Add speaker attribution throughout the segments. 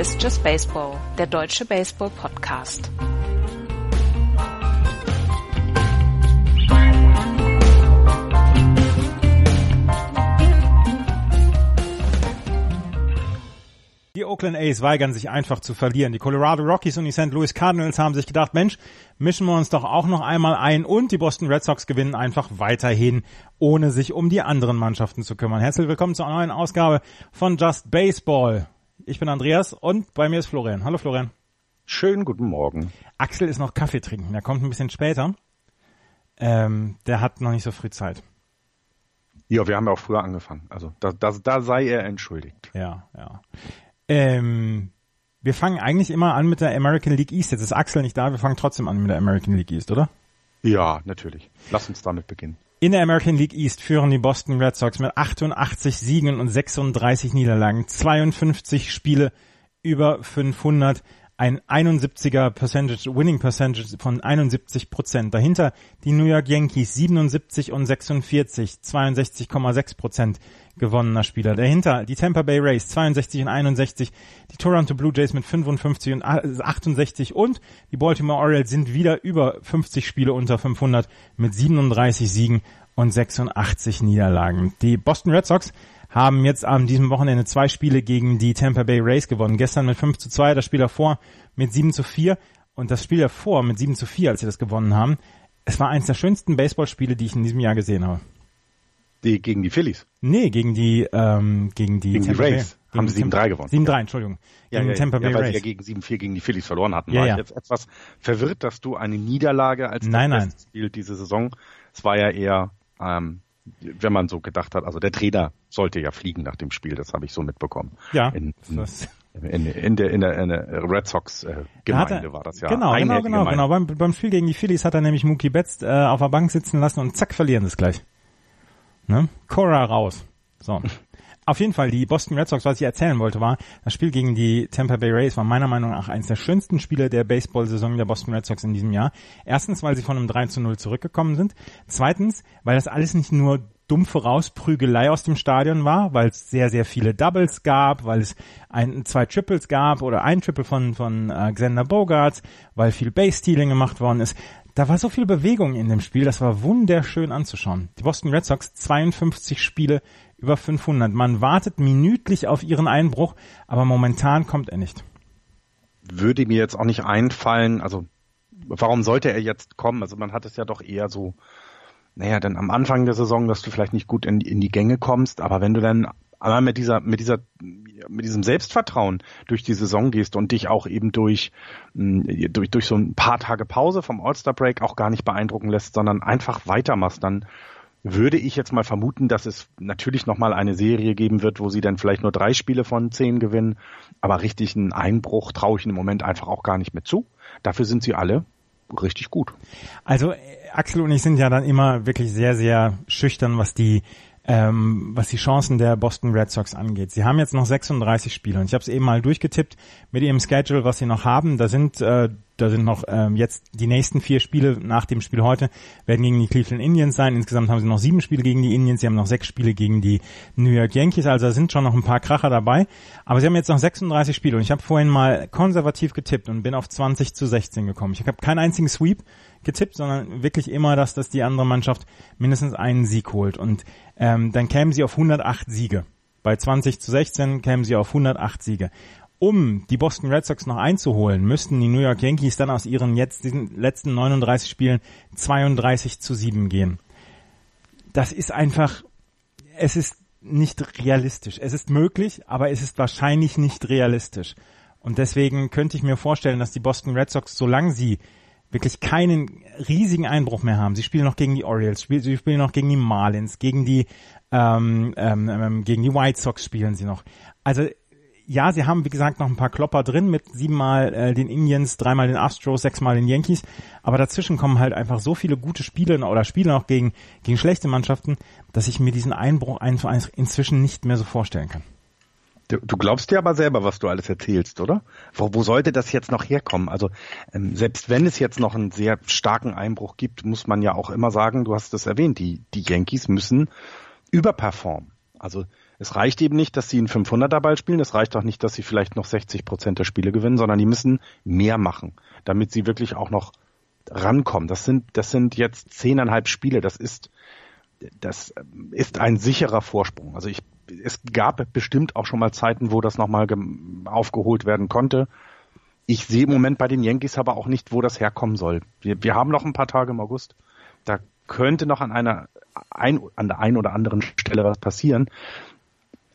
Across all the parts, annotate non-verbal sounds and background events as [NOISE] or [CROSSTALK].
Speaker 1: Ist Just Baseball, der deutsche Baseball-Podcast.
Speaker 2: Die Oakland A's weigern sich einfach zu verlieren. Die Colorado Rockies und die St. Louis Cardinals haben sich gedacht, Mensch, mischen wir uns doch auch noch einmal ein und die Boston Red Sox gewinnen einfach weiterhin, ohne sich um die anderen Mannschaften zu kümmern. Herzlich willkommen zur neuen Ausgabe von Just Baseball. Ich bin Andreas und bei mir ist Florian. Hallo Florian.
Speaker 3: Schönen guten Morgen.
Speaker 2: Axel ist noch Kaffee trinken. Der kommt ein bisschen später. Ähm, der hat noch nicht so früh Zeit.
Speaker 3: Ja, wir haben ja auch früher angefangen. Also da, da, da sei er entschuldigt.
Speaker 2: Ja, ja. Ähm, wir fangen eigentlich immer an mit der American League East. Jetzt ist Axel nicht da, wir fangen trotzdem an mit der American League East, oder?
Speaker 3: Ja, natürlich. Lass uns damit beginnen.
Speaker 2: In der American League East führen die Boston Red Sox mit 88 Siegen und 36 Niederlagen, 52 Spiele über 500 ein 71er Percentage, Winning Percentage von 71 Prozent. Dahinter die New York Yankees 77 und 46, 62,6 Prozent gewonnener Spieler. Dahinter die Tampa Bay Rays 62 und 61, die Toronto Blue Jays mit 55 und 68 und die Baltimore Orioles sind wieder über 50 Spiele unter 500 mit 37 Siegen und 86 Niederlagen. Die Boston Red Sox haben jetzt an diesem Wochenende zwei Spiele gegen die Tampa Bay Rays gewonnen. Gestern mit 5 zu 2, das Spiel davor mit 7 zu 4 und das Spiel davor mit 7 zu 4, als sie das gewonnen haben. Es war eines der schönsten Baseballspiele, die ich in diesem Jahr gesehen habe.
Speaker 3: Die gegen die Phillies?
Speaker 2: Nee, gegen die ähm, gegen die,
Speaker 3: gegen die Rays.
Speaker 2: Bay,
Speaker 3: haben sie 7-3 gewonnen.
Speaker 2: 7-3, Entschuldigung.
Speaker 3: Ja, gegen ja, Tampa Bay ja, weil Rays. sie ja gegen 7-4 gegen die Phillies verloren hatten.
Speaker 2: Ja,
Speaker 3: war
Speaker 2: ja.
Speaker 3: ich jetzt etwas verwirrt, dass du eine Niederlage als
Speaker 2: nein,
Speaker 3: das
Speaker 2: nein.
Speaker 3: Spiel diese Saison. Es war ja eher ähm, wenn man so gedacht hat, also der Trainer sollte ja fliegen nach dem Spiel, das habe ich so mitbekommen.
Speaker 2: Ja.
Speaker 3: In, in, in, in, der, in, der, in der Red Sox äh, Gemeinde
Speaker 2: er,
Speaker 3: war das ja.
Speaker 2: Genau, genau, genau, genau. Beim, beim Spiel gegen die Phillies hat er nämlich Mookie Betts äh, auf der Bank sitzen lassen und zack, verlieren es gleich. Ne? Cora raus. So. [LAUGHS] Auf jeden Fall, die Boston Red Sox, was ich erzählen wollte, war, das Spiel gegen die Tampa Bay Rays war meiner Meinung nach eines der schönsten Spiele der Baseball-Saison der Boston Red Sox in diesem Jahr. Erstens, weil sie von einem 3 zu 0 zurückgekommen sind. Zweitens, weil das alles nicht nur dumpfe Rausprügelei aus dem Stadion war, weil es sehr, sehr viele Doubles gab, weil es ein, zwei Triples gab oder ein Triple von, von äh, Xander Bogarts, weil viel Base-Stealing gemacht worden ist. Da war so viel Bewegung in dem Spiel, das war wunderschön anzuschauen. Die Boston Red Sox 52 Spiele über 500. Man wartet minütlich auf ihren Einbruch, aber momentan kommt er nicht.
Speaker 3: Würde mir jetzt auch nicht einfallen, also warum sollte er jetzt kommen? Also man hat es ja doch eher so, naja, dann am Anfang der Saison, dass du vielleicht nicht gut in, in die Gänge kommst, aber wenn du dann einmal mit dieser, mit dieser, mit diesem Selbstvertrauen durch die Saison gehst und dich auch eben durch, durch, durch so ein paar Tage Pause vom All-Star Break auch gar nicht beeindrucken lässt, sondern einfach weitermachst, dann würde ich jetzt mal vermuten, dass es natürlich nochmal eine Serie geben wird, wo sie dann vielleicht nur drei Spiele von zehn gewinnen. Aber richtig einen Einbruch traue ich im Moment einfach auch gar nicht mehr zu. Dafür sind sie alle richtig gut.
Speaker 2: Also Axel und ich sind ja dann immer wirklich sehr, sehr schüchtern, was die ähm, was die Chancen der Boston Red Sox angeht. Sie haben jetzt noch 36 Spiele und ich habe es eben mal durchgetippt mit ihrem Schedule, was sie noch haben. Da sind äh, da sind noch ähm, jetzt die nächsten vier Spiele nach dem Spiel heute werden gegen die Cleveland Indians sein. Insgesamt haben sie noch sieben Spiele gegen die Indians. Sie haben noch sechs Spiele gegen die New York Yankees. Also da sind schon noch ein paar Kracher dabei. Aber sie haben jetzt noch 36 Spiele und ich habe vorhin mal konservativ getippt und bin auf 20 zu 16 gekommen. Ich habe keinen einzigen Sweep getippt, sondern wirklich immer, dass, dass die andere Mannschaft mindestens einen Sieg holt. Und ähm, dann kämen sie auf 108 Siege. Bei 20 zu 16 kämen sie auf 108 Siege. Um die Boston Red Sox noch einzuholen, müssten die New York Yankees dann aus ihren jetzt diesen letzten 39 Spielen 32 zu 7 gehen. Das ist einfach, es ist nicht realistisch. Es ist möglich, aber es ist wahrscheinlich nicht realistisch. Und deswegen könnte ich mir vorstellen, dass die Boston Red Sox, solange sie wirklich keinen riesigen Einbruch mehr haben. Sie spielen noch gegen die Orioles, sie spielen noch gegen die Marlins, gegen die ähm, ähm, gegen die White Sox spielen sie noch. Also ja, sie haben wie gesagt noch ein paar Klopper drin mit siebenmal äh, den Indians, dreimal den Astros, sechsmal den Yankees, aber dazwischen kommen halt einfach so viele gute Spiele oder Spiele noch gegen gegen schlechte Mannschaften, dass ich mir diesen Einbruch einfach inzwischen nicht mehr so vorstellen kann.
Speaker 3: Du, du glaubst dir aber selber, was du alles erzählst, oder? Wo, wo sollte das jetzt noch herkommen? Also ähm, selbst wenn es jetzt noch einen sehr starken Einbruch gibt, muss man ja auch immer sagen, du hast es erwähnt, die, die Yankees müssen überperformen. Also Es reicht eben nicht, dass sie einen 500er Ball spielen. Es reicht auch nicht, dass sie vielleicht noch 60 Prozent der Spiele gewinnen, sondern die müssen mehr machen, damit sie wirklich auch noch rankommen. Das sind, das sind jetzt zehneinhalb Spiele. Das ist, das ist ein sicherer Vorsprung. Also ich, es gab bestimmt auch schon mal Zeiten, wo das nochmal aufgeholt werden konnte. Ich sehe im Moment bei den Yankees aber auch nicht, wo das herkommen soll. Wir, wir haben noch ein paar Tage im August. Da könnte noch an einer, ein, an der einen oder anderen Stelle was passieren.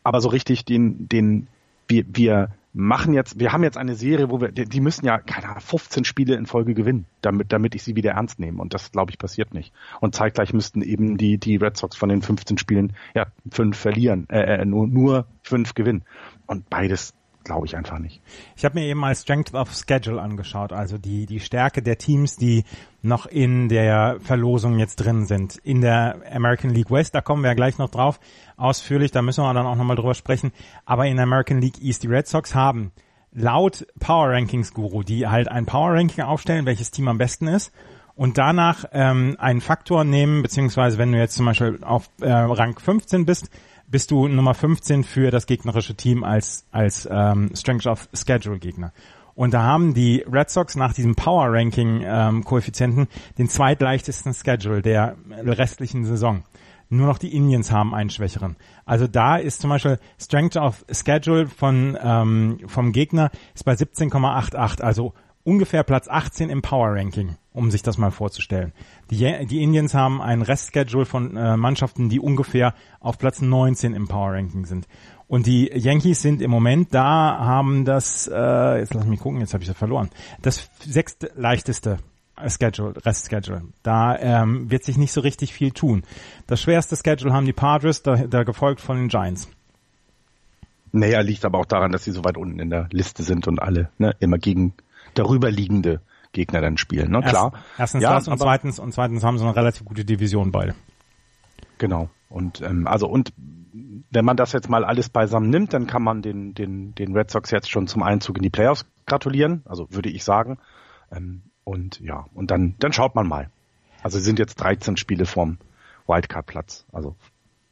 Speaker 3: Aber so richtig den, den, wir, wir machen jetzt, wir haben jetzt eine Serie, wo wir, die müssen ja, keine Ahnung, 15 Spiele in Folge gewinnen, damit, damit ich sie wieder ernst nehme. Und das, glaube ich, passiert nicht. Und zeitgleich müssten eben die, die Red Sox von den 15 Spielen, ja, fünf verlieren, äh, äh nur, nur fünf gewinnen. Und beides glaube ich einfach nicht.
Speaker 2: Ich habe mir eben mal Strength of Schedule angeschaut, also die, die Stärke der Teams, die noch in der Verlosung jetzt drin sind. In der American League West, da kommen wir ja gleich noch drauf, ausführlich, da müssen wir dann auch nochmal drüber sprechen. Aber in der American League East, die Red Sox haben laut Power Rankings Guru, die halt ein Power Ranking aufstellen, welches Team am besten ist und danach ähm, einen Faktor nehmen, beziehungsweise wenn du jetzt zum Beispiel auf äh, Rang 15 bist, bist du Nummer 15 für das gegnerische Team als, als ähm, Strength of Schedule Gegner. Und da haben die Red Sox nach diesem Power Ranking ähm, Koeffizienten den zweitleichtesten Schedule der restlichen Saison. Nur noch die Indians haben einen schwächeren. Also da ist zum Beispiel Strength of Schedule von ähm, vom Gegner ist bei 17,88, also ungefähr Platz 18 im Power Ranking, um sich das mal vorzustellen. Die, die Indians haben ein Restschedule von äh, Mannschaften, die ungefähr auf Platz 19 im Power Ranking sind. Und die Yankees sind im Moment da, haben das, äh, jetzt lass mich gucken, jetzt habe ich das verloren, das sechstleichteste Schedule, Restschedule. Da ähm, wird sich nicht so richtig viel tun. Das schwerste Schedule haben die Padres, da, da gefolgt von den Giants.
Speaker 3: Naja, liegt aber auch daran, dass sie so weit unten in der Liste sind und alle ne, immer gegen darüberliegende Gegner dann spielen. Ne? Klar.
Speaker 2: Erstens ja, das und zweitens und zweitens haben sie eine relativ gute Division beide.
Speaker 3: Genau. Und ähm, also und wenn man das jetzt mal alles beisammen nimmt, dann kann man den den den Red Sox jetzt schon zum Einzug in die Playoffs gratulieren. Also würde ich sagen. Ähm, und ja und dann dann schaut man mal. Also sie sind jetzt 13 Spiele vorm Wildcard Platz. Also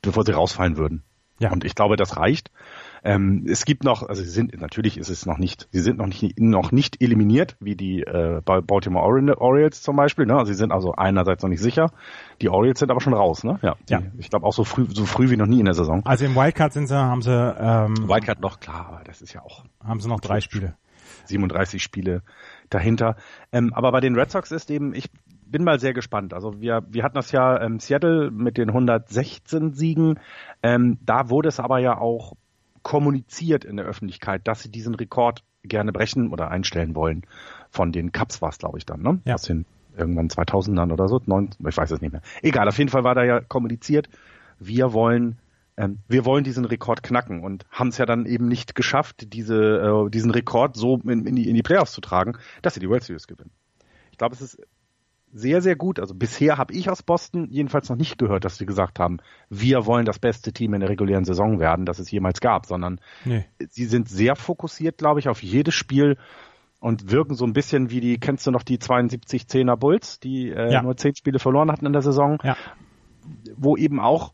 Speaker 3: bevor sie rausfallen würden. Ja. Und ich glaube, das reicht. Ähm, es gibt noch, also sie sind, natürlich ist es noch nicht, sie sind noch nicht, noch nicht eliminiert, wie die äh, Baltimore Orioles zum Beispiel. Ne? Also sie sind also einerseits noch nicht sicher. Die Orioles sind aber schon raus, ne? Ja. Die, ja. Ich glaube auch so früh, so früh wie noch nie in der Saison.
Speaker 2: Also im Wildcard sind sie, haben sie ähm,
Speaker 3: Wildcard noch klar, aber das ist ja auch.
Speaker 2: Haben sie noch drei Spiele.
Speaker 3: 37 Spiele dahinter. Ähm, aber bei den Red Sox ist eben, ich bin mal sehr gespannt. Also wir, wir hatten das ja ähm, Seattle mit den 116 Siegen. Ähm, da wurde es aber ja auch kommuniziert in der Öffentlichkeit, dass sie diesen Rekord gerne brechen oder einstellen wollen. Von den Cups war es, glaube ich, dann, ne? Ja. Aus den irgendwann 2000ern oder so, neun, ich weiß es nicht mehr. Egal, auf jeden Fall war da ja kommuniziert, wir wollen ähm, wir wollen diesen Rekord knacken und haben es ja dann eben nicht geschafft, diese, äh, diesen Rekord so in, in, die, in die Playoffs zu tragen, dass sie die World Series gewinnen. Ich glaube, es ist sehr, sehr gut. Also bisher habe ich aus Boston jedenfalls noch nicht gehört, dass sie gesagt haben, wir wollen das beste Team in der regulären Saison werden, das es jemals gab, sondern nee. sie sind sehr fokussiert, glaube ich, auf jedes Spiel und wirken so ein bisschen wie die, kennst du noch die 72-10er Bulls, die äh, ja. nur zehn Spiele verloren hatten in der Saison, ja. wo eben auch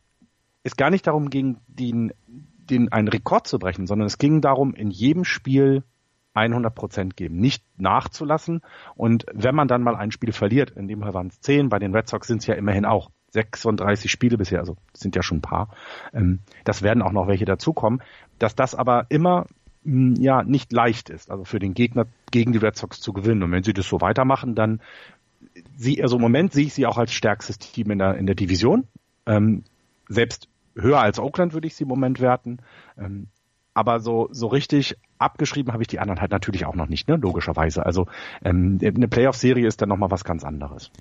Speaker 3: es gar nicht darum ging, den, den einen Rekord zu brechen, sondern es ging darum, in jedem Spiel 100 Prozent geben, nicht nachzulassen. Und wenn man dann mal ein Spiel verliert, in dem Fall waren es 10, bei den Red Sox sind es ja immerhin auch 36 Spiele bisher, also sind ja schon ein paar. Ähm, das werden auch noch welche dazukommen, dass das aber immer hm, ja nicht leicht ist, also für den Gegner gegen die Red Sox zu gewinnen. Und wenn sie das so weitermachen, dann sie, also im Moment sehe ich sie auch als stärkstes Team in der in der Division. Ähm, selbst höher als Oakland würde ich sie im Moment werten. Ähm, aber so, so richtig abgeschrieben habe ich die anderen halt natürlich auch noch nicht, ne? logischerweise. Also ähm, eine Playoff-Serie ist dann nochmal was ganz anderes.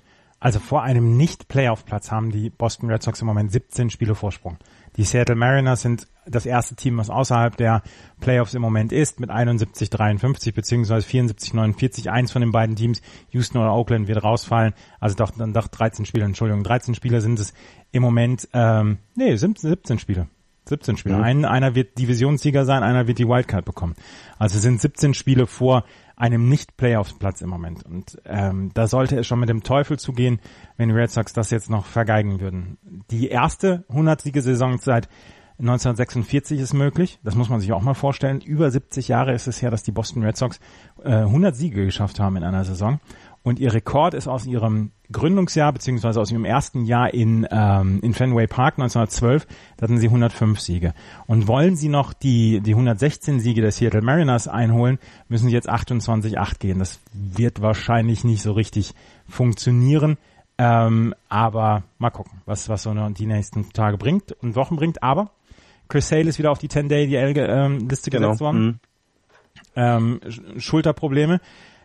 Speaker 2: Also vor einem Nicht-Playoff-Platz haben die Boston Red Sox im Moment 17 Spiele Vorsprung. Die Seattle Mariners sind das erste Team, was außerhalb der Playoffs im Moment ist, mit 71-53 beziehungsweise 74-49. Eins von den beiden Teams, Houston oder Oakland, wird rausfallen. Also doch, doch 13 Spiele, Entschuldigung, 13 Spiele sind es im Moment, ähm, nee, 17, 17 Spiele. 17 Spiele. Mhm. Ein, einer wird Divisionssieger sein, einer wird die Wildcard bekommen. Also sind 17 Spiele vor einem Nicht-Playoffs-Platz im Moment. Und ähm, da sollte es schon mit dem Teufel zugehen, wenn die Red Sox das jetzt noch vergeigen würden. Die erste 100-Siege-Saison seit 1946 ist möglich. Das muss man sich auch mal vorstellen. Über 70 Jahre ist es her, dass die Boston Red Sox äh, 100 Siege geschafft haben in einer Saison. Und ihr Rekord ist aus ihrem Gründungsjahr beziehungsweise aus ihrem ersten Jahr in, ähm, in Fenway Park 1912. Da hatten sie 105 Siege. Und wollen sie noch die, die 116 Siege der Seattle Mariners einholen, müssen sie jetzt 28-8 gehen. Das wird wahrscheinlich nicht so richtig funktionieren. Ähm, aber mal gucken, was, was so die nächsten Tage bringt und Wochen bringt. Aber Chris Sale ist wieder auf die 10-Day-DL-Liste genau. gesetzt worden. Mhm. Ähm, Schulterprobleme.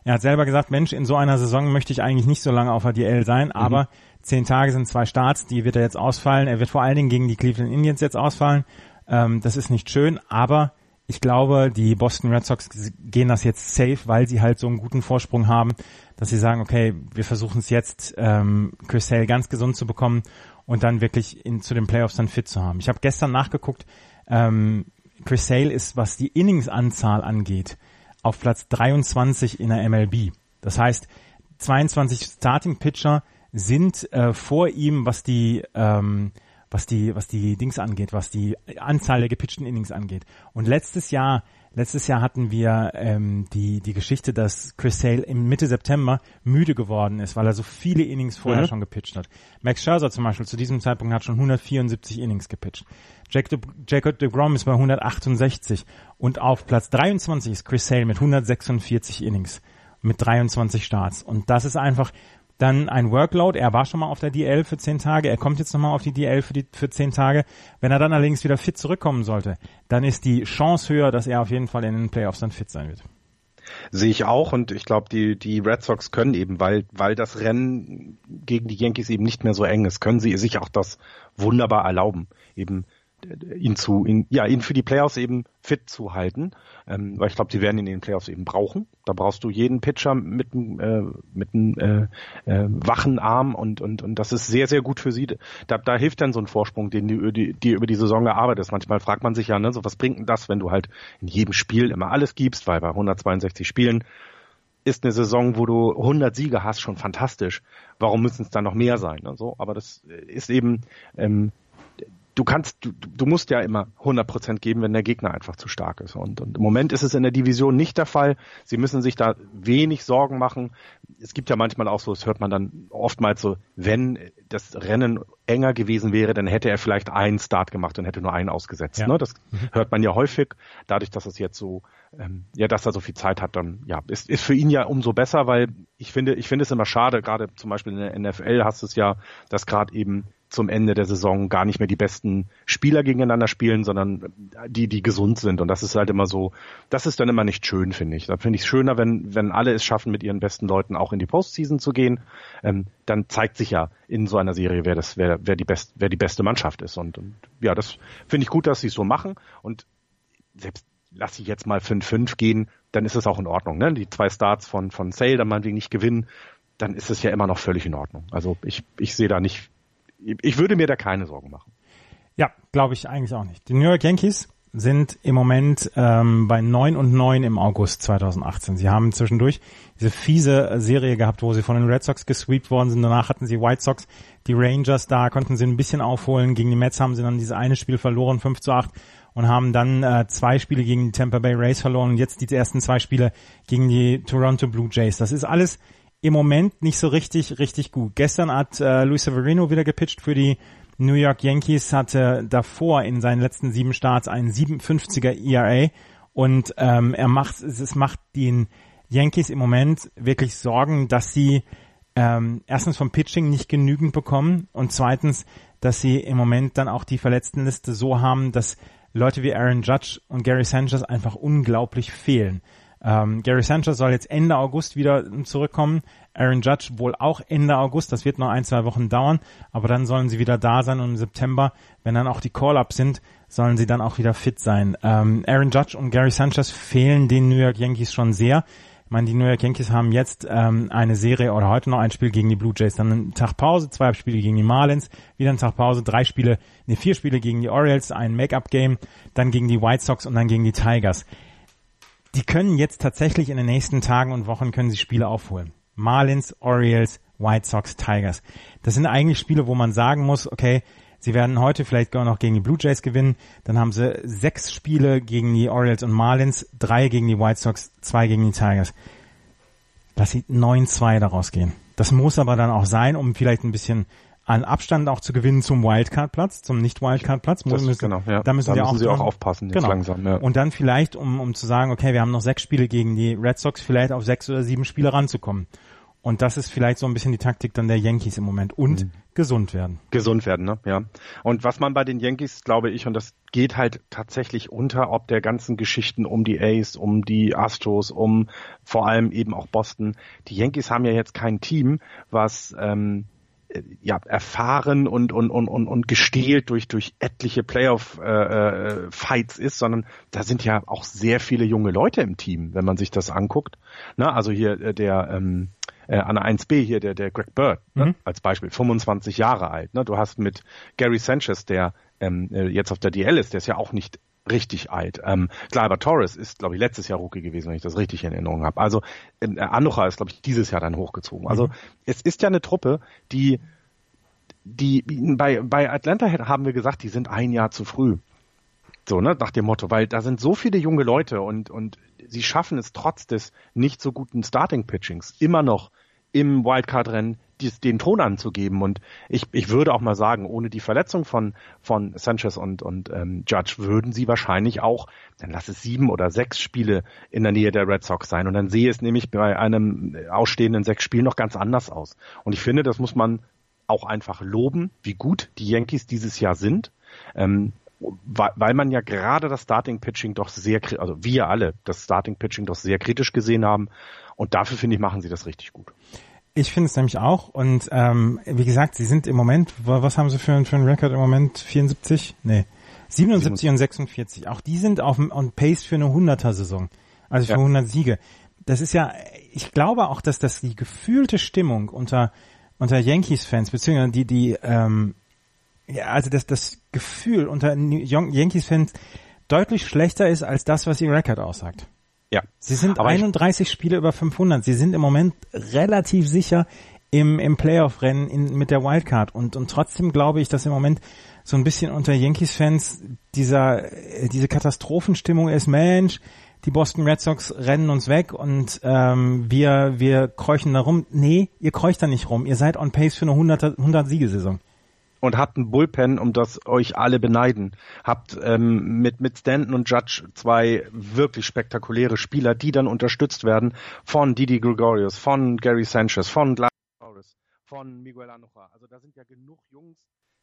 Speaker 2: Er hat selber gesagt, Mensch, in so einer Saison möchte ich eigentlich nicht so lange auf der DL sein, mhm. aber zehn Tage sind zwei Starts, die wird er jetzt ausfallen. Er wird vor allen Dingen gegen die Cleveland Indians jetzt ausfallen. Ähm, das ist nicht schön, aber ich glaube, die Boston Red Sox gehen das jetzt safe, weil sie halt so einen guten Vorsprung haben, dass sie sagen, okay, wir versuchen es jetzt, ähm, Chris Sale ganz gesund zu bekommen und dann wirklich in, zu den Playoffs dann fit zu haben. Ich habe gestern nachgeguckt, ähm, Chris Sale ist, was die Inningsanzahl angeht, auf Platz 23 in der MLB. Das heißt, 22 Starting Pitcher sind äh, vor ihm, was die ähm, was die was die Dings angeht, was die Anzahl der gepitchten Innings angeht. Und letztes Jahr letztes Jahr hatten wir ähm, die die Geschichte, dass Chris Sale im Mitte September müde geworden ist, weil er so viele Innings vorher mhm. schon gepitcht hat. Max Scherzer zum Beispiel zu diesem Zeitpunkt hat schon 174 Innings gepitcht. Jack de, Jacob de Grom ist bei 168 und auf Platz 23 ist Chris Sale mit 146 Innings mit 23 Starts. Und das ist einfach dann ein Workload. Er war schon mal auf der DL für 10 Tage. Er kommt jetzt nochmal auf die DL für, die, für 10 Tage. Wenn er dann allerdings wieder fit zurückkommen sollte, dann ist die Chance höher, dass er auf jeden Fall in den Playoffs dann fit sein wird.
Speaker 3: Sehe ich auch und ich glaube, die, die Red Sox können eben, weil, weil das Rennen gegen die Yankees eben nicht mehr so eng ist, können sie sich auch das wunderbar erlauben. Eben ihn zu, ihn, ja, ihn für die Playoffs eben fit zu halten, ähm, weil ich glaube, die werden ihn in den Playoffs eben brauchen. Da brauchst du jeden Pitcher mit einem äh, mit einem äh, äh, wachen Arm und und und das ist sehr sehr gut für sie. Da, da hilft dann so ein Vorsprung, den du die, über die Saison erarbeitest. Manchmal fragt man sich ja, ne, so was bringt denn das, wenn du halt in jedem Spiel immer alles gibst, weil bei 162 Spielen ist eine Saison, wo du 100 Siege hast, schon fantastisch. Warum müssen es dann noch mehr sein? Ne? So, aber das ist eben ähm, du kannst, du, du musst ja immer 100% geben, wenn der Gegner einfach zu stark ist. Und, und im Moment ist es in der Division nicht der Fall. Sie müssen sich da wenig Sorgen machen. Es gibt ja manchmal auch so, das hört man dann oftmals so, wenn das Rennen enger gewesen wäre, dann hätte er vielleicht einen Start gemacht und hätte nur einen ausgesetzt. Ja. Ne? Das mhm. hört man ja häufig. Dadurch, dass es jetzt so, ähm, ja, dass er so viel Zeit hat, dann ja, ist, ist für ihn ja umso besser, weil ich finde, ich finde es immer schade, gerade zum Beispiel in der NFL hast du es ja, dass gerade eben zum Ende der Saison gar nicht mehr die besten Spieler gegeneinander spielen, sondern die, die gesund sind. Und das ist halt immer so, das ist dann immer nicht schön, finde ich. Da finde ich es schöner, wenn, wenn alle es schaffen, mit ihren besten Leuten auch in die Postseason zu gehen. Ähm, dann zeigt sich ja in so einer Serie, wer das, wer, wer die best, wer die beste Mannschaft ist. Und, und ja, das finde ich gut, dass sie es so machen. Und selbst lasse ich jetzt mal 5-5 gehen, dann ist es auch in Ordnung. Ne? Die zwei Starts von, von Sale, dann meinetwegen nicht gewinnen, dann ist es ja immer noch völlig in Ordnung. Also ich, ich sehe da nicht ich würde mir da keine Sorgen machen.
Speaker 2: Ja, glaube ich eigentlich auch nicht. Die New York Yankees sind im Moment ähm, bei 9 und 9 im August 2018. Sie haben zwischendurch diese fiese Serie gehabt, wo sie von den Red Sox gesweept worden sind. Danach hatten sie White Sox, die Rangers, da konnten sie ein bisschen aufholen. Gegen die Mets haben sie dann dieses eine Spiel verloren, 5 zu 8 und haben dann äh, zwei Spiele gegen die Tampa Bay Rays verloren und jetzt die ersten zwei Spiele gegen die Toronto Blue Jays. Das ist alles im Moment nicht so richtig, richtig gut. Gestern hat äh, Luis Severino wieder gepitcht für die New York Yankees, hatte davor in seinen letzten sieben Starts einen 57er ERA und ähm, er macht, es macht den Yankees im Moment wirklich Sorgen, dass sie ähm, erstens vom Pitching nicht genügend bekommen und zweitens, dass sie im Moment dann auch die Verletztenliste so haben, dass Leute wie Aaron Judge und Gary Sanchez einfach unglaublich fehlen. Ähm, Gary Sanchez soll jetzt Ende August wieder zurückkommen. Aaron Judge wohl auch Ende August. Das wird noch ein, zwei Wochen dauern. Aber dann sollen sie wieder da sein und im September, wenn dann auch die Call-Ups sind, sollen sie dann auch wieder fit sein. Ähm, Aaron Judge und Gary Sanchez fehlen den New York Yankees schon sehr. Ich meine, die New York Yankees haben jetzt ähm, eine Serie oder heute noch ein Spiel gegen die Blue Jays, dann einen Tag Pause, zwei Spiele gegen die Marlins, wieder einen Tag Pause, drei Spiele, ne, vier Spiele gegen die Orioles, ein Make-up-Game, dann gegen die White Sox und dann gegen die Tigers die können jetzt tatsächlich in den nächsten Tagen und Wochen können sie Spiele aufholen. Marlins, Orioles, White Sox, Tigers. Das sind eigentlich Spiele, wo man sagen muss, okay, Sie werden heute vielleicht auch noch gegen die Blue Jays gewinnen. Dann haben sie sechs Spiele gegen die Orioles und Marlins, drei gegen die White Sox, zwei gegen die Tigers. Lass sie 9-2 daraus gehen. Das muss aber dann auch sein, um vielleicht ein bisschen an Abstand auch zu gewinnen zum Wildcard-Platz, zum Nicht-Wildcard-Platz.
Speaker 3: Müssen, genau, ja.
Speaker 2: Da müssen,
Speaker 3: da
Speaker 2: müssen
Speaker 3: auch,
Speaker 2: sie
Speaker 3: auch aufpassen
Speaker 2: genau.
Speaker 3: langsam. Ja.
Speaker 2: Und dann vielleicht, um, um zu sagen, okay, wir haben noch sechs Spiele gegen die Red Sox, vielleicht auf sechs oder sieben Spiele ranzukommen. Und das ist vielleicht so ein bisschen die Taktik dann der Yankees im Moment. Und mhm. gesund werden.
Speaker 3: Gesund werden, ne? Ja. Und was man bei den Yankees, glaube ich, und das geht halt tatsächlich unter, ob der ganzen Geschichten um die Ace, um die Astros, um vor allem eben auch Boston. Die Yankees haben ja jetzt kein Team, was ähm, ja, erfahren und, und, und, und, und gestählt durch, durch etliche Playoff-Fights äh, ist, sondern da sind ja auch sehr viele junge Leute im Team, wenn man sich das anguckt. Na, also hier äh, der ähm, äh, an der 1B hier, der, der Greg Bird ne, mhm. als Beispiel, 25 Jahre alt. Ne? Du hast mit Gary Sanchez, der ähm, äh, jetzt auf der DL ist, der ist ja auch nicht richtig alt. Ähm, Gleyber Torres ist, glaube ich, letztes Jahr Rookie gewesen, wenn ich das richtig in Erinnerung habe. Also äh, Anducha ist, glaube ich, dieses Jahr dann hochgezogen. Also mhm. es ist ja eine Truppe, die die bei bei Atlanta haben wir gesagt, die sind ein Jahr zu früh. So, ne, nach dem Motto, weil da sind so viele junge Leute und und sie schaffen es trotz des nicht so guten Starting Pitchings immer noch im Wildcard-Rennen den Ton anzugeben. Und ich, ich würde auch mal sagen, ohne die Verletzung von, von Sanchez und, und ähm, Judge würden sie wahrscheinlich auch, dann lass es sieben oder sechs Spiele in der Nähe der Red Sox sein. Und dann sehe es nämlich bei einem ausstehenden sechs Spielen noch ganz anders aus. Und ich finde, das muss man auch einfach loben, wie gut die Yankees dieses Jahr sind. Ähm, weil, weil man ja gerade das Starting Pitching doch sehr, also wir alle das Starting Pitching doch sehr kritisch gesehen haben. Und dafür finde ich, machen sie das richtig gut.
Speaker 2: Ich finde es nämlich auch. Und ähm, wie gesagt, sie sind im Moment, was haben sie für, für einen Rekord im Moment? 74? Nee. 77 und 46. Auch die sind auf on Pace für eine 100er-Saison. Also für ja. 100 Siege. Das ist ja, ich glaube auch, dass das die gefühlte Stimmung unter, unter Yankees-Fans, beziehungsweise die, die, ähm, ja, also dass das Gefühl unter Yankees-Fans deutlich schlechter ist als das, was ihr Rekord aussagt.
Speaker 3: Ja.
Speaker 2: Sie sind Aber 31 Spiele über 500. Sie sind im Moment relativ sicher im, im Playoff-Rennen mit der Wildcard. Und, und trotzdem glaube ich, dass im Moment so ein bisschen unter Yankees-Fans dieser, diese Katastrophenstimmung ist, Mensch, die Boston Red Sox rennen uns weg und ähm, wir, wir kräuchen da rum. Nee, ihr kreucht da nicht rum. Ihr seid on pace für eine 100, 100 Siegesaison
Speaker 3: und habt ein Bullpen, um das euch alle beneiden. Habt ähm, mit, mit Stanton und Judge zwei wirklich spektakuläre Spieler, die dann unterstützt werden von Didi Gregorius, von Gary Sanchez, von Gladys, von Miguel Anoja. Also da sind ja genug Jungs,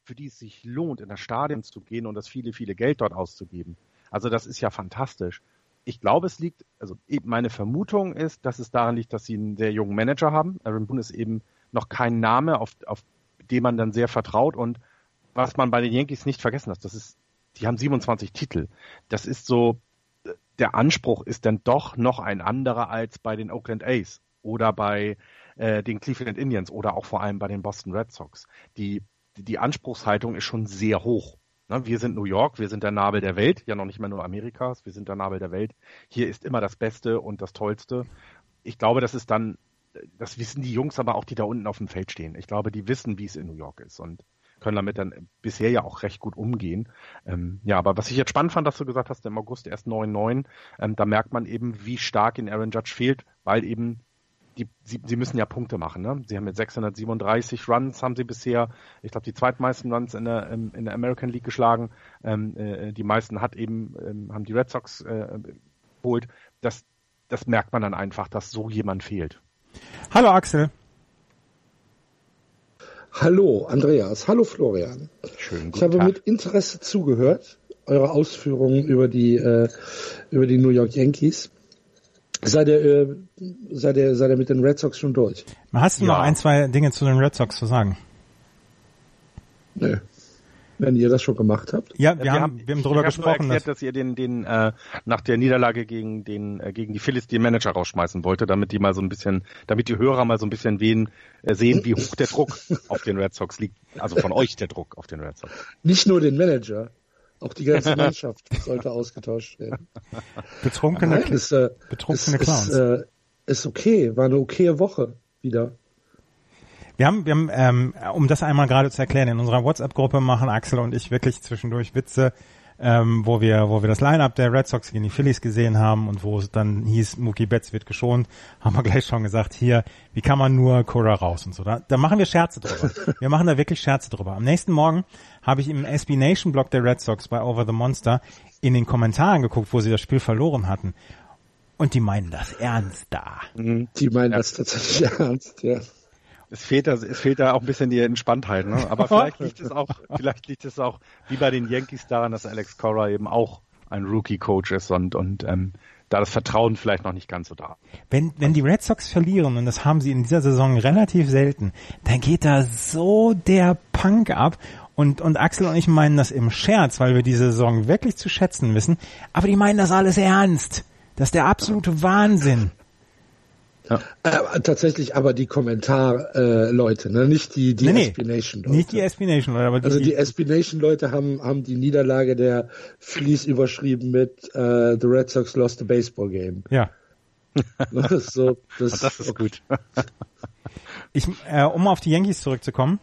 Speaker 3: für die es sich lohnt, in das Stadion zu gehen und das viele, viele Geld dort auszugeben. Also das ist ja fantastisch. Ich glaube, es liegt, also meine Vermutung ist, dass es daran liegt, dass sie einen sehr jungen Manager haben. Aaron Boone ist eben noch kein Name, auf, auf dem man dann sehr vertraut und was man bei den Yankees nicht vergessen hat, das ist, die haben 27 Titel. Das ist so, der Anspruch ist dann doch noch ein anderer als bei den Oakland A's oder bei äh, den Cleveland Indians oder auch vor allem bei den Boston Red Sox. Die, die Anspruchshaltung ist schon sehr hoch. Ne, wir sind New York, wir sind der Nabel der Welt, ja noch nicht mehr nur Amerikas, wir sind der Nabel der Welt. Hier ist immer das Beste und das Tollste. Ich glaube, das ist dann das wissen die Jungs aber auch, die da unten auf dem Feld stehen. Ich glaube, die wissen, wie es in New York ist und können damit dann bisher ja auch recht gut umgehen. Ähm, ja, aber was ich jetzt spannend fand, dass du gesagt hast, im August erst 9-9, ähm, da merkt man eben, wie stark in Aaron Judge fehlt, weil eben die, sie, sie müssen ja Punkte machen. Ne? Sie haben mit 637 Runs haben sie bisher, ich glaube, die zweitmeisten Runs in der, in der American League geschlagen. Ähm, äh, die meisten hat eben, ähm, haben die Red Sox äh, geholt. Das, das merkt man dann einfach, dass so jemand fehlt.
Speaker 2: Hallo Axel.
Speaker 4: Hallo Andreas, hallo Florian. Schön, ich habe Tag. mit Interesse zugehört, eure Ausführungen über die, äh, über die New York Yankees. Seid ihr, äh, seid, ihr, seid ihr mit den Red Sox schon durch?
Speaker 2: Hast du ja. noch ein, zwei Dinge zu den Red Sox zu sagen?
Speaker 4: Nö wenn ihr das schon gemacht habt?
Speaker 2: Ja, wir, wir haben, haben, wir haben darüber gesprochen.
Speaker 3: erklärt, dass, dass ihr den, den äh, nach der Niederlage gegen den äh, gegen die Phillies den Manager rausschmeißen wollte, damit die mal so ein bisschen, damit die Hörer mal so ein bisschen wen, äh, sehen, wie hoch der Druck auf den Red Sox liegt. Also von euch der Druck auf den Red Sox.
Speaker 4: Nicht nur den Manager, auch die ganze [LAUGHS] Mannschaft sollte ausgetauscht werden.
Speaker 2: Betrunkene, Nein, ist, äh,
Speaker 4: betrunkene ist, Clowns. Ist, äh, ist okay, war eine okaye Woche wieder.
Speaker 2: Wir haben, wir haben, ähm, um das einmal gerade zu erklären, in unserer WhatsApp-Gruppe machen Axel und ich wirklich zwischendurch Witze, ähm, wo wir, wo wir das Line-Up der Red Sox gegen die Phillies gesehen haben und wo es dann hieß, Mookie Betts wird geschont, haben wir gleich schon gesagt, hier, wie kann man nur Cora raus und so. Da, da machen wir Scherze drüber. [LAUGHS] wir machen da wirklich Scherze drüber. Am nächsten Morgen habe ich im SB Nation Blog der Red Sox bei Over the Monster in den Kommentaren geguckt, wo sie das Spiel verloren hatten. Und die meinen das ernst da.
Speaker 4: Mhm. Die meinen das tatsächlich ernst, ja.
Speaker 3: Es fehlt da, es fehlt da auch ein bisschen die Entspanntheit, ne? Aber [LAUGHS] vielleicht liegt es auch, vielleicht liegt es auch, wie bei den Yankees daran, dass Alex Cora eben auch ein Rookie-Coach ist und, und ähm, da das Vertrauen vielleicht noch nicht ganz so da.
Speaker 2: Wenn, wenn die Red Sox verlieren, und das haben sie in dieser Saison relativ selten, dann geht da so der Punk ab und, und Axel und ich meinen das im Scherz, weil wir diese Saison wirklich zu schätzen wissen. Aber die meinen das alles ernst. Das ist der absolute Wahnsinn.
Speaker 4: Ja. Äh, tatsächlich aber die Kommentarleute, äh, ne? nicht die, die nee, Espionation-Leute.
Speaker 2: Nicht die Espionation-Leute, aber
Speaker 4: die, Also die Espionation-Leute haben, haben die Niederlage der Fleece überschrieben mit uh, The Red Sox lost a baseball game.
Speaker 2: Ja. [LAUGHS]
Speaker 3: Das ist, so, das, das ist gut. [LAUGHS]
Speaker 2: ich, äh, um auf die Yankees zurückzukommen.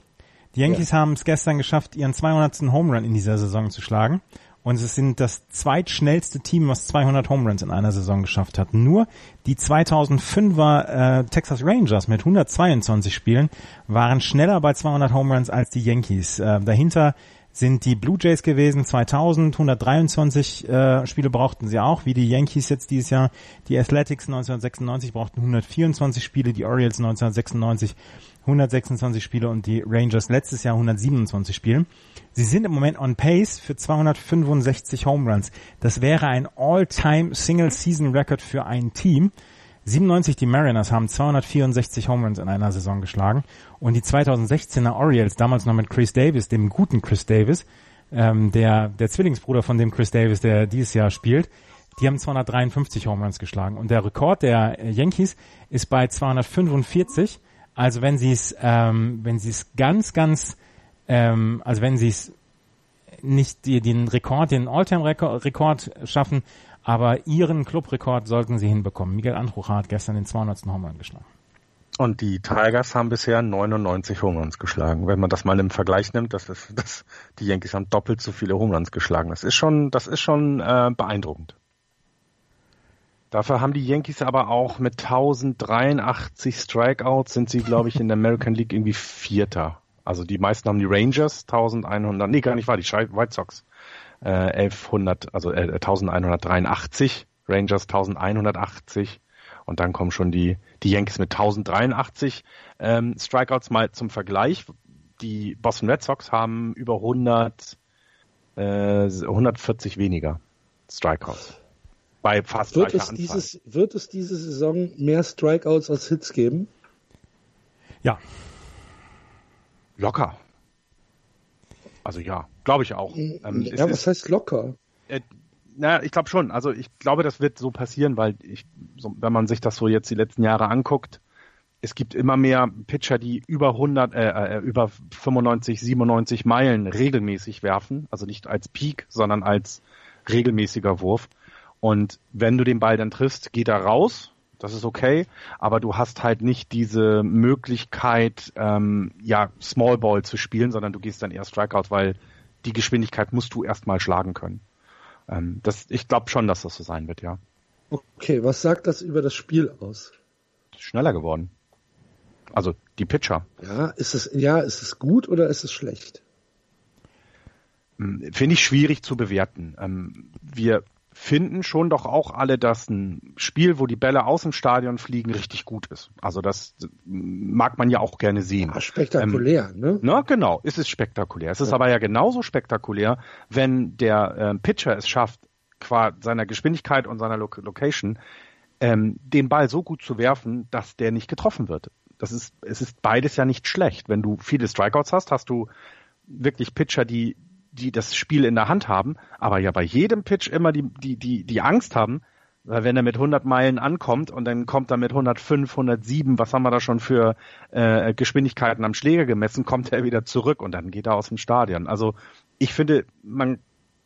Speaker 2: Die Yankees ja. haben es gestern geschafft, ihren 200. Home Run in dieser Saison zu schlagen. Und es sind das zweitschnellste Team, was 200 Home Runs in einer Saison geschafft hat. Nur die 2005er äh, Texas Rangers mit 122 Spielen waren schneller bei 200 Home Runs als die Yankees. Äh, dahinter sind die Blue Jays gewesen, 2000, 123 äh, Spiele brauchten sie auch, wie die Yankees jetzt dieses Jahr. Die Athletics 1996 brauchten 124 Spiele, die Orioles 1996 126 Spiele und die Rangers letztes Jahr 127 Spiele. Sie sind im Moment on pace für 265 Home Runs. Das wäre ein All-Time Single-Season-Record für ein Team. 97 die Mariners haben 264 Home Runs in einer Saison geschlagen und die 2016er Orioles, damals noch mit Chris Davis, dem guten Chris Davis, ähm, der, der Zwillingsbruder von dem Chris Davis, der dieses Jahr spielt, die haben 253 Home Runs geschlagen und der Rekord der Yankees ist bei 245 also wenn sie es, ähm, wenn sie es ganz, ganz, ähm, also wenn sie es nicht die, den Rekord, den All-Time-Rekord schaffen, aber ihren Clubrekord sollten sie hinbekommen. Miguel Andrucha hat gestern den 200. Home geschlagen.
Speaker 3: Und die Tigers haben bisher 99 Home geschlagen. Wenn man das mal im Vergleich nimmt, das ist, [LAUGHS] das, die Yankees haben doppelt so viele Home geschlagen. Das ist schon, das ist schon äh, beeindruckend. Dafür haben die Yankees aber auch mit 1083 Strikeouts sind sie, glaube ich, in der American League irgendwie Vierter. Also die meisten haben die Rangers 1100, nee, gar nicht wahr, die White Sox äh, 1100, also äh, 1183, Rangers 1180 und dann kommen schon die die Yankees mit 1083 ähm, Strikeouts mal zum Vergleich. Die Boston Red Sox haben über 100 äh, 140 weniger Strikeouts bei fast
Speaker 4: wird es dieses Wird es diese Saison mehr Strikeouts als Hits geben?
Speaker 2: Ja.
Speaker 3: Locker. Also ja, glaube ich auch.
Speaker 4: Ähm, ja, was ist, heißt locker?
Speaker 3: Äh, naja, ich glaube schon. Also ich glaube, das wird so passieren, weil ich, so, wenn man sich das so jetzt die letzten Jahre anguckt, es gibt immer mehr Pitcher, die über 100, äh, äh, über 95, 97 Meilen regelmäßig werfen. Also nicht als Peak, sondern als regelmäßiger Wurf. Und wenn du den Ball dann triffst, geht er raus. Das ist okay, aber du hast halt nicht diese Möglichkeit, ähm, ja, Small Ball zu spielen, sondern du gehst dann eher Strikeout, weil die Geschwindigkeit musst du erstmal schlagen können. Ähm, das, ich glaube schon, dass das so sein wird, ja.
Speaker 4: Okay, was sagt das über das Spiel aus?
Speaker 3: Schneller geworden. Also die Pitcher.
Speaker 4: Ja, ist es ja, ist es gut oder ist es schlecht?
Speaker 3: Hm, finde ich schwierig zu bewerten. Ähm, wir finden schon doch auch alle, dass ein Spiel, wo die Bälle aus dem Stadion fliegen, richtig gut ist. Also das mag man ja auch gerne sehen. Ja,
Speaker 4: spektakulär, ähm, ne?
Speaker 3: Na genau, ist es spektakulär. Es ist ja. aber ja genauso spektakulär, wenn der ähm, Pitcher es schafft, qua seiner Geschwindigkeit und seiner Lo Location ähm, den Ball so gut zu werfen, dass der nicht getroffen wird. Das ist, es ist beides ja nicht schlecht. Wenn du viele Strikeouts hast, hast du wirklich Pitcher, die die das Spiel in der Hand haben, aber ja bei jedem Pitch immer die, die, die, die Angst haben, weil wenn er mit 100 Meilen ankommt und dann kommt er mit 105, 107, was haben wir da schon für äh, Geschwindigkeiten am Schläger gemessen, kommt er wieder zurück und dann geht er aus dem Stadion. Also ich finde, man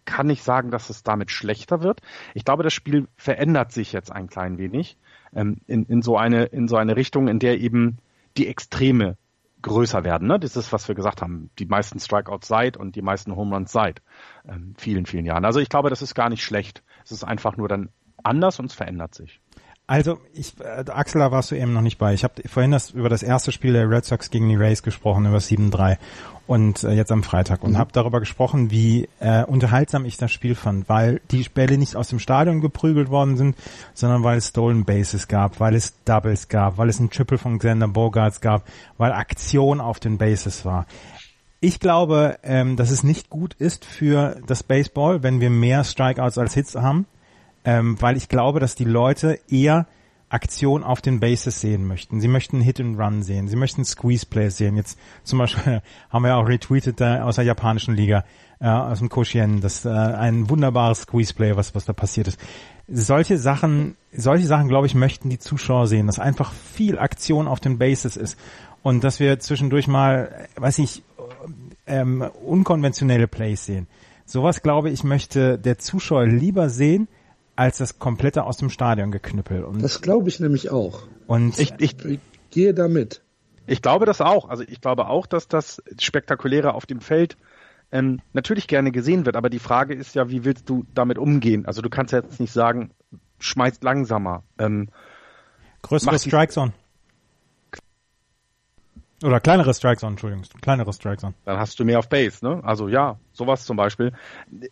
Speaker 3: kann nicht sagen, dass es damit schlechter wird. Ich glaube, das Spiel verändert sich jetzt ein klein wenig ähm, in, in, so eine, in so eine Richtung, in der eben die Extreme größer werden. Ne? Das ist, was wir gesagt haben, die meisten Strikeouts seit und die meisten Home Runs seit ähm, vielen, vielen Jahren. Also ich glaube, das ist gar nicht schlecht. Es ist einfach nur dann anders und es verändert sich.
Speaker 2: Also, ich, äh, Axel, da warst du eben noch nicht bei. Ich habe vorhin das, über das erste Spiel der Red Sox gegen die Rays gesprochen, über 7-3 und äh, jetzt am Freitag und mhm. habe darüber gesprochen, wie äh, unterhaltsam ich das Spiel fand, weil die Bälle nicht aus dem Stadion geprügelt worden sind, sondern weil es Stolen Bases gab, weil es Doubles gab, weil es ein Triple von Xander Bogarts gab, weil Aktion auf den Bases war. Ich glaube, ähm, dass es nicht gut ist für das Baseball, wenn wir mehr Strikeouts als Hits haben ähm, weil ich glaube, dass die Leute eher Aktion auf den Bases sehen möchten. Sie möchten Hit and Run sehen. Sie möchten Squeeze Plays sehen. Jetzt zum Beispiel [LAUGHS] haben wir auch retweetet äh, aus der japanischen Liga, äh, aus dem Koshien, das äh, ein wunderbares Squeeze Play, was, was da passiert ist. Solche Sachen, solche Sachen, glaube ich, möchten die Zuschauer sehen, dass einfach viel Aktion auf den Bases ist und dass wir zwischendurch mal, weiß ich, ähm, unkonventionelle Plays sehen. Sowas, glaube ich, möchte der Zuschauer lieber sehen, als das komplette aus dem Stadion geknüppel.
Speaker 4: Und das glaube ich nämlich auch.
Speaker 3: Und ich, ich, ich gehe damit. Ich glaube das auch. Also ich glaube auch, dass das Spektakuläre auf dem Feld ähm, natürlich gerne gesehen wird. Aber die Frage ist ja, wie willst du damit umgehen? Also du kannst ja jetzt nicht sagen, schmeißt langsamer. Ähm,
Speaker 2: Größere Strike Zone. Oder kleinere Strike Zone, Entschuldigung, kleinere Strike Zone.
Speaker 3: Dann hast du mehr auf Base, ne? Also ja, sowas zum Beispiel.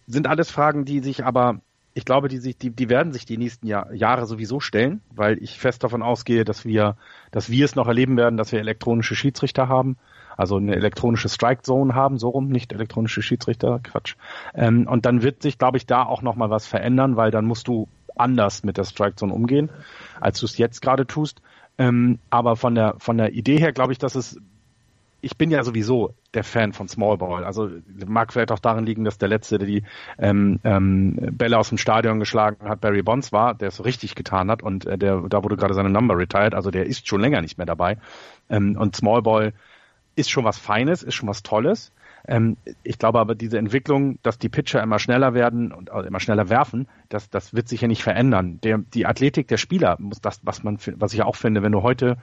Speaker 3: Sind alles Fragen, die sich aber ich glaube, die, sich, die, die werden sich die nächsten Jahr, Jahre sowieso stellen, weil ich fest davon ausgehe, dass wir, dass wir es noch erleben werden, dass wir elektronische Schiedsrichter haben, also eine elektronische Strike Zone haben, so rum, nicht elektronische Schiedsrichter, Quatsch. Ähm, und dann wird sich, glaube ich, da auch nochmal was verändern, weil dann musst du anders mit der Strike Zone umgehen, als du es jetzt gerade tust. Ähm, aber von der von der Idee her glaube ich, dass es ich bin ja sowieso der Fan von Small Ball. Also mag vielleicht auch darin liegen, dass der letzte, der die ähm, ähm, Bälle aus dem Stadion geschlagen hat, Barry Bonds war, der es richtig getan hat und äh, der da wurde gerade seine Number retired. Also der ist schon länger nicht mehr dabei. Ähm, und Small Ball ist schon was Feines, ist schon was Tolles. Ähm, ich glaube aber, diese Entwicklung, dass die Pitcher immer schneller werden und also immer schneller werfen, das, das wird sich ja nicht verändern. Der, die Athletik der Spieler muss das, was man, was ich auch finde, wenn du heute,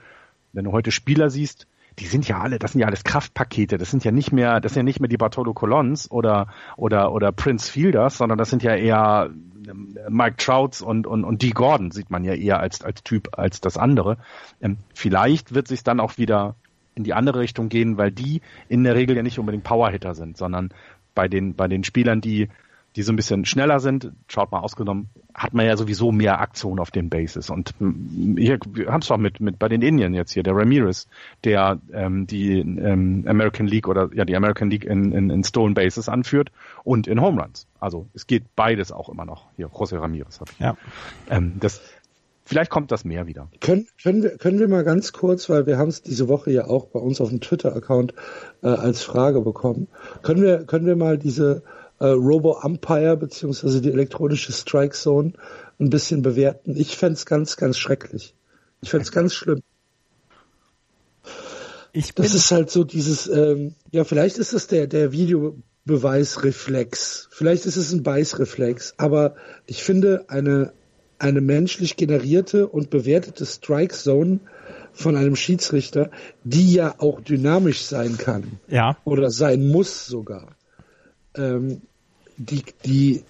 Speaker 3: wenn du heute Spieler siehst, die sind ja alle, das sind ja alles Kraftpakete. Das sind ja nicht mehr, das sind ja nicht mehr die Bartolo Colons oder oder oder Prince Fielders, sondern das sind ja eher ähm, Mike Trouts und und und Dee Gordon sieht man ja eher als als Typ als das andere. Ähm, vielleicht wird sich dann auch wieder in die andere Richtung gehen, weil die in der Regel ja nicht unbedingt Powerhitter sind, sondern bei den bei den Spielern, die die so ein bisschen schneller sind, schaut mal ausgenommen, hat man ja sowieso mehr Aktion auf den Bases. Und hier, wir haben es doch mit, mit bei den Indien jetzt hier, der Ramirez, der ähm, die ähm, American League oder ja die American League in, in, in Stolen Bases anführt und in Home Runs. Also es geht beides auch immer noch. Hier, José Ramirez habe ich. Ja. Ähm, das, vielleicht kommt das mehr wieder.
Speaker 4: Können, können, wir, können wir mal ganz kurz, weil wir haben es diese Woche ja auch bei uns auf dem Twitter-Account äh, als Frage bekommen, können wir, können wir mal diese äh, Robo-Umpire beziehungsweise die elektronische Strike Zone ein bisschen bewerten. Ich fände ganz, ganz schrecklich. Ich fände ganz schlimm. Ich das ist halt so dieses, ähm, ja, vielleicht ist es der, der Videobeweisreflex. Vielleicht ist es ein Beißreflex. Aber ich finde, eine, eine menschlich generierte und bewertete Strike Zone von einem Schiedsrichter, die ja auch dynamisch sein kann.
Speaker 2: Ja.
Speaker 4: Oder sein muss sogar ähm, die, die,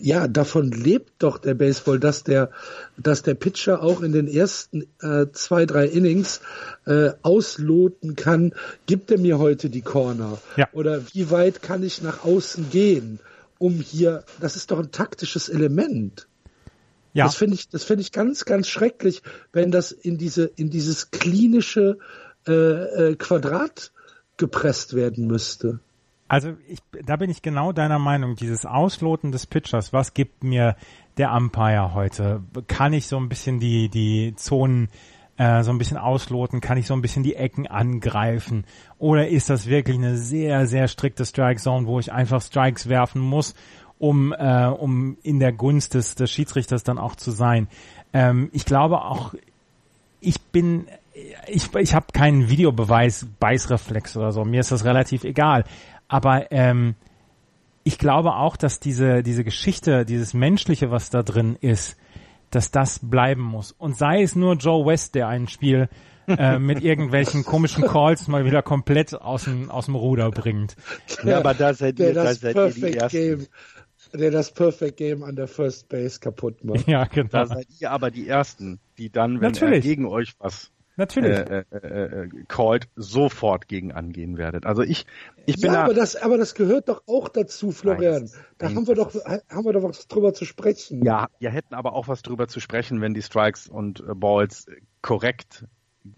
Speaker 4: ja, davon lebt doch der Baseball, dass der, dass der Pitcher auch in den ersten äh, zwei, drei Innings äh, ausloten kann, gibt er mir heute die Corner? Ja. Oder wie weit kann ich nach außen gehen, um hier, das ist doch ein taktisches Element. Ja. Das finde ich, das finde ich ganz, ganz schrecklich, wenn das in diese, in dieses klinische äh, äh, Quadrat gepresst werden müsste.
Speaker 2: Also ich, da bin ich genau deiner Meinung. Dieses Ausloten des Pitchers, was gibt mir der Umpire heute? Kann ich so ein bisschen die, die Zonen äh, so ein bisschen ausloten? Kann ich so ein bisschen die Ecken angreifen? Oder ist das wirklich eine sehr, sehr strikte Strike Zone, wo ich einfach Strikes werfen muss, um, äh, um in der Gunst des, des Schiedsrichters dann auch zu sein? Ähm, ich glaube auch, ich bin ich, ich habe keinen Videobeweis, Beißreflex oder so. Mir ist das relativ egal. Aber ähm, ich glaube auch, dass diese, diese Geschichte, dieses Menschliche, was da drin ist, dass das bleiben muss. Und sei es nur Joe West, der ein Spiel äh, [LAUGHS] mit irgendwelchen komischen Calls mal wieder komplett aus dem, aus dem Ruder bringt.
Speaker 4: Ja, aber da seid ihr, da seid ihr die Ersten. Game der das Perfect Game an der First Base kaputt macht.
Speaker 3: Ja, genau. Da seid ihr aber die Ersten, die dann, wenn Natürlich. er gegen euch was
Speaker 2: Natürlich.
Speaker 3: Äh, äh, äh, called, sofort gegen angehen werdet. Also ich, ich bin
Speaker 4: ja,
Speaker 3: da,
Speaker 4: aber das, aber das gehört doch auch dazu, Florian. Nein, da nein, haben wir doch, haben wir doch was drüber zu sprechen.
Speaker 3: Ja, wir hätten aber auch was drüber zu sprechen, wenn die Strikes und äh, Balls korrekt,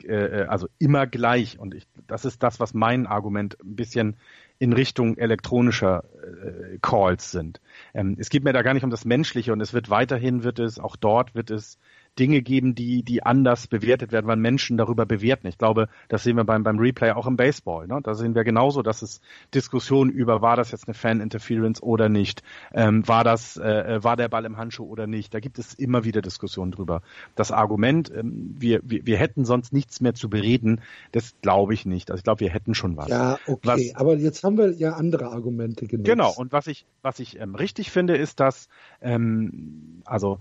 Speaker 3: äh, äh, also immer gleich. Und ich, das ist das, was mein Argument ein bisschen in Richtung elektronischer äh, Calls sind. Ähm, es geht mir da gar nicht um das Menschliche und es wird weiterhin, wird es, auch dort wird es Dinge geben, die, die anders bewertet werden, weil Menschen darüber bewerten. Ich glaube, das sehen wir beim, beim Replay auch im Baseball. Ne? Da sehen wir genauso, dass es Diskussionen über, war das jetzt eine Fan-Interference oder nicht? Ähm, war das, äh, war der Ball im Handschuh oder nicht? Da gibt es immer wieder Diskussionen drüber. Das Argument, ähm, wir, wir, wir hätten sonst nichts mehr zu bereden, das glaube ich nicht. Also ich glaube, wir hätten schon was.
Speaker 4: Ja, okay. Was, aber jetzt haben wir ja andere Argumente genutzt.
Speaker 3: Genau. Und was ich, was ich ähm, richtig finde, ist, dass, ähm, also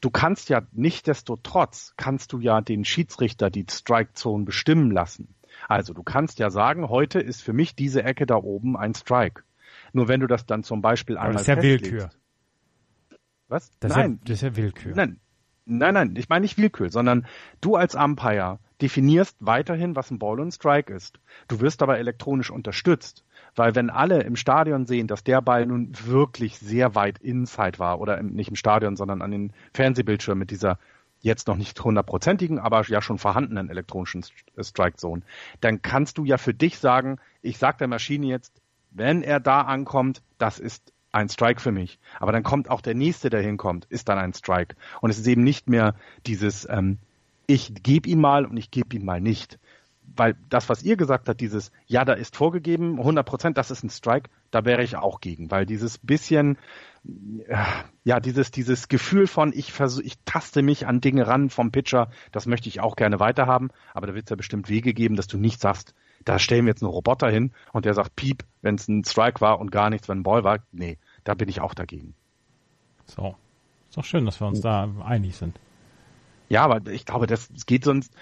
Speaker 3: du kannst ja nichtdestotrotz, kannst du ja den Schiedsrichter die Strike Zone bestimmen lassen. Also du kannst ja sagen, heute ist für mich diese Ecke da oben ein Strike. Nur wenn du das dann zum Beispiel einmal
Speaker 2: das ist ja Willkür.
Speaker 3: Was?
Speaker 2: Das nein, ja, das ist ja Willkür.
Speaker 3: Nein, nein, nein, ich meine nicht Willkür, sondern du als Umpire definierst weiterhin, was ein Ball und Strike ist. Du wirst aber elektronisch unterstützt. Weil wenn alle im Stadion sehen, dass der Ball nun wirklich sehr weit inside war, oder im, nicht im Stadion, sondern an den Fernsehbildschirmen mit dieser jetzt noch nicht hundertprozentigen, aber ja schon vorhandenen elektronischen Strike Zone, dann kannst du ja für dich sagen, ich sag der Maschine jetzt, wenn er da ankommt, das ist ein Strike für mich. Aber dann kommt auch der nächste, der hinkommt, ist dann ein Strike. Und es ist eben nicht mehr dieses, ähm, ich gebe ihn mal und ich gebe ihn mal nicht weil das, was ihr gesagt habt, dieses, ja, da ist vorgegeben, 100 Prozent, das ist ein Strike, da wäre ich auch gegen, weil dieses bisschen, äh, ja, dieses, dieses Gefühl von, ich versuche, ich taste mich an Dinge ran vom Pitcher, das möchte ich auch gerne weiterhaben, aber da wird es ja bestimmt Wege geben, dass du nicht sagst, da stellen wir jetzt einen Roboter hin und der sagt Piep, wenn es ein Strike war und gar nichts, wenn ein Ball war. Nee, da bin ich auch dagegen.
Speaker 2: So. Ist doch schön, dass wir uns da einig sind.
Speaker 3: Ja, aber ich glaube, das geht sonst,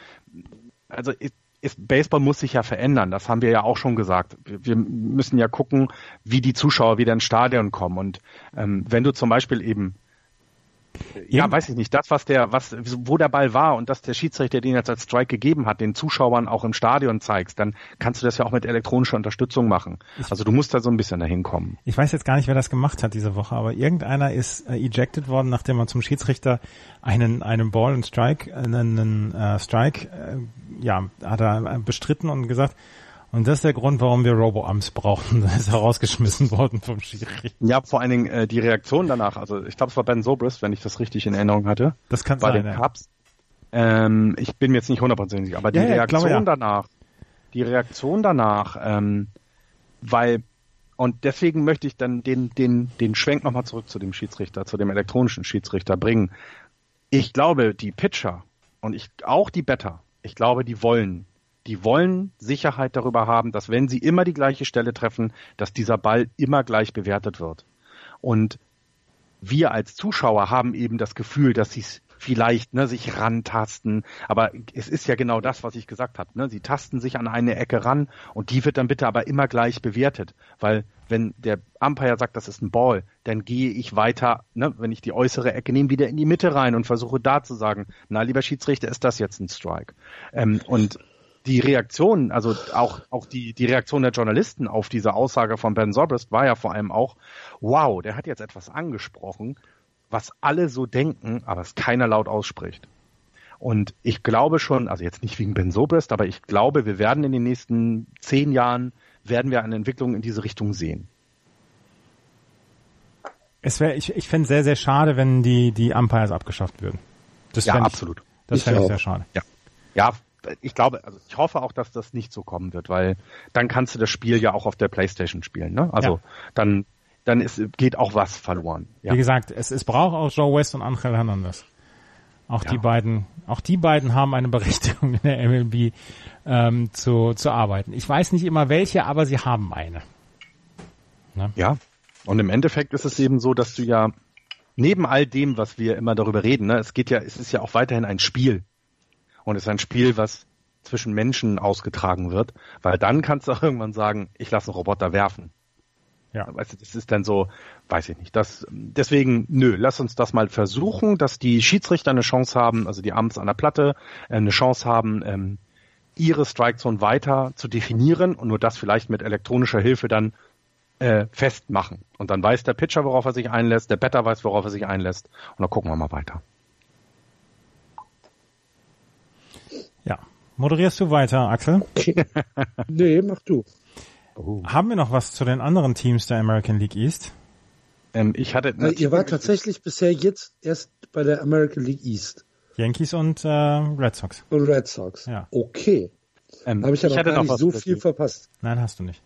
Speaker 3: also ich, ist, Baseball muss sich ja verändern. Das haben wir ja auch schon gesagt. Wir müssen ja gucken, wie die Zuschauer wieder ins Stadion kommen. Und ähm, wenn du zum Beispiel eben ja, ja, weiß ich nicht, das, was der, was, wo der Ball war und dass der Schiedsrichter den jetzt als Strike gegeben hat, den Zuschauern auch im Stadion zeigst, dann kannst du das ja auch mit elektronischer Unterstützung machen. Ich, also du musst da so ein bisschen dahin kommen.
Speaker 2: Ich weiß jetzt gar nicht, wer das gemacht hat diese Woche, aber irgendeiner ist äh, ejected worden, nachdem man zum Schiedsrichter einen, einen Ball und Strike, einen, einen äh, Strike, äh, ja, hat er bestritten und gesagt, und das ist der Grund, warum wir Robo-Amps brauchen. [LAUGHS] Da ist er rausgeschmissen worden vom Schiri.
Speaker 3: Ja, vor allen Dingen äh, die Reaktion danach. Also ich glaube, es war Ben Sobrist, wenn ich das richtig in Erinnerung hatte.
Speaker 2: Das kann
Speaker 3: bei
Speaker 2: sein.
Speaker 3: Bei den Cubs. Ähm, ich bin mir jetzt nicht hundertprozentig sicher, aber die ja, Reaktion ja. danach, die Reaktion danach, ähm, weil und deswegen möchte ich dann den den den Schwenk nochmal zurück zu dem Schiedsrichter, zu dem elektronischen Schiedsrichter bringen. Ich glaube, die Pitcher und ich auch die Better, ich glaube, die wollen die wollen Sicherheit darüber haben, dass wenn sie immer die gleiche Stelle treffen, dass dieser Ball immer gleich bewertet wird. Und wir als Zuschauer haben eben das Gefühl, dass sie es vielleicht ne, sich rantasten. Aber es ist ja genau das, was ich gesagt habe. Ne? Sie tasten sich an eine Ecke ran und die wird dann bitte aber immer gleich bewertet. Weil wenn der Umpire sagt, das ist ein Ball, dann gehe ich weiter, ne, wenn ich die äußere Ecke nehme, wieder in die Mitte rein und versuche da zu sagen, na lieber Schiedsrichter, ist das jetzt ein Strike? Ähm, und die Reaktion, also auch, auch die, die Reaktion der Journalisten auf diese Aussage von Ben Sobrist war ja vor allem auch, wow, der hat jetzt etwas angesprochen, was alle so denken, aber es keiner laut ausspricht. Und ich glaube schon, also jetzt nicht wegen Ben Sobrist, aber ich glaube, wir werden in den nächsten zehn Jahren, werden wir eine Entwicklung in diese Richtung sehen.
Speaker 2: Es wäre, ich, ich fände es sehr, sehr schade, wenn die, die Umpires abgeschafft würden.
Speaker 3: Das ja, absolut.
Speaker 2: Ich, das fände ich sehr schade.
Speaker 3: Ja. Ja, ich glaube, also ich hoffe auch, dass das nicht so kommen wird, weil dann kannst du das Spiel ja auch auf der Playstation spielen. Ne? Also ja. dann, dann ist, geht auch was verloren.
Speaker 2: Ja. Wie gesagt, es, es braucht auch Joe West und Angel Hernandez. Auch ja. die beiden, auch die beiden haben eine Berechtigung in der MLB ähm, zu, zu arbeiten. Ich weiß nicht immer welche, aber sie haben eine.
Speaker 3: Ne? Ja. Und im Endeffekt ist es eben so, dass du ja neben all dem, was wir immer darüber reden, ne, es geht ja, es ist ja auch weiterhin ein Spiel. Und es ist ein Spiel, was zwischen Menschen ausgetragen wird, weil dann kannst du auch irgendwann sagen, ich lasse einen Roboter werfen. Ja. Weißt du, das ist dann so, weiß ich nicht. Das, deswegen, nö, lass uns das mal versuchen, dass die Schiedsrichter eine Chance haben, also die Amts an der Platte, äh, eine Chance haben, ähm, ihre Strikezone weiter zu definieren und nur das vielleicht mit elektronischer Hilfe dann äh, festmachen. Und dann weiß der Pitcher, worauf er sich einlässt, der Better weiß, worauf er sich einlässt. Und dann gucken wir mal weiter.
Speaker 2: Ja. Moderierst du weiter, Axel? [LAUGHS]
Speaker 4: nee, mach du.
Speaker 2: Oh. Haben wir noch was zu den anderen Teams der American League East?
Speaker 3: Ähm, ich hatte.
Speaker 4: Also ihr wart tatsächlich bisher jetzt erst bei der American League East.
Speaker 2: Yankees und äh, Red Sox.
Speaker 4: Und Red Sox. Ja. Okay. Ähm, Habe ich ja noch gar nicht so viel verpasst.
Speaker 2: Nein, hast du nicht.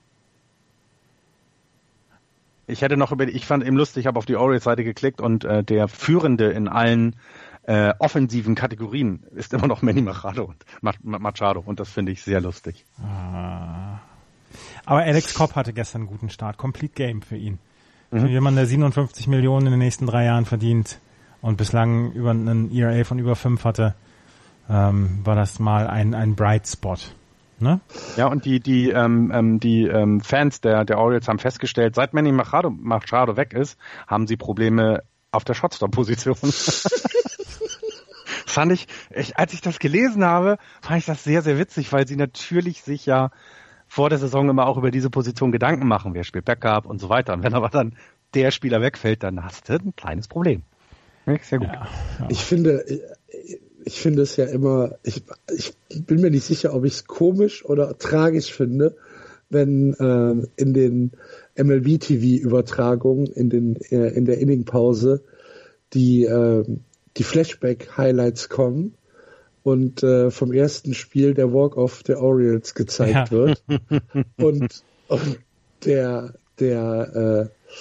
Speaker 3: Ich hätte noch über, ich fand eben lustig, ich habe auf die Orioles-Seite geklickt und äh, der Führende in allen äh, offensiven Kategorien ist immer noch Manny Machado und Machado und das finde ich sehr lustig. Ah.
Speaker 2: Aber Alex Cobb hatte gestern einen guten Start. Complete Game für ihn. Mhm. Für jemanden, der 57 Millionen in den nächsten drei Jahren verdient und bislang über einen ERA von über fünf hatte, ähm, war das mal ein, ein Bright Spot. Ne?
Speaker 3: Ja, und die, die, ähm, ähm, die ähm, Fans der, der Orioles haben festgestellt, seit Manny Machado, Machado weg ist, haben sie Probleme auf der Shotstop-Position. [LAUGHS] fand ich, ich, als ich das gelesen habe, fand ich das sehr, sehr witzig, weil sie natürlich sich ja vor der Saison immer auch über diese Position Gedanken machen, wer spielt Backup und so weiter. Und wenn aber dann der Spieler wegfällt, dann hast du ein kleines Problem.
Speaker 4: Sehr gut. Ja, ja. Ich finde, ich finde es ja immer, ich, ich bin mir nicht sicher, ob ich es komisch oder tragisch finde, wenn äh, in den MLB-TV-Übertragungen in, den, äh, in der Inningpause die, äh, die Flashback-Highlights kommen und äh, vom ersten Spiel der Walk-Off der Orioles gezeigt ja. wird. [LAUGHS] Und, und der der äh,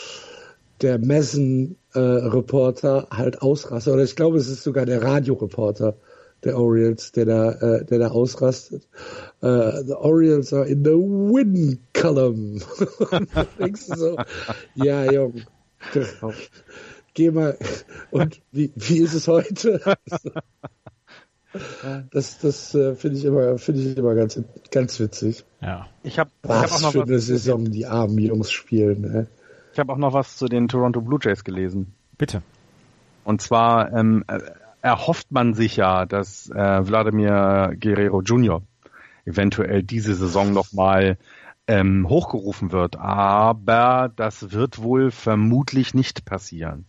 Speaker 4: der Messen äh, Reporter halt ausrastet. Oder ich glaube es ist sogar der Radioreporter der Orioles der da äh, der da ausrastet. Uh, the Orioles are in the win column. [LAUGHS] Und denkst du so ja Jung [LAUGHS] geh [LAUGHS] mal und wie wie ist es heute [LAUGHS] das, das äh, finde ich immer, finde ich immer ganz, ganz witzig.
Speaker 3: Ja. Ich habe
Speaker 4: hab auch noch für was eine Saison die armen Jungs spielen. Ne?
Speaker 3: Ich habe auch noch was zu den Toronto Blue Jays gelesen.
Speaker 2: Bitte.
Speaker 3: Und zwar ähm, äh, erhofft man sich ja, dass äh, Vladimir Guerrero Jr. eventuell diese Saison nochmal ähm, hochgerufen wird. Aber das wird wohl vermutlich nicht passieren.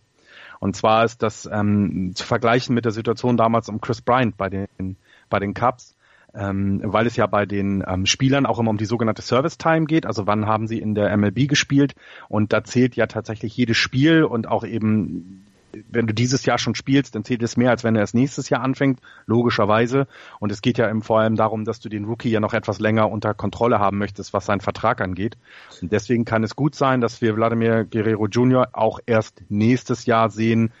Speaker 3: Und zwar ist das ähm, zu vergleichen mit der Situation damals um Chris Bryant bei den, bei den Cubs, ähm, weil es ja bei den ähm, Spielern auch immer um die sogenannte Service Time geht, also wann haben sie in der MLB gespielt? Und da zählt ja tatsächlich jedes Spiel und auch eben wenn du dieses Jahr schon spielst, dann zählt es mehr, als wenn er es nächstes Jahr anfängt, logischerweise. Und es geht ja eben vor allem darum, dass du den Rookie ja noch etwas länger unter Kontrolle haben möchtest, was seinen Vertrag angeht. Und deswegen kann es gut sein, dass wir Vladimir Guerrero Jr. auch erst nächstes Jahr sehen,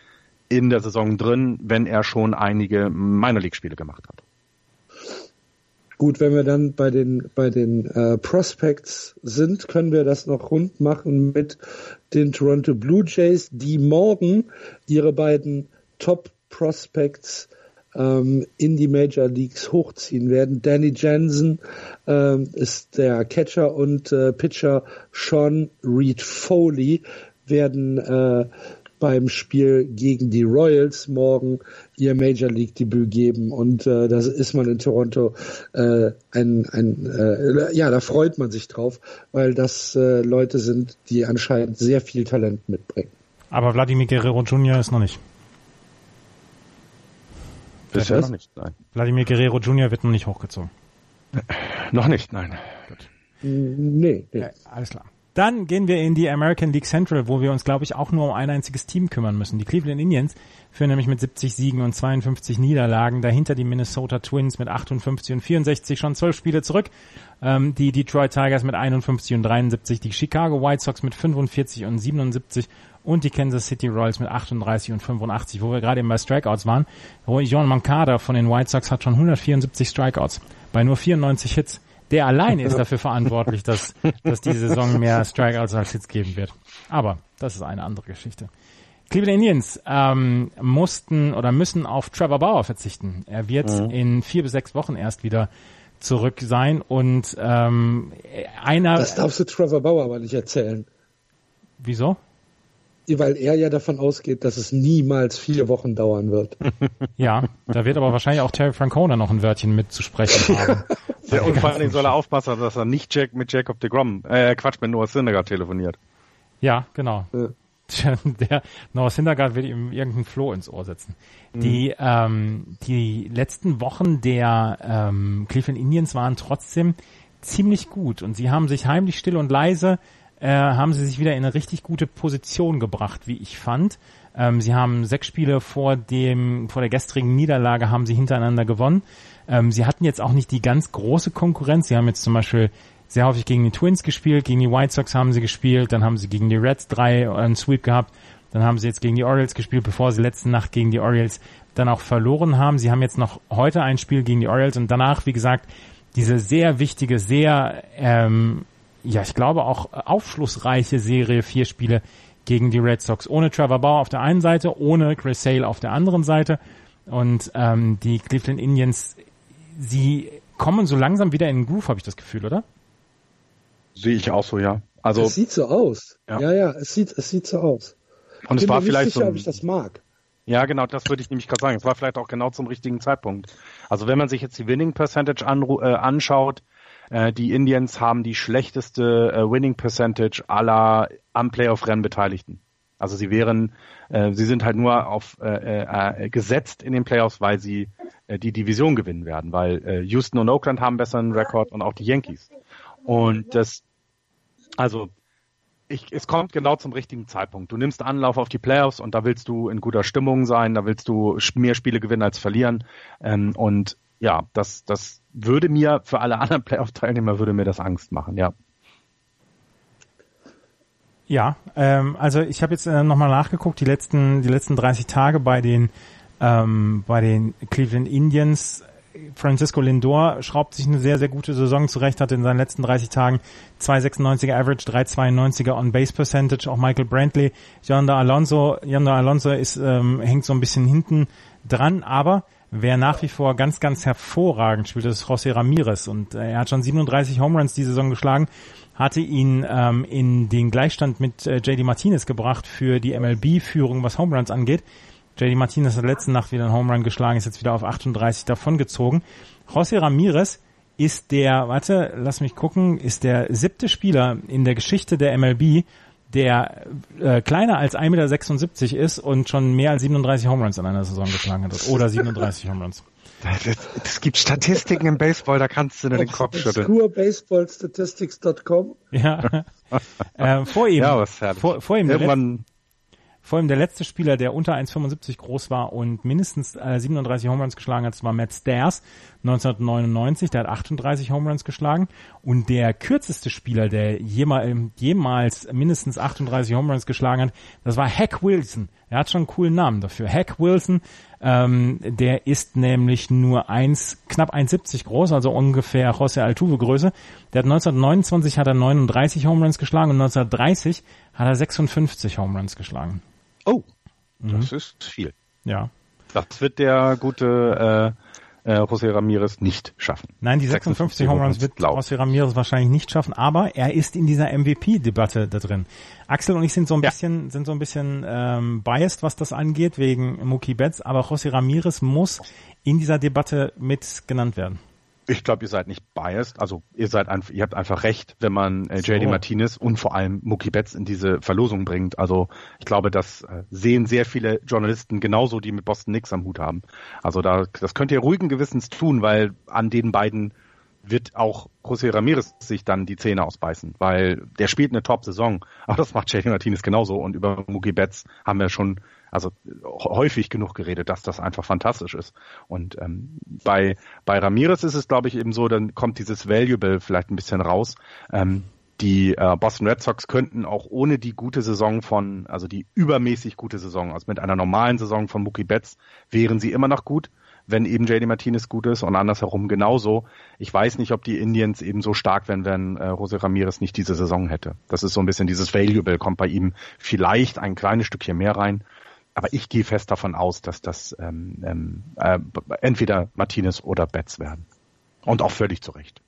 Speaker 3: in der Saison drin, wenn er schon einige Minor League Spiele gemacht hat.
Speaker 4: Gut, wenn wir dann bei den bei den äh, Prospects sind, können wir das noch rund machen mit den Toronto Blue Jays, die morgen ihre beiden Top Prospects ähm, in die Major Leagues hochziehen werden. Danny Jensen ähm, ist der Catcher und äh, Pitcher Sean Reed Foley werden äh, beim Spiel gegen die Royals morgen ihr Major League Debüt geben und äh, da ist man in Toronto äh, ein, ein äh, ja da freut man sich drauf, weil das äh, Leute sind, die anscheinend sehr viel Talent mitbringen.
Speaker 2: Aber Vladimir Guerrero Jr. ist noch nicht.
Speaker 3: Bisher noch nicht, nein.
Speaker 2: Vladimir Guerrero Jr. wird noch nicht hochgezogen.
Speaker 3: Noch nicht, nein. Gut.
Speaker 4: Nee, nee.
Speaker 2: Ja, alles klar. Dann gehen wir in die American League Central, wo wir uns, glaube ich, auch nur um ein einziges Team kümmern müssen. Die Cleveland Indians führen nämlich mit 70 Siegen und 52 Niederlagen. Dahinter die Minnesota Twins mit 58 und 64 schon zwölf Spiele zurück. Ähm, die Detroit Tigers mit 51 und 73. Die Chicago White Sox mit 45 und 77 und die Kansas City Royals mit 38 und 85, wo wir gerade eben bei Strikeouts waren. John Mancada von den White Sox hat schon 174 Strikeouts bei nur 94 Hits der alleine ist dafür verantwortlich, dass, dass die Saison mehr Strikeouts als Hits geben wird. Aber das ist eine andere Geschichte. Cleveland Indians ähm, mussten oder müssen auf Trevor Bauer verzichten. Er wird mhm. in vier bis sechs Wochen erst wieder zurück sein und ähm, einer.
Speaker 4: Das darfst du Trevor Bauer aber nicht erzählen.
Speaker 2: Wieso?
Speaker 4: Weil er ja davon ausgeht, dass es niemals vier Wochen dauern wird. [LAUGHS]
Speaker 2: Ja, da wird aber wahrscheinlich auch Terry Francona noch ein Wörtchen mitzusprechen [LAUGHS] haben.
Speaker 3: ja, und vor allen Dingen soll er aufpassen, dass er nicht Jack mit Jacob de Grom, äh, Quatsch, mit Noah Syndergaard telefoniert.
Speaker 2: Ja, genau. Ja. [LAUGHS] Der Noah Syndergaard wird ihm irgendein Floh ins Ohr setzen. Mhm. Die, ähm, die letzten Wochen der ähm, Cleveland Indians waren trotzdem ziemlich gut und sie haben sich heimlich still und leise äh, haben sie sich wieder in eine richtig gute Position gebracht, wie ich fand. Ähm, sie haben sechs Spiele vor dem, vor der gestrigen Niederlage haben sie hintereinander gewonnen. Ähm, sie hatten jetzt auch nicht die ganz große Konkurrenz. Sie haben jetzt zum Beispiel sehr häufig gegen die Twins gespielt, gegen die White Sox haben sie gespielt, dann haben sie gegen die Reds drei einen Sweep gehabt, dann haben sie jetzt gegen die Orioles gespielt, bevor sie letzte Nacht gegen die Orioles dann auch verloren haben. Sie haben jetzt noch heute ein Spiel gegen die Orioles und danach, wie gesagt, diese sehr wichtige, sehr ähm, ja, ich glaube auch aufschlussreiche Serie, vier Spiele gegen die Red Sox. Ohne Trevor Bauer auf der einen Seite, ohne Chris Sale auf der anderen Seite. Und ähm, die Cleveland Indians, sie kommen so langsam wieder in den Groove, habe ich das Gefühl, oder?
Speaker 3: Sehe ich auch so, ja. Also
Speaker 4: es sieht so aus. Ja, ja, ja es sieht es sieht so aus.
Speaker 3: Und ich es war vielleicht
Speaker 4: sicher,
Speaker 3: so. Ein,
Speaker 4: ob ich das mag.
Speaker 3: Ja, genau, das würde ich nämlich gerade sagen. Es war vielleicht auch genau zum richtigen Zeitpunkt. Also wenn man sich jetzt die Winning Percentage an, äh, anschaut, äh, die Indians haben die schlechteste äh, Winning Percentage aller am Playoff-Rennen Beteiligten. Also sie wären, äh, sie sind halt nur auf äh, äh, gesetzt in den Playoffs, weil sie äh, die Division gewinnen werden, weil äh, Houston und Oakland haben besseren Rekord und auch die Yankees. Und das, also ich, es kommt genau zum richtigen Zeitpunkt. Du nimmst Anlauf auf die Playoffs und da willst du in guter Stimmung sein, da willst du mehr Spiele gewinnen als verlieren. Ähm, und ja, das, das würde mir für alle anderen [LAUGHS] Playoff-Teilnehmer würde mir das Angst machen, ja.
Speaker 2: Ja, ähm, also ich habe jetzt äh, nochmal nachgeguckt, die letzten, die letzten 30 Tage bei den, ähm, bei den Cleveland Indians. Francisco Lindor schraubt sich eine sehr, sehr gute Saison zurecht, hat in seinen letzten 30 Tagen 2,96er Average, 3,92er On-Base Percentage, auch Michael Brantley, Yonder Alonso, Yonder Alonso ist, ähm, hängt so ein bisschen hinten dran, aber Wer nach wie vor ganz, ganz hervorragend spielt, ist José Ramirez. Und äh, er hat schon 37 Home Runs die Saison geschlagen, hatte ihn ähm, in den Gleichstand mit äh, JD Martinez gebracht für die MLB-Führung, was Home Runs angeht. JD Martinez hat letzte Nacht wieder einen Home Run geschlagen, ist jetzt wieder auf 38 davongezogen. José Ramirez ist der, warte, lass mich gucken, ist der siebte Spieler in der Geschichte der MLB, der äh, kleiner als 1,76 Meter ist und schon mehr als 37 Home Runs in einer Saison geschlagen hat. Oder 37 Home Runs.
Speaker 3: Es gibt Statistiken im Baseball, da kannst du nur den Kopf schütteln.
Speaker 4: Obscurebaseballstatistics.com.
Speaker 2: Ja. [LAUGHS] äh, vor ihm,
Speaker 3: ja, was
Speaker 2: vor, vor ihm Irgendwann vor allem der letzte Spieler, der unter 1,75 groß war und mindestens äh, 37 Home Runs geschlagen hat, war Matt Stairs 1999. Der hat 38 Home Runs geschlagen. Und der kürzeste Spieler, der jemals, jemals mindestens 38 Home Runs geschlagen hat, das war Hack Wilson. Er hat schon einen coolen Namen dafür. Hack Wilson, ähm, der ist nämlich nur eins, knapp 1,70 groß, also ungefähr José Altuve Größe. Der hat 1929 hat er 39 Home Runs geschlagen und 1930 hat er 56 Home Runs geschlagen.
Speaker 3: Oh, das mhm. ist viel.
Speaker 2: Ja.
Speaker 3: Das wird der gute äh, äh, José Ramirez nicht schaffen.
Speaker 2: Nein, die 56 Home Runs wird laut. José Ramirez wahrscheinlich nicht schaffen, aber er ist in dieser MVP-Debatte da drin. Axel und ich sind so ein ja. bisschen, sind so ein bisschen ähm, biased, was das angeht, wegen Mookie Betts, aber José Ramirez muss in dieser Debatte mit genannt werden.
Speaker 3: Ich glaube, ihr seid nicht biased. Also ihr seid einfach, ihr habt einfach recht, wenn man äh, JD so. Martinez und vor allem Mookie Betts in diese Verlosung bringt. Also ich glaube, das äh, sehen sehr viele Journalisten genauso, die mit Boston Knicks am Hut haben. Also da, das könnt ihr ruhigen Gewissens tun, weil an den beiden wird auch José Ramirez sich dann die Zähne ausbeißen, weil der spielt eine Top-Saison. Aber das macht JD Martinez genauso. Und über Mookie Betts haben wir schon also häufig genug geredet, dass das einfach fantastisch ist. Und ähm, bei, bei Ramirez ist es, glaube ich, eben so, dann kommt dieses Valuable vielleicht ein bisschen raus. Ähm, die äh, Boston Red Sox könnten auch ohne die gute Saison von, also die übermäßig gute Saison, also mit einer normalen Saison von Mookie Betts, wären sie immer noch gut, wenn eben JD Martinez gut ist und andersherum genauso. Ich weiß nicht, ob die Indians eben so stark wären, wenn äh, Jose Ramirez nicht diese Saison hätte. Das ist so ein bisschen dieses Valuable, kommt bei ihm vielleicht ein kleines Stückchen mehr rein aber ich gehe fest davon aus, dass das ähm, ähm, äh, entweder Martinez oder Betts werden. Und auch völlig zu Recht.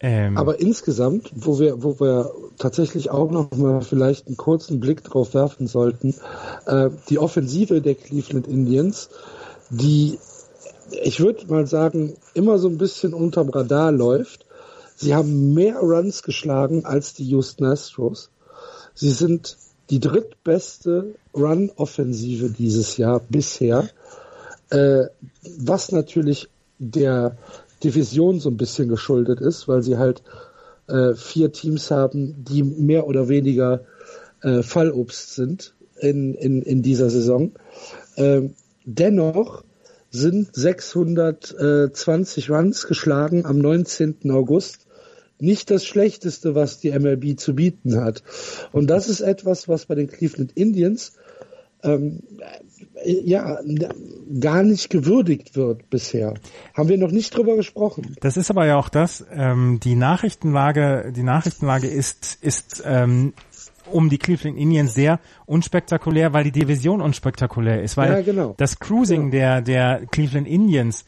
Speaker 4: Ähm. Aber insgesamt, wo wir, wo wir tatsächlich auch noch mal vielleicht einen kurzen Blick drauf werfen sollten, äh, die Offensive der Cleveland Indians, die, ich würde mal sagen, immer so ein bisschen unterm Radar läuft. Sie haben mehr Runs geschlagen als die Houston Astros. Sie sind die drittbeste Run-Offensive dieses Jahr bisher, äh, was natürlich der Division so ein bisschen geschuldet ist, weil sie halt äh, vier Teams haben, die mehr oder weniger äh, Fallobst sind in, in, in dieser Saison. Ähm, dennoch sind 620 Runs geschlagen am 19. August. Nicht das Schlechteste, was die MLB zu bieten hat. Und das ist etwas, was bei den Cleveland Indians ähm, ja, gar nicht gewürdigt wird bisher. Haben wir noch nicht drüber gesprochen.
Speaker 2: Das ist aber ja auch das, ähm, die Nachrichtenlage, die Nachrichtenlage ist, ist ähm, um die Cleveland Indians sehr unspektakulär, weil die Division unspektakulär ist, weil ja, genau. das Cruising ja. der, der Cleveland Indians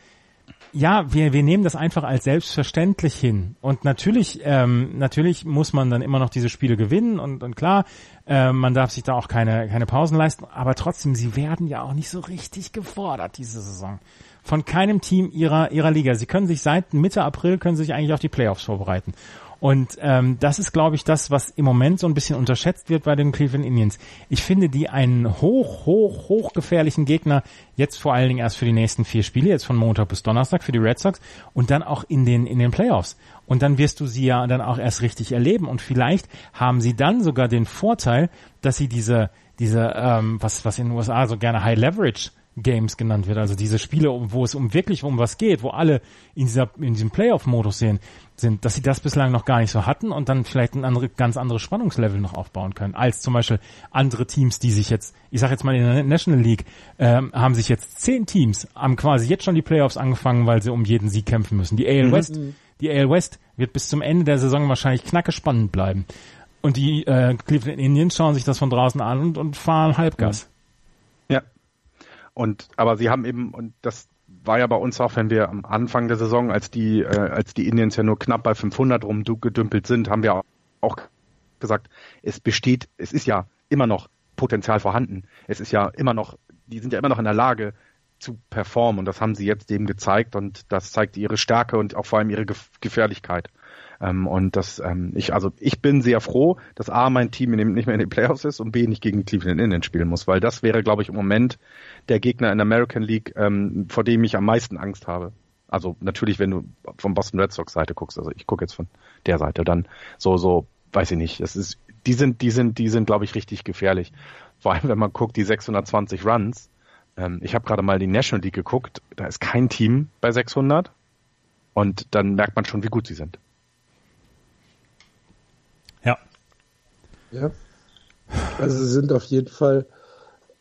Speaker 2: ja, wir, wir nehmen das einfach als selbstverständlich hin. Und natürlich, ähm, natürlich muss man dann immer noch diese Spiele gewinnen und, und klar, äh, man darf sich da auch keine, keine Pausen leisten, aber trotzdem, sie werden ja auch nicht so richtig gefordert diese Saison. Von keinem Team ihrer, ihrer Liga. Sie können sich seit Mitte April können sich eigentlich auf die Playoffs vorbereiten. Und ähm, das ist, glaube ich, das, was im Moment so ein bisschen unterschätzt wird bei den Cleveland Indians. Ich finde die einen hoch, hoch, hoch gefährlichen Gegner jetzt vor allen Dingen erst für die nächsten vier Spiele, jetzt von Montag bis Donnerstag für die Red Sox und dann auch in den in den Playoffs. Und dann wirst du sie ja dann auch erst richtig erleben. Und vielleicht haben sie dann sogar den Vorteil, dass sie diese diese ähm, was was in den USA so gerne High Leverage Games genannt wird, also diese Spiele, wo es um wirklich um was geht, wo alle in dieser in diesem Playoff-Modus sehen, sind, dass sie das bislang noch gar nicht so hatten und dann vielleicht ein andere, ganz anderes Spannungslevel noch aufbauen können, als zum Beispiel andere Teams, die sich jetzt, ich sage jetzt mal in der National League, ähm, haben sich jetzt zehn Teams, haben quasi jetzt schon die Playoffs angefangen, weil sie um jeden Sieg kämpfen müssen. Die AL mhm. West, die AL West wird bis zum Ende der Saison wahrscheinlich knacke spannend bleiben. Und die äh, Cleveland Indians schauen sich das von draußen an und, und fahren Halbgas.
Speaker 3: Ja. Und aber sie haben eben, und das war ja bei uns auch, wenn wir am Anfang der Saison, als die, äh, als die Indians ja nur knapp bei 500 rumgedümpelt sind, haben wir auch gesagt, es besteht, es ist ja immer noch Potenzial vorhanden. Es ist ja immer noch, die sind ja immer noch in der Lage zu performen und das haben sie jetzt eben gezeigt und das zeigt ihre Stärke und auch vor allem ihre Gefährlichkeit. Ähm, und das, ähm, ich, also ich bin sehr froh, dass A, mein Team nicht mehr in den Playoffs ist und B, nicht gegen die Cleveland Indians spielen muss, weil das wäre, glaube ich, im Moment der Gegner in der American League, ähm, vor dem ich am meisten Angst habe. Also natürlich, wenn du von Boston Red Sox Seite guckst, also ich gucke jetzt von der Seite, dann so, so, weiß ich nicht, es ist, die sind, die sind, die sind, glaube ich, richtig gefährlich. Vor allem, wenn man guckt, die 620 Runs. Ähm, ich habe gerade mal die National League geguckt, da ist kein Team bei 600 und dann merkt man schon, wie gut sie sind.
Speaker 4: Ja. Also sie sind auf jeden Fall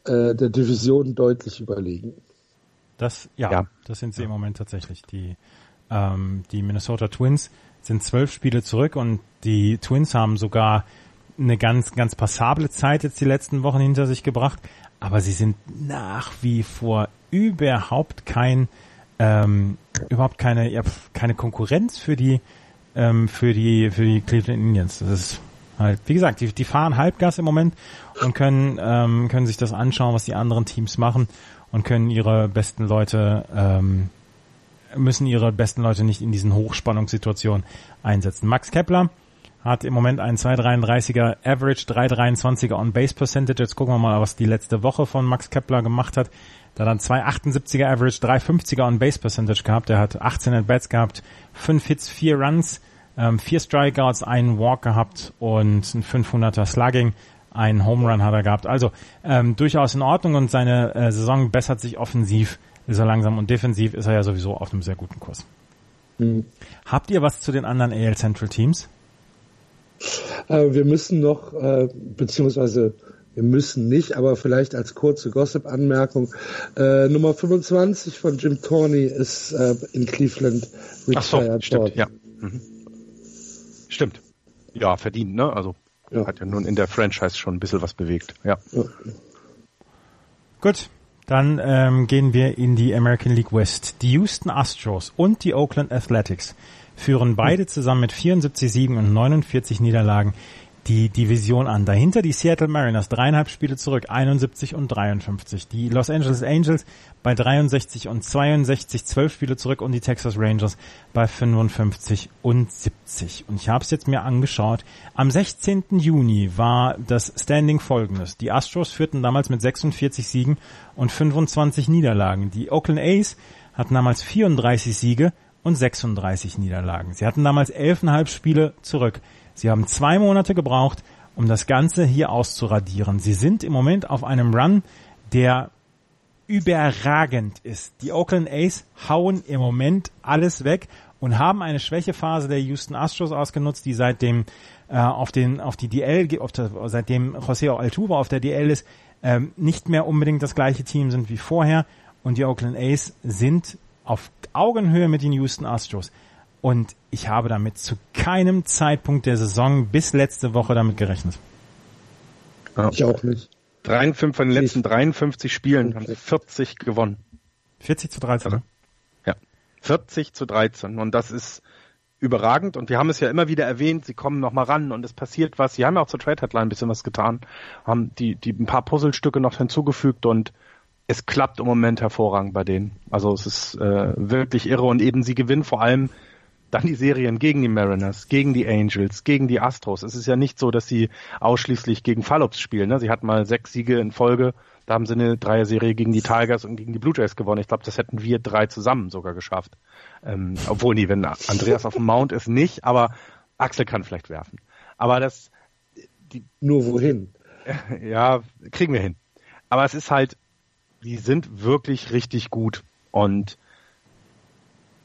Speaker 4: äh, der Division deutlich überlegen.
Speaker 2: Das, ja, ja. das sind sie im Moment tatsächlich. Die, ähm, die Minnesota Twins sind zwölf Spiele zurück und die Twins haben sogar eine ganz, ganz passable Zeit jetzt die letzten Wochen hinter sich gebracht, aber sie sind nach wie vor überhaupt kein, ähm, überhaupt keine, ja, keine Konkurrenz für die, ähm, für die, für die Cleveland Indians. Das ist halt, wie gesagt, die, die fahren Halbgas im Moment und können, ähm, können sich das anschauen, was die anderen Teams machen und können ihre besten Leute, ähm, müssen ihre besten Leute nicht in diesen Hochspannungssituationen einsetzen. Max Kepler hat im Moment einen 2,33er Average, 3,23er On-Base Percentage. Jetzt gucken wir mal, was die letzte Woche von Max Kepler gemacht hat. Da dann 2,78er Average, 3,50er On-Base Percentage gehabt. Er hat 18 At-Bats gehabt, 5 Hits, 4 Runs, ähm, vier Strikeouts, einen Walk gehabt und ein 500er Slugging. Einen Home Run hat er gehabt. Also ähm, durchaus in Ordnung und seine äh, Saison bessert sich offensiv, ist er langsam und defensiv ist er ja sowieso auf einem sehr guten Kurs. Mhm. Habt ihr was zu den anderen AL Central Teams?
Speaker 4: Äh, wir müssen noch, äh, beziehungsweise wir müssen nicht, aber vielleicht als kurze Gossip-Anmerkung. Äh, Nummer 25 von Jim Corney ist äh, in Cleveland
Speaker 3: retired Ach so, stimmt, worden. Ja. Mhm. Stimmt. Ja, verdient, ne? Also ja. hat ja nun in der Franchise schon ein bisschen was bewegt. Ja. ja.
Speaker 2: Gut, Dann ähm, gehen wir in die American League West. Die Houston Astros und die Oakland Athletics führen beide zusammen mit 74 Siegen und 49 Niederlagen die Division an. Dahinter die Seattle Mariners, dreieinhalb Spiele zurück, 71 und 53. Die Los Angeles Angels bei 63 und 62, zwölf Spiele zurück und die Texas Rangers bei 55 und 70. Und ich habe es jetzt mir angeschaut. Am 16. Juni war das Standing folgendes. Die Astros führten damals mit 46 Siegen und 25 Niederlagen. Die Oakland A's hatten damals 34 Siege und 36 Niederlagen. Sie hatten damals 11,5 Spiele zurück. Sie haben zwei Monate gebraucht, um das Ganze hier auszuradieren. Sie sind im Moment auf einem Run, der überragend ist. Die Oakland A's hauen im Moment alles weg und haben eine Schwächephase der Houston Astros ausgenutzt, die seitdem äh, auf den auf die DL auf der, seitdem José Altuve auf der DL ist, ähm, nicht mehr unbedingt das gleiche Team sind wie vorher und die Oakland A's sind auf Augenhöhe mit den Houston Astros. Und ich habe damit zu keinem Zeitpunkt der Saison bis letzte Woche damit gerechnet.
Speaker 3: Ja. Ich auch nicht. 53 von den letzten 53 Spielen haben sie 40 gewonnen.
Speaker 2: 40 zu 13. Also,
Speaker 3: ja. 40 zu 13. Und das ist überragend. Und wir haben es ja immer wieder erwähnt, sie kommen noch mal ran und es passiert was. Sie haben ja auch zur Trade Headline ein bisschen was getan, haben die, die ein paar Puzzlestücke noch hinzugefügt und es klappt im Moment hervorragend bei denen. Also es ist äh, wirklich irre und eben sie gewinnen vor allem dann die Serien gegen die Mariners, gegen die Angels, gegen die Astros. Es ist ja nicht so, dass sie ausschließlich gegen Fallops spielen. Ne? Sie hatten mal sechs Siege in Folge. Da haben sie eine Dreier-Serie gegen die Tigers und gegen die Blue Jays gewonnen. Ich glaube, das hätten wir drei zusammen sogar geschafft. Ähm, obwohl nie, wenn Andreas auf dem Mount ist, nicht. Aber Axel kann vielleicht werfen. Aber das...
Speaker 4: Die, Nur wohin? [LAUGHS]
Speaker 3: Ja, kriegen wir hin. Aber es ist halt, die sind wirklich richtig gut. Und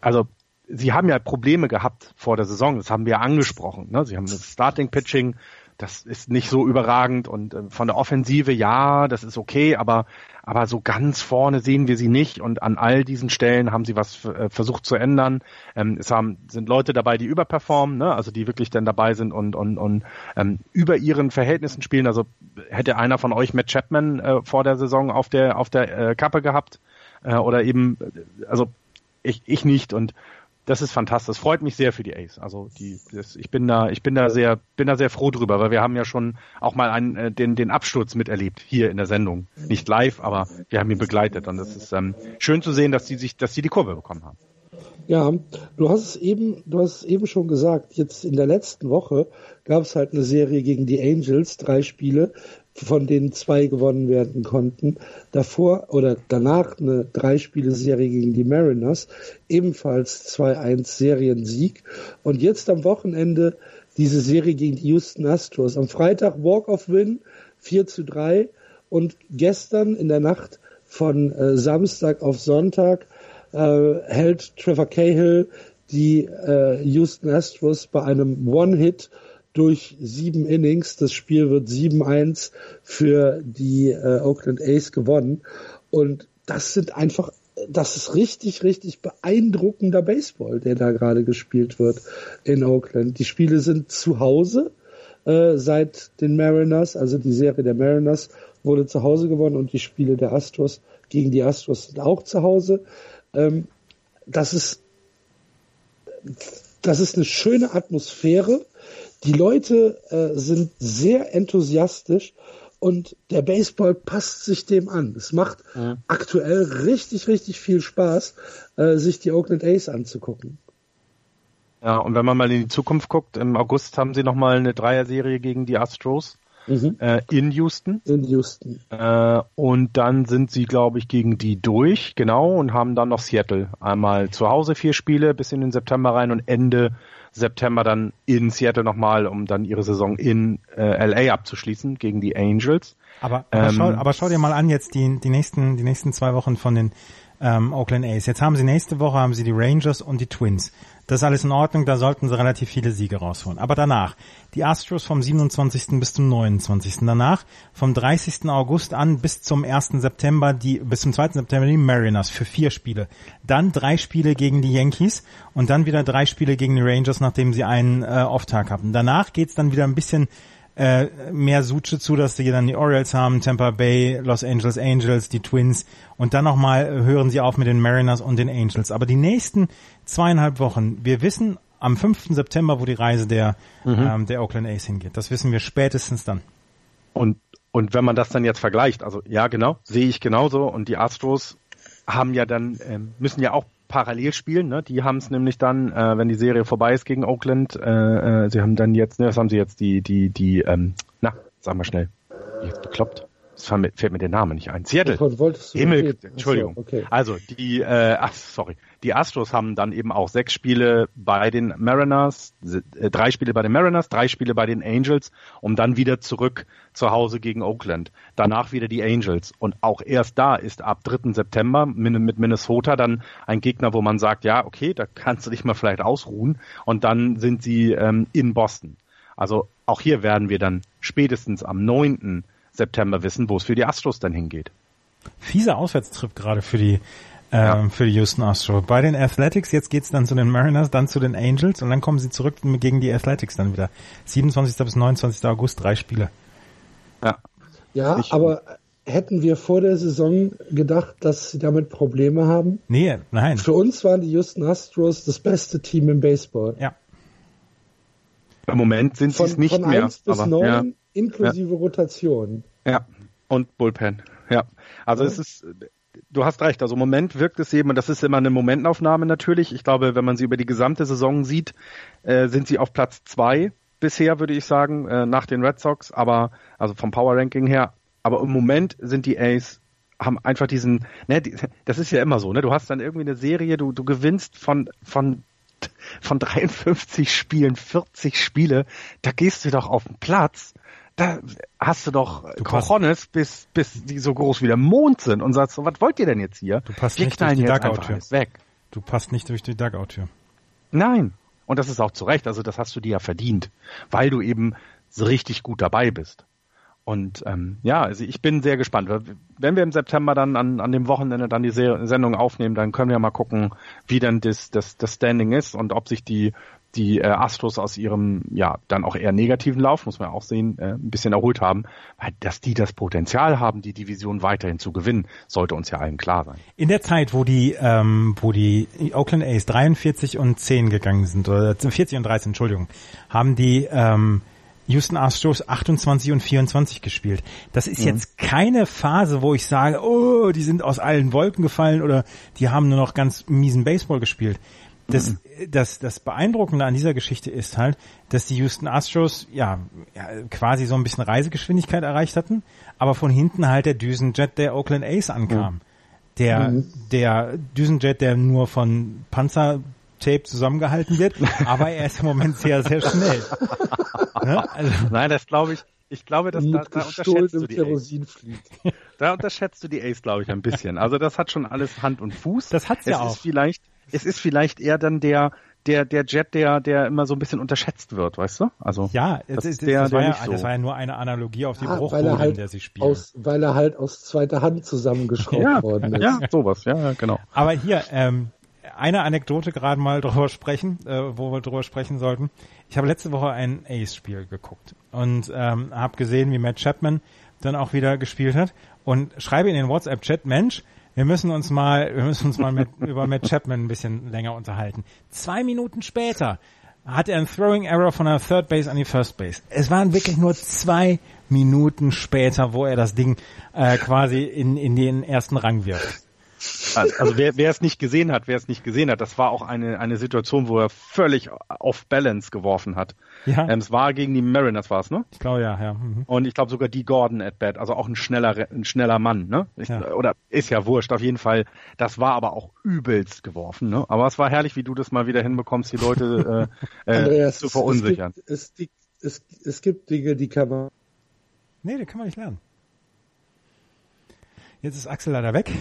Speaker 3: also sie haben ja Probleme gehabt vor der Saison, das haben wir ja angesprochen. Ne? Sie haben das Starting Pitching, das ist nicht so überragend und äh, von der Offensive ja, das ist okay, aber aber so ganz vorne sehen wir sie nicht und an all diesen Stellen haben sie was äh, versucht zu ändern. Ähm, es haben sind Leute dabei, die überperformen, ne? also die wirklich dann dabei sind und und und ähm, über ihren Verhältnissen spielen. Also hätte einer von euch Matt Chapman äh, vor der Saison auf der auf der äh, Kappe gehabt äh, oder eben also ich, ich nicht und das ist fantastisch. Das freut mich sehr für die Ace. Also die, das, ich bin da, ich bin da sehr, bin da sehr froh drüber, weil wir haben ja schon auch mal einen, äh, den, den Absturz miterlebt hier in der Sendung. Nicht live, aber wir haben ihn begleitet und es ist ähm, schön zu sehen, dass die sich, dass sie die Kurve bekommen haben.
Speaker 4: Ja, du hast es eben, du hast es eben schon gesagt. Jetzt in der letzten Woche gab es halt eine Serie gegen die Angels, drei Spiele von denen zwei gewonnen werden konnten. Davor oder danach eine Drei-Spiele-Serie gegen die Mariners, ebenfalls 2-1 Seriensieg. Und jetzt am Wochenende diese Serie gegen die Houston Astros. Am Freitag Walk-of-Win 4 zu 3 und gestern in der Nacht von äh, Samstag auf Sonntag äh, hält Trevor Cahill die äh, Houston Astros bei einem One-Hit durch sieben Innings. Das Spiel wird 7-1 für die äh, Oakland A's gewonnen. Und das sind einfach, das ist richtig, richtig beeindruckender Baseball, der da gerade gespielt wird in Oakland. Die Spiele sind zu Hause äh, seit den Mariners, also die Serie der Mariners wurde zu Hause gewonnen und die Spiele der Astros gegen die Astros sind auch zu Hause. Ähm, das ist, das ist eine schöne Atmosphäre die Leute äh, sind sehr enthusiastisch und der Baseball passt sich dem an. Es macht ja. aktuell richtig, richtig viel Spaß, äh, sich die Oakland A's anzugucken.
Speaker 3: Ja, und wenn man mal in die Zukunft guckt, im August haben sie nochmal eine Dreier-Serie gegen die Astros mhm. äh, in Houston.
Speaker 4: In Houston.
Speaker 3: Äh, und dann sind sie, glaube ich, gegen die durch, genau, und haben dann noch Seattle. Einmal zu Hause vier Spiele bis in den September rein und Ende September dann in Seattle nochmal, um dann ihre Saison in äh, LA abzuschließen gegen die Angels.
Speaker 2: Aber, aber, ähm, schau, aber schau dir mal an jetzt die, die nächsten, die nächsten zwei Wochen von den ähm, Oakland A's. Jetzt haben sie nächste Woche haben sie die Rangers und die Twins. Das ist alles in Ordnung, da sollten sie relativ viele Siege rausholen. Aber danach, die Astros vom 27. bis zum 29. Danach, vom 30. August an bis zum 1. September, die, bis zum 2. September die Mariners für vier Spiele. Dann drei Spiele gegen die Yankees und dann wieder drei Spiele gegen die Rangers, nachdem sie einen äh, Off-Tag hatten. Danach geht's dann wieder ein bisschen äh, mehr Suche zu, dass sie dann die Orioles haben, Tampa Bay, Los Angeles Angels, die Twins und dann nochmal hören sie auf mit den Mariners und den Angels. Aber die nächsten zweieinhalb Wochen, wir wissen am 5. September, wo die Reise der, mhm. ähm, der Oakland A's hingeht. Das wissen wir spätestens dann.
Speaker 3: Und, und wenn man das dann jetzt vergleicht, also ja genau, sehe ich genauso und die Astros haben ja dann, ähm, müssen ja auch parallel spielen. Ne? Die haben es nämlich dann, äh, wenn die Serie vorbei ist gegen Oakland, äh, äh, sie haben dann jetzt, ne, was haben sie jetzt, die, die, die, ähm, na, sag mal schnell, jetzt bekloppt. Das fällt mir der Name nicht ein. Seattle. Himmel, Entschuldigung. Okay. Also die, äh, ach, sorry, die Astros haben dann eben auch sechs Spiele bei den Mariners, äh, drei Spiele bei den Mariners, drei Spiele bei den Angels, um dann wieder zurück zu Hause gegen Oakland. Danach wieder die Angels. Und auch erst da ist ab 3. September mit Minnesota dann ein Gegner, wo man sagt, ja, okay, da kannst du dich mal vielleicht ausruhen. Und dann sind sie ähm, in Boston. Also auch hier werden wir dann spätestens am 9. September wissen, wo es für die Astros dann hingeht.
Speaker 2: Fieser Auswärtstrip gerade für die ja. für die Houston Astros. Bei den Athletics, jetzt geht's dann zu den Mariners, dann zu den Angels und dann kommen sie zurück gegen die Athletics dann wieder. 27. bis 29. August, drei Spiele.
Speaker 4: Ja, ja ich, aber hätten wir vor der Saison gedacht, dass sie damit Probleme haben?
Speaker 2: Nee, nein.
Speaker 4: Für uns waren die Houston Astros das beste Team im Baseball.
Speaker 2: Ja.
Speaker 3: Im Moment sind sie es nicht
Speaker 4: von
Speaker 3: mehr.
Speaker 4: Von 1 bis aber, 9 ja. inklusive ja. Rotation.
Speaker 3: Ja, und Bullpen. Ja, also ja. es ist, du hast recht. Also im Moment wirkt es eben, das ist immer eine Momentaufnahme natürlich. Ich glaube, wenn man sie über die gesamte Saison sieht, äh, sind sie auf Platz zwei bisher, würde ich sagen, äh, nach den Red Sox, aber also vom Power Ranking her. Aber im Moment sind die Ace haben einfach diesen, ne, die, das ist ja immer so, ne? Du hast dann irgendwie eine Serie, du, du gewinnst von, von von 53 Spielen 40 Spiele, da gehst du doch auf den Platz, da hast du doch du Cojones, bis, bis die so groß wie der Mond sind und sagst so, was wollt ihr denn jetzt hier?
Speaker 2: Du passt Wir nicht durch die Dugout-Tür. Weg. Du passt nicht durch die Dugout-Tür.
Speaker 3: Nein. Und das ist auch zu Recht, also das hast du dir ja verdient, weil du eben so richtig gut dabei bist. Und ähm, ja, also ich bin sehr gespannt. Wenn wir im September dann an, an dem Wochenende dann die Sendung aufnehmen, dann können wir mal gucken, wie dann das, das, das Standing ist und ob sich die die äh, Astros aus ihrem ja dann auch eher negativen Lauf, muss man auch sehen, äh, ein bisschen erholt haben, weil dass die das Potenzial haben, die Division weiterhin zu gewinnen, sollte uns ja allen klar sein.
Speaker 2: In der Zeit, wo die ähm, wo die Oakland A's 43 und 10 gegangen sind oder 40 und 13, Entschuldigung, haben die ähm, Houston Astros 28 und 24 gespielt. Das ist mhm. jetzt keine Phase, wo ich sage, oh, die sind aus allen Wolken gefallen oder die haben nur noch ganz miesen Baseball gespielt. Das, mhm. das, das Beeindruckende an dieser Geschichte ist halt, dass die Houston Astros ja, ja quasi so ein bisschen Reisegeschwindigkeit erreicht hatten, aber von hinten halt der Düsenjet der Oakland A's ankam. Mhm. Der, mhm. der Düsenjet, der nur von Panzer Tape zusammengehalten wird, aber er ist im Moment sehr, sehr schnell. [LAUGHS]
Speaker 3: ne? also, Nein, das glaube ich. Ich glaube, dass da, da unterschätzt du die Ace. Da unterschätzt du die Ace, glaube ich, ein bisschen. Also das hat schon alles Hand und Fuß.
Speaker 2: Das hat's ja
Speaker 3: es
Speaker 2: auch.
Speaker 3: Ist vielleicht, es ist vielleicht eher dann der, der, der Jet, der, der immer so ein bisschen unterschätzt wird, weißt du? Also
Speaker 2: ja, das, ist der, das, war, der ja, so. das war ja nur eine Analogie auf die ah, Bruchbude,
Speaker 4: halt
Speaker 2: in der sie spielen.
Speaker 4: Aus, weil er halt aus zweiter Hand zusammengeschraubt [LAUGHS] ja, worden ist.
Speaker 3: Ja, sowas, ja, genau.
Speaker 2: Aber hier, ähm, eine Anekdote gerade mal [LAUGHS] drüber sprechen, äh, wo wir drüber sprechen sollten. Ich habe letzte Woche ein Ace-Spiel geguckt und ähm, habe gesehen, wie Matt Chapman dann auch wieder gespielt hat und schreibe in den WhatsApp-Chat, Mensch, wir müssen uns mal, wir müssen uns mal mit, [LAUGHS] über Matt Chapman ein bisschen länger unterhalten. Zwei Minuten später hat er einen Throwing Error von der Third Base an die First Base. Es waren wirklich nur zwei Minuten später, wo er das Ding äh, quasi in, in den ersten Rang wirft.
Speaker 3: Also wer, wer es nicht gesehen hat, wer es nicht gesehen hat, das war auch eine, eine Situation, wo er völlig off balance geworfen hat. Ja. Ähm, es war gegen die Mariners, war es, ne?
Speaker 2: Ich glaube ja, ja. Mhm.
Speaker 3: Und ich glaube sogar die Gordon at bat, also auch ein schneller, ein schneller Mann, ne? Ich, ja. Oder ist ja wurscht, auf jeden Fall. Das war aber auch übelst geworfen, ne? Aber es war herrlich, wie du das mal wieder hinbekommst, die Leute äh, [LAUGHS] äh, Andreas, zu verunsichern.
Speaker 4: Es gibt, es, es, es gibt Dinge, die kann man.
Speaker 2: Nee, die kann man nicht lernen. Jetzt ist Axel leider weg.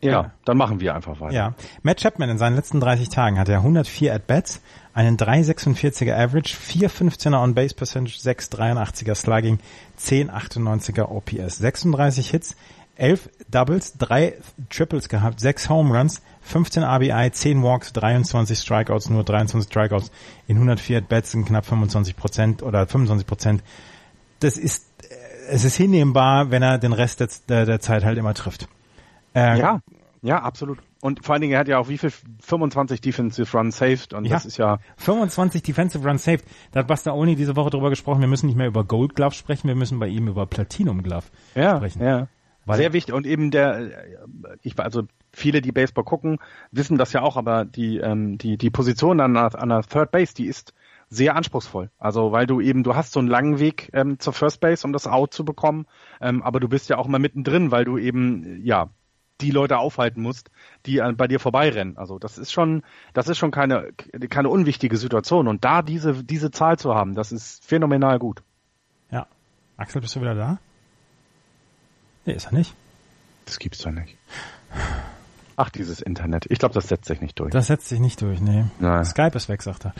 Speaker 3: Ja, ja, dann machen wir einfach weiter.
Speaker 2: Ja. Matt Chapman in seinen letzten 30 Tagen hat er 104 At-Bats, einen 3,46er Average, 4,15er On-Base Percentage, 6,83er Slugging, 10,98er OPS, 36 Hits, elf Doubles, drei Triples gehabt, sechs Home Runs, 15 RBI, 10 Walks, 23 Strikeouts, nur 23 Strikeouts in 104 At-Bats sind knapp 25 Prozent oder 25 Prozent. Das ist, äh, es ist hinnehmbar, wenn er den Rest der, der Zeit halt immer trifft.
Speaker 3: Äh, ja, ja, absolut. Und vor allen Dingen, er hat ja auch wie viel? 25 Defensive Run saved und ja, das ist ja...
Speaker 2: 25 Defensive Run saved. Da hat Bastaoni diese Woche drüber gesprochen, wir müssen nicht mehr über Gold Glove sprechen, wir müssen bei ihm über Platinum Glove
Speaker 3: ja,
Speaker 2: sprechen.
Speaker 3: Ja, Weil Sehr wichtig und eben der, ich also viele, die Baseball gucken, wissen das ja auch, aber die, ähm, die, die Position an der, an der Third Base, die ist sehr anspruchsvoll. Also weil du eben, du hast so einen langen Weg ähm, zur First Base, um das Out zu bekommen, ähm, aber du bist ja auch immer mittendrin, weil du eben, ja, die Leute aufhalten musst, die bei dir vorbeirennen. Also das ist schon, das ist schon keine, keine unwichtige Situation. Und da diese, diese Zahl zu haben, das ist phänomenal gut.
Speaker 2: Ja. Axel, bist du wieder da? Nee, ist er nicht.
Speaker 3: Das gibt's doch nicht. Ach, dieses Internet. Ich glaube, das setzt sich nicht durch.
Speaker 2: Das setzt sich nicht durch, nee. Nein. Skype ist weg, sagt er.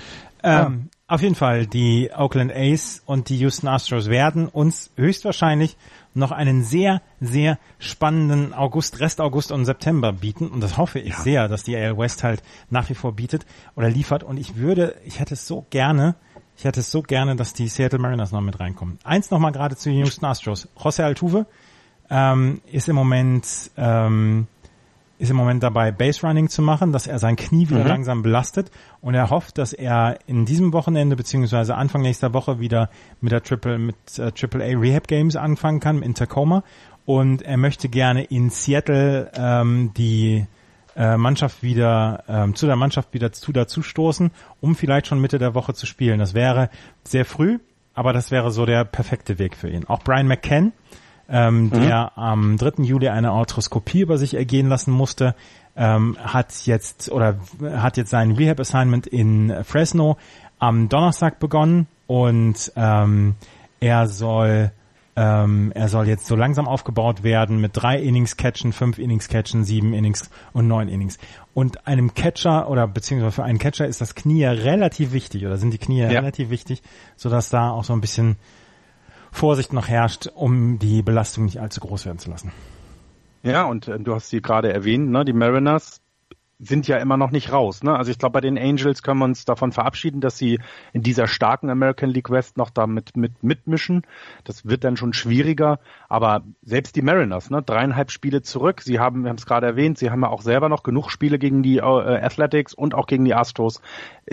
Speaker 2: Ähm, ja. Auf jeden Fall, die Oakland A's und die Houston Astros werden uns höchstwahrscheinlich noch einen sehr, sehr spannenden August, Rest August und September bieten. Und das hoffe ich ja. sehr, dass die AL West halt nach wie vor bietet oder liefert. Und ich würde, ich hätte es so gerne, ich hätte es so gerne, dass die Seattle Mariners noch mit reinkommen. Eins nochmal gerade zu Houston Astros. José Altuve ähm, ist im Moment ähm, ist im Moment dabei, Base Running zu machen, dass er sein Knie wieder mhm. langsam belastet und er hofft, dass er in diesem Wochenende beziehungsweise Anfang nächster Woche wieder mit der Triple mit äh, Triple A Rehab Games anfangen kann in Tacoma und er möchte gerne in Seattle ähm, die äh, Mannschaft wieder ähm, zu der Mannschaft wieder zu dazu stoßen, um vielleicht schon Mitte der Woche zu spielen. Das wäre sehr früh, aber das wäre so der perfekte Weg für ihn. Auch Brian McCann ähm, mhm. der am 3. Juli eine Arthroskopie über sich ergehen lassen musste, ähm, hat jetzt oder hat jetzt sein Rehab Assignment in Fresno am Donnerstag begonnen und ähm, er soll ähm, er soll jetzt so langsam aufgebaut werden mit drei Innings catchen, fünf Innings catchen, sieben Innings und neun Innings. Und einem Catcher oder beziehungsweise für einen Catcher ist das Knie ja relativ wichtig oder sind die Knie ja. relativ wichtig, so dass da auch so ein bisschen Vorsicht noch herrscht, um die Belastung nicht allzu groß werden zu lassen.
Speaker 3: Ja, und äh, du hast sie gerade erwähnt, ne? die Mariners sind ja immer noch nicht raus. Ne? Also ich glaube, bei den Angels können wir uns davon verabschieden, dass sie in dieser starken American League West noch damit mit, mitmischen. Das wird dann schon schwieriger. Aber selbst die Mariners, ne? dreieinhalb Spiele zurück. Sie haben, wir haben es gerade erwähnt, sie haben ja auch selber noch genug Spiele gegen die äh, Athletics und auch gegen die Astros.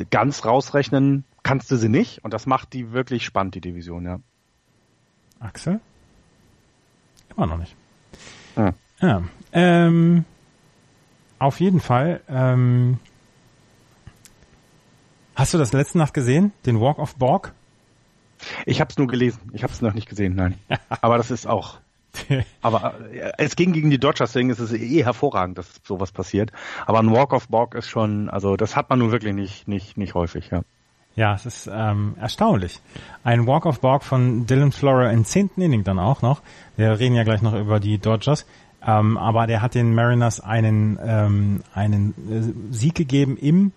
Speaker 3: Ganz rausrechnen kannst du sie nicht. Und das macht die wirklich spannend, die Division, ja.
Speaker 2: Axel? Immer noch nicht. Ja. ja ähm, auf jeden Fall. Ähm, hast du das letzte Nacht gesehen? Den Walk of Borg?
Speaker 3: Ich habe es nur gelesen. Ich habe es noch nicht gesehen, nein. [LAUGHS] Aber das ist auch. Aber äh, es ging gegen die Dodgers, deswegen ist es eh hervorragend, dass sowas passiert. Aber ein Walk of Borg ist schon, also das hat man nun wirklich nicht, nicht, nicht häufig, ja.
Speaker 2: Ja, es ist ähm, erstaunlich. Ein Walk of Borg von Dylan Flora im zehnten Inning dann auch noch. Wir reden ja gleich noch über die Dodgers. Ähm, aber der hat den Mariners einen, ähm, einen äh, Sieg gegeben im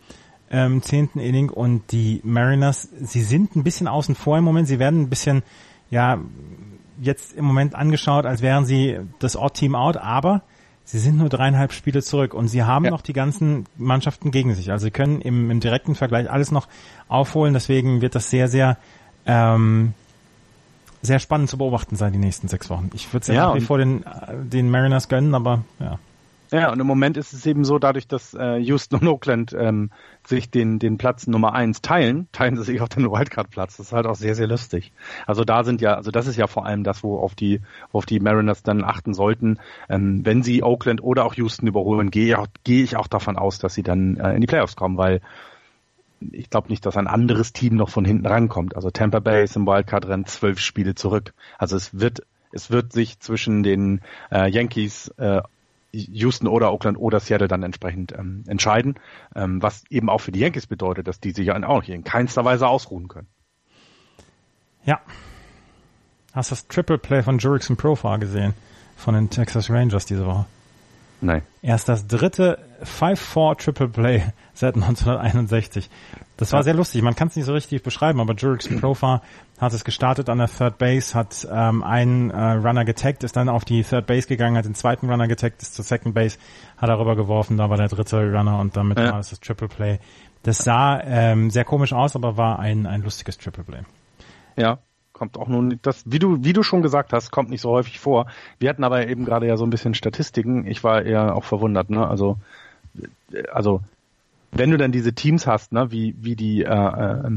Speaker 2: ähm, zehnten Inning und die Mariners, sie sind ein bisschen außen vor im Moment. Sie werden ein bisschen, ja, jetzt im Moment angeschaut, als wären sie das Odd-Team out, aber Sie sind nur dreieinhalb Spiele zurück und sie haben ja. noch die ganzen Mannschaften gegen sich. Also sie können im, im direkten Vergleich alles noch aufholen. Deswegen wird das sehr, sehr, ähm, sehr spannend zu beobachten sein die nächsten sechs Wochen. Ich würde es ja, ja nach wie vor den, den Mariners gönnen, aber ja.
Speaker 3: Ja, und im Moment ist es eben so, dadurch, dass äh, Houston und Oakland ähm, sich den, den Platz Nummer eins teilen, teilen sie sich auch den Wildcard-Platz. Das ist halt auch sehr, sehr lustig. Also da sind ja, also das ist ja vor allem das, wo auf die, wo auf die Mariners dann achten sollten. Ähm, wenn sie Oakland oder auch Houston überholen, gehe ich auch, gehe ich auch davon aus, dass sie dann äh, in die Playoffs kommen, weil ich glaube nicht, dass ein anderes Team noch von hinten rankommt. Also Tampa Bay ist im Wildcard-Rennen zwölf Spiele zurück. Also es wird es wird sich zwischen den äh, Yankees, äh, Houston oder Oakland oder Seattle dann entsprechend ähm, entscheiden, ähm, was eben auch für die Yankees bedeutet, dass die sich ja auch in keinster Weise ausruhen können.
Speaker 2: Ja. Hast du das Triple Play von Jurickson Profar gesehen? Von den Texas Rangers diese Woche? Nein. Er ist das dritte 5-4 Triple Play [LAUGHS] seit 1961. Das war sehr lustig. Man kann es nicht so richtig beschreiben, aber Jurickson [CLEARS THROAT] Profar hat es gestartet an der Third Base, hat ähm, einen äh, Runner getaggt, ist dann auf die Third Base gegangen, hat den zweiten Runner getaggt, ist zur Second Base, hat darüber geworfen, da war der dritte Runner und damit ja. war es das Triple Play. Das sah ähm, sehr komisch aus, aber war ein, ein lustiges Triple Play.
Speaker 3: Ja, kommt auch nun das wie du wie du schon gesagt hast kommt nicht so häufig vor wir hatten aber eben gerade ja so ein bisschen Statistiken ich war eher auch verwundert ne also also wenn du dann diese Teams hast ne wie wie die äh, äh,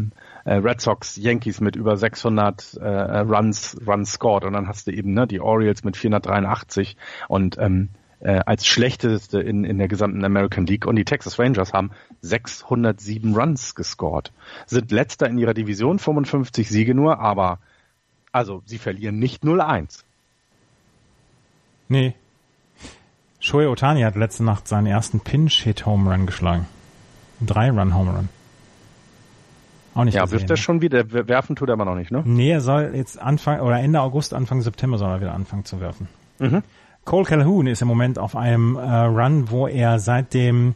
Speaker 3: äh Red Sox Yankees mit über 600 äh, Runs Runs scored und dann hast du eben ne die Orioles mit 483 und ähm, äh, als schlechteste in, in der gesamten American League und die Texas Rangers haben 607 Runs gescored. Sind letzter in ihrer Division, 55 Siege nur, aber also, sie verlieren nicht 0-1.
Speaker 2: Nee. Shohei Otani hat letzte Nacht seinen ersten Pinch-Hit-Home Run geschlagen. Drei-Run-Home Run.
Speaker 3: Auch nicht Ja, gesehen, wirft er ne? schon wieder? Werfen tut er aber noch nicht, ne?
Speaker 2: Nee, er soll jetzt Anfang, oder Ende August, Anfang September soll er wieder anfangen zu werfen. Mhm. Cole Calhoun ist im Moment auf einem äh, Run, wo er seit dem,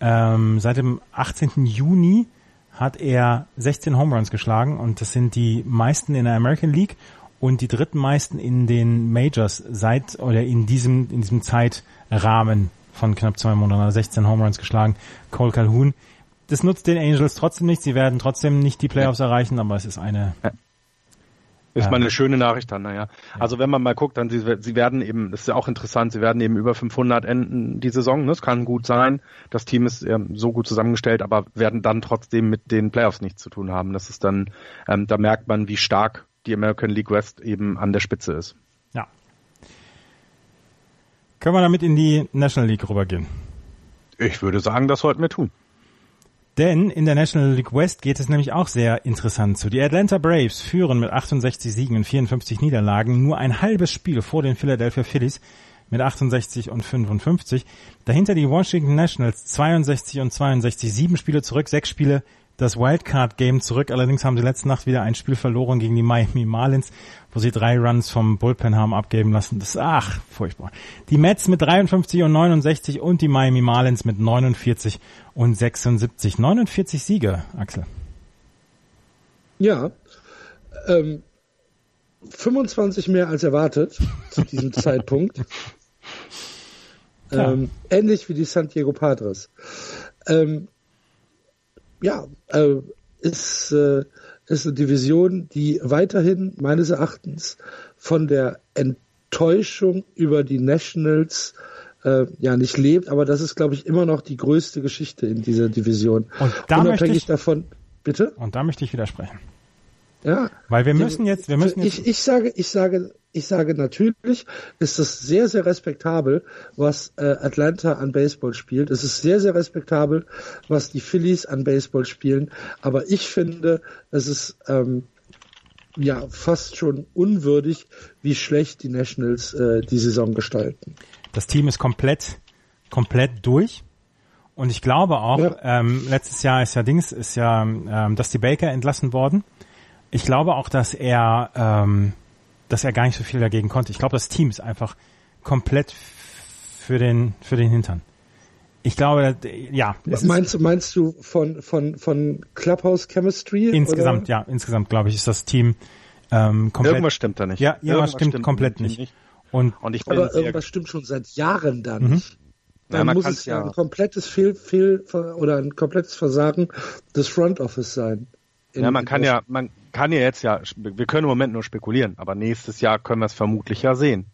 Speaker 2: ähm, seit dem 18. Juni hat er 16 Home Runs geschlagen und das sind die meisten in der American League und die dritten meisten in den Majors seit oder in diesem in diesem Zeitrahmen von knapp zwei Monaten, 16 also Home Runs geschlagen. Cole Calhoun. Das nutzt den Angels trotzdem nicht. Sie werden trotzdem nicht die Playoffs erreichen, aber es ist eine
Speaker 3: ist mal eine schöne Nachricht dann, naja. Also wenn man mal guckt, dann sie, sie werden eben, das ist ja auch interessant, sie werden eben über 500 enden die Saison. Ne? Das kann gut sein. Das Team ist ähm, so gut zusammengestellt, aber werden dann trotzdem mit den Playoffs nichts zu tun haben. Das ist dann, ähm, da merkt man, wie stark die American League West eben an der Spitze ist.
Speaker 2: Ja. Können wir damit in die National League rübergehen?
Speaker 3: Ich würde sagen, das sollten wir tun.
Speaker 2: Denn in der National League West geht es nämlich auch sehr interessant zu. Die Atlanta Braves führen mit 68 Siegen und 54 Niederlagen nur ein halbes Spiel vor den Philadelphia Phillies mit 68 und 55. Dahinter die Washington Nationals 62 und 62, sieben Spiele zurück, sechs Spiele das Wildcard-Game zurück. Allerdings haben sie letzte Nacht wieder ein Spiel verloren gegen die Miami Marlins, wo sie drei Runs vom Bullpen haben abgeben lassen. Das, ach, furchtbar. Die Mets mit 53 und 69 und die Miami Marlins mit 49 und 76. 49 Siege, Axel.
Speaker 4: Ja, ähm, 25 mehr als erwartet [LAUGHS] zu diesem Zeitpunkt. Ähm, ähnlich wie die San Diego Padres. Ähm, ja, äh, ist, äh, ist eine Division, die weiterhin meines Erachtens von der Enttäuschung über die Nationals äh, ja nicht lebt, aber das ist, glaube ich, immer noch die größte Geschichte in dieser Division.
Speaker 2: Und da
Speaker 4: Unabhängig
Speaker 2: ich,
Speaker 4: davon, bitte?
Speaker 2: Und da möchte ich widersprechen.
Speaker 4: Ja.
Speaker 2: Weil wir müssen jetzt, wir müssen
Speaker 4: jetzt. Ich, ich sage, ich sage, ich sage natürlich, ist es sehr, sehr respektabel, was äh, Atlanta an Baseball spielt. Es ist sehr, sehr respektabel, was die Phillies an Baseball spielen. Aber ich finde, es ist ähm, ja fast schon unwürdig, wie schlecht die Nationals äh, die Saison gestalten.
Speaker 2: Das Team ist komplett, komplett durch. Und ich glaube auch, ja. ähm, letztes Jahr ist ja Dings, ist ja ähm, Dusty Baker entlassen worden. Ich glaube auch, dass er, ähm, dass er gar nicht so viel dagegen konnte. Ich glaube, das Team ist einfach komplett für den, für den Hintern. Ich glaube, ja.
Speaker 4: Meinst du, meinst du von, von, von Clubhouse Chemistry?
Speaker 2: Insgesamt, oder? ja, insgesamt glaube ich, ist das Team ähm, komplett.
Speaker 3: Irgendwas stimmt da nicht.
Speaker 2: Ja, irgendwas, stimmt, stimmt, komplett nicht. nicht. Und,
Speaker 4: und ich aber irgendwas stimmt schon seit Jahren da mhm. nicht. Dann ja, muss es ja ein komplettes Fehl, Fehl oder ein komplettes Versagen des Front Office sein.
Speaker 3: Ja, man kann ja, man, kann ja jetzt ja, wir können im Moment nur spekulieren, aber nächstes Jahr können wir es vermutlich ja sehen.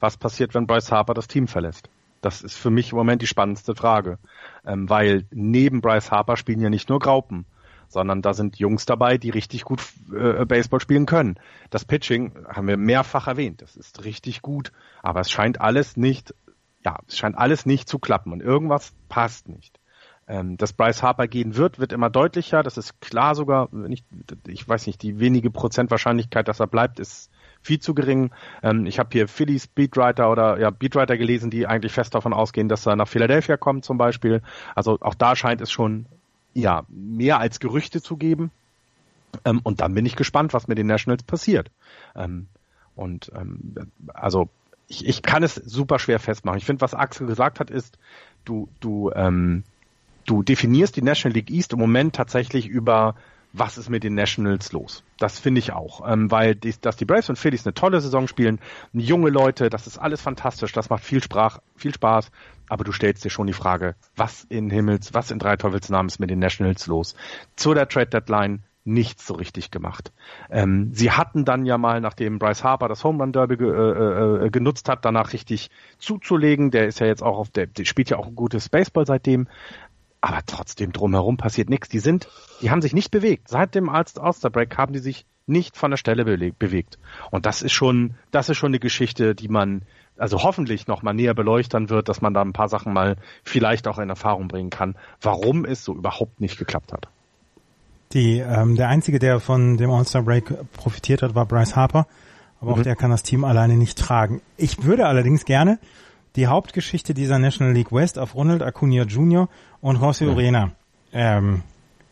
Speaker 3: Was passiert, wenn Bryce Harper das Team verlässt? Das ist für mich im Moment die spannendste Frage. Ähm, weil neben Bryce Harper spielen ja nicht nur Graupen, sondern da sind Jungs dabei, die richtig gut äh, Baseball spielen können. Das Pitching haben wir mehrfach erwähnt. Das ist richtig gut, aber es scheint alles nicht, ja, es scheint alles nicht zu klappen und irgendwas passt nicht. Ähm, dass Bryce Harper gehen wird, wird immer deutlicher. Das ist klar sogar, nicht, ich weiß nicht, die wenige Prozentwahrscheinlichkeit, dass er bleibt, ist viel zu gering. Ähm, ich habe hier Phillies Beatwriter oder ja Beatwriter gelesen, die eigentlich fest davon ausgehen, dass er nach Philadelphia kommt zum Beispiel. Also auch da scheint es schon ja mehr als Gerüchte zu geben. Ähm, und dann bin ich gespannt, was mit den Nationals passiert. Ähm, und ähm, also ich, ich kann es super schwer festmachen. Ich finde, was Axel gesagt hat, ist, du, du, ähm, du definierst die National League East im Moment tatsächlich über was ist mit den Nationals los? Das finde ich auch, ähm, weil die, dass die Braves und Phillies eine tolle Saison spielen, junge Leute, das ist alles fantastisch, das macht viel, Sprach, viel Spaß, aber du stellst dir schon die Frage, was in Himmels, was in drei Teufelsnamen ist mit den Nationals los? Zu der Trade Deadline nichts so richtig gemacht. Ähm, sie hatten dann ja mal, nachdem Bryce Harper das Home Run Derby ge, äh, äh, genutzt hat, danach richtig zuzulegen. Der ist ja jetzt auch auf der, der spielt ja auch ein gutes Baseball seitdem. Aber trotzdem drumherum passiert nichts. Die sind, die haben sich nicht bewegt. Seit dem All-Star Break haben die sich nicht von der Stelle bewegt. Und das ist schon, das ist schon eine Geschichte, die man, also hoffentlich noch mal näher beleuchten wird, dass man da ein paar Sachen mal vielleicht auch in Erfahrung bringen kann, warum es so überhaupt nicht geklappt hat.
Speaker 2: Die, ähm, der einzige, der von dem All-Star Break profitiert hat, war Bryce Harper. Aber mhm. auch der kann das Team alleine nicht tragen. Ich würde allerdings gerne die Hauptgeschichte dieser National League West auf Ronald Acuna Jr. und José Urena ähm,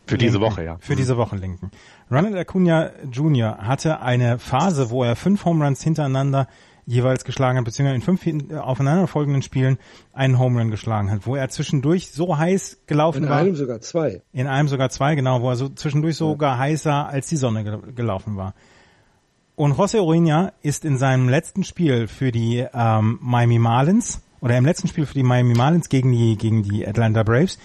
Speaker 3: für linken, diese Woche, ja.
Speaker 2: Für diese Woche linken. Ronald Acuna Jr. hatte eine Phase, wo er fünf Home Runs hintereinander jeweils geschlagen hat, beziehungsweise in fünf aufeinanderfolgenden Spielen einen Home Run geschlagen hat, wo er zwischendurch so heiß gelaufen war.
Speaker 4: In einem sogar zwei.
Speaker 2: In einem sogar zwei, genau, wo er so zwischendurch sogar ja. heißer als die Sonne gelaufen war. Und José Uriña ist in seinem letzten Spiel für die ähm, Miami Marlins oder im letzten Spiel für die Miami Marlins gegen die gegen die Atlanta Braves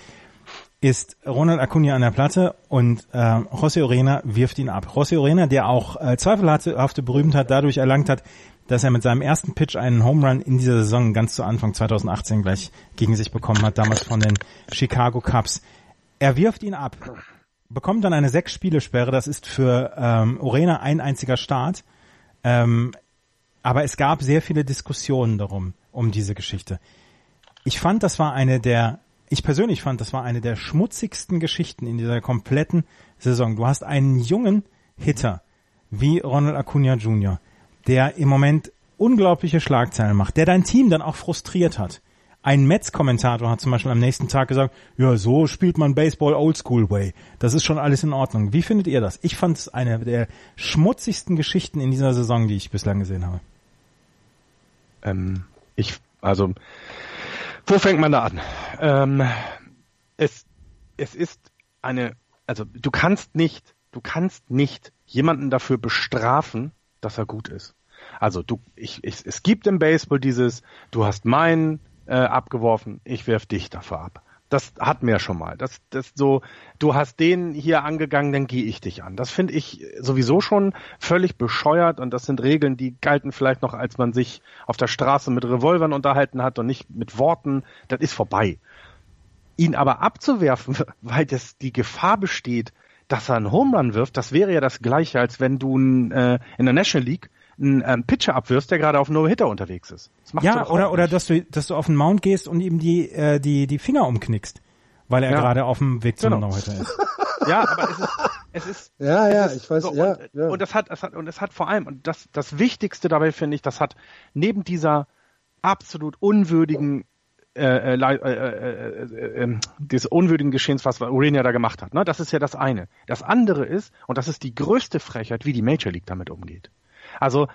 Speaker 2: ist Ronald Acuna an der Platte und äh, José Urena wirft ihn ab. José Urena, der auch äh, zweifelhafte Berühmtheit dadurch erlangt hat, dass er mit seinem ersten Pitch einen Home Run in dieser Saison ganz zu Anfang 2018 gleich gegen sich bekommen hat, damals von den Chicago Cubs. Er wirft ihn ab bekommt dann eine sechs Spiele Sperre. Das ist für ähm, Orena ein einziger Start. Ähm, aber es gab sehr viele Diskussionen darum, um diese Geschichte. Ich fand, das war eine der, ich persönlich fand, das war eine der schmutzigsten Geschichten in dieser kompletten Saison. Du hast einen jungen Hitter wie Ronald Acuna Jr., der im Moment unglaubliche Schlagzeilen macht, der dein Team dann auch frustriert hat. Ein Mets-Kommentator hat zum Beispiel am nächsten Tag gesagt, ja, so spielt man Baseball Oldschool Way. Das ist schon alles in Ordnung. Wie findet ihr das? Ich fand es eine der schmutzigsten Geschichten in dieser Saison, die ich bislang gesehen habe.
Speaker 3: Ähm, ich, also, wo fängt man da an? Ähm, es, es ist eine, also du kannst nicht, du kannst nicht jemanden dafür bestrafen, dass er gut ist. Also du, ich, ich, es gibt im Baseball dieses, du hast meinen äh, abgeworfen, ich werf dich dafür ab. Das hat mir schon mal. Das, das so, du hast den hier angegangen, dann gehe ich dich an. Das finde ich sowieso schon völlig bescheuert und das sind Regeln, die galten vielleicht noch, als man sich auf der Straße mit Revolvern unterhalten hat und nicht mit Worten. Das ist vorbei. Ihn aber abzuwerfen, [LAUGHS] weil das die Gefahr besteht, dass er einen Home Run wirft, das wäre ja das gleiche, als wenn du äh, in der National League einen ähm, Pitcher abwirfst, der gerade auf No-Hitter unterwegs ist.
Speaker 2: ja, oder, oder dass du, dass du auf den Mount gehst und ihm die, äh, die, die Finger umknickst, weil er ja. gerade auf dem Weg zum genau. No-Hitter ist. [LAUGHS]
Speaker 3: ja, aber es ist, es ist,
Speaker 4: ja, ja,
Speaker 3: ist
Speaker 4: ich weiß,
Speaker 3: so,
Speaker 4: ja,
Speaker 3: und,
Speaker 4: ja.
Speaker 3: Und das hat, es hat, und es hat vor allem, und das, das Wichtigste dabei finde ich, das hat neben dieser absolut unwürdigen äh, äh, äh, äh, äh, des unwürdigen Geschehens, was Urania da gemacht hat. Ne? Das ist ja das eine. Das andere ist, und das ist die größte Frechheit, wie die Major League damit umgeht. Also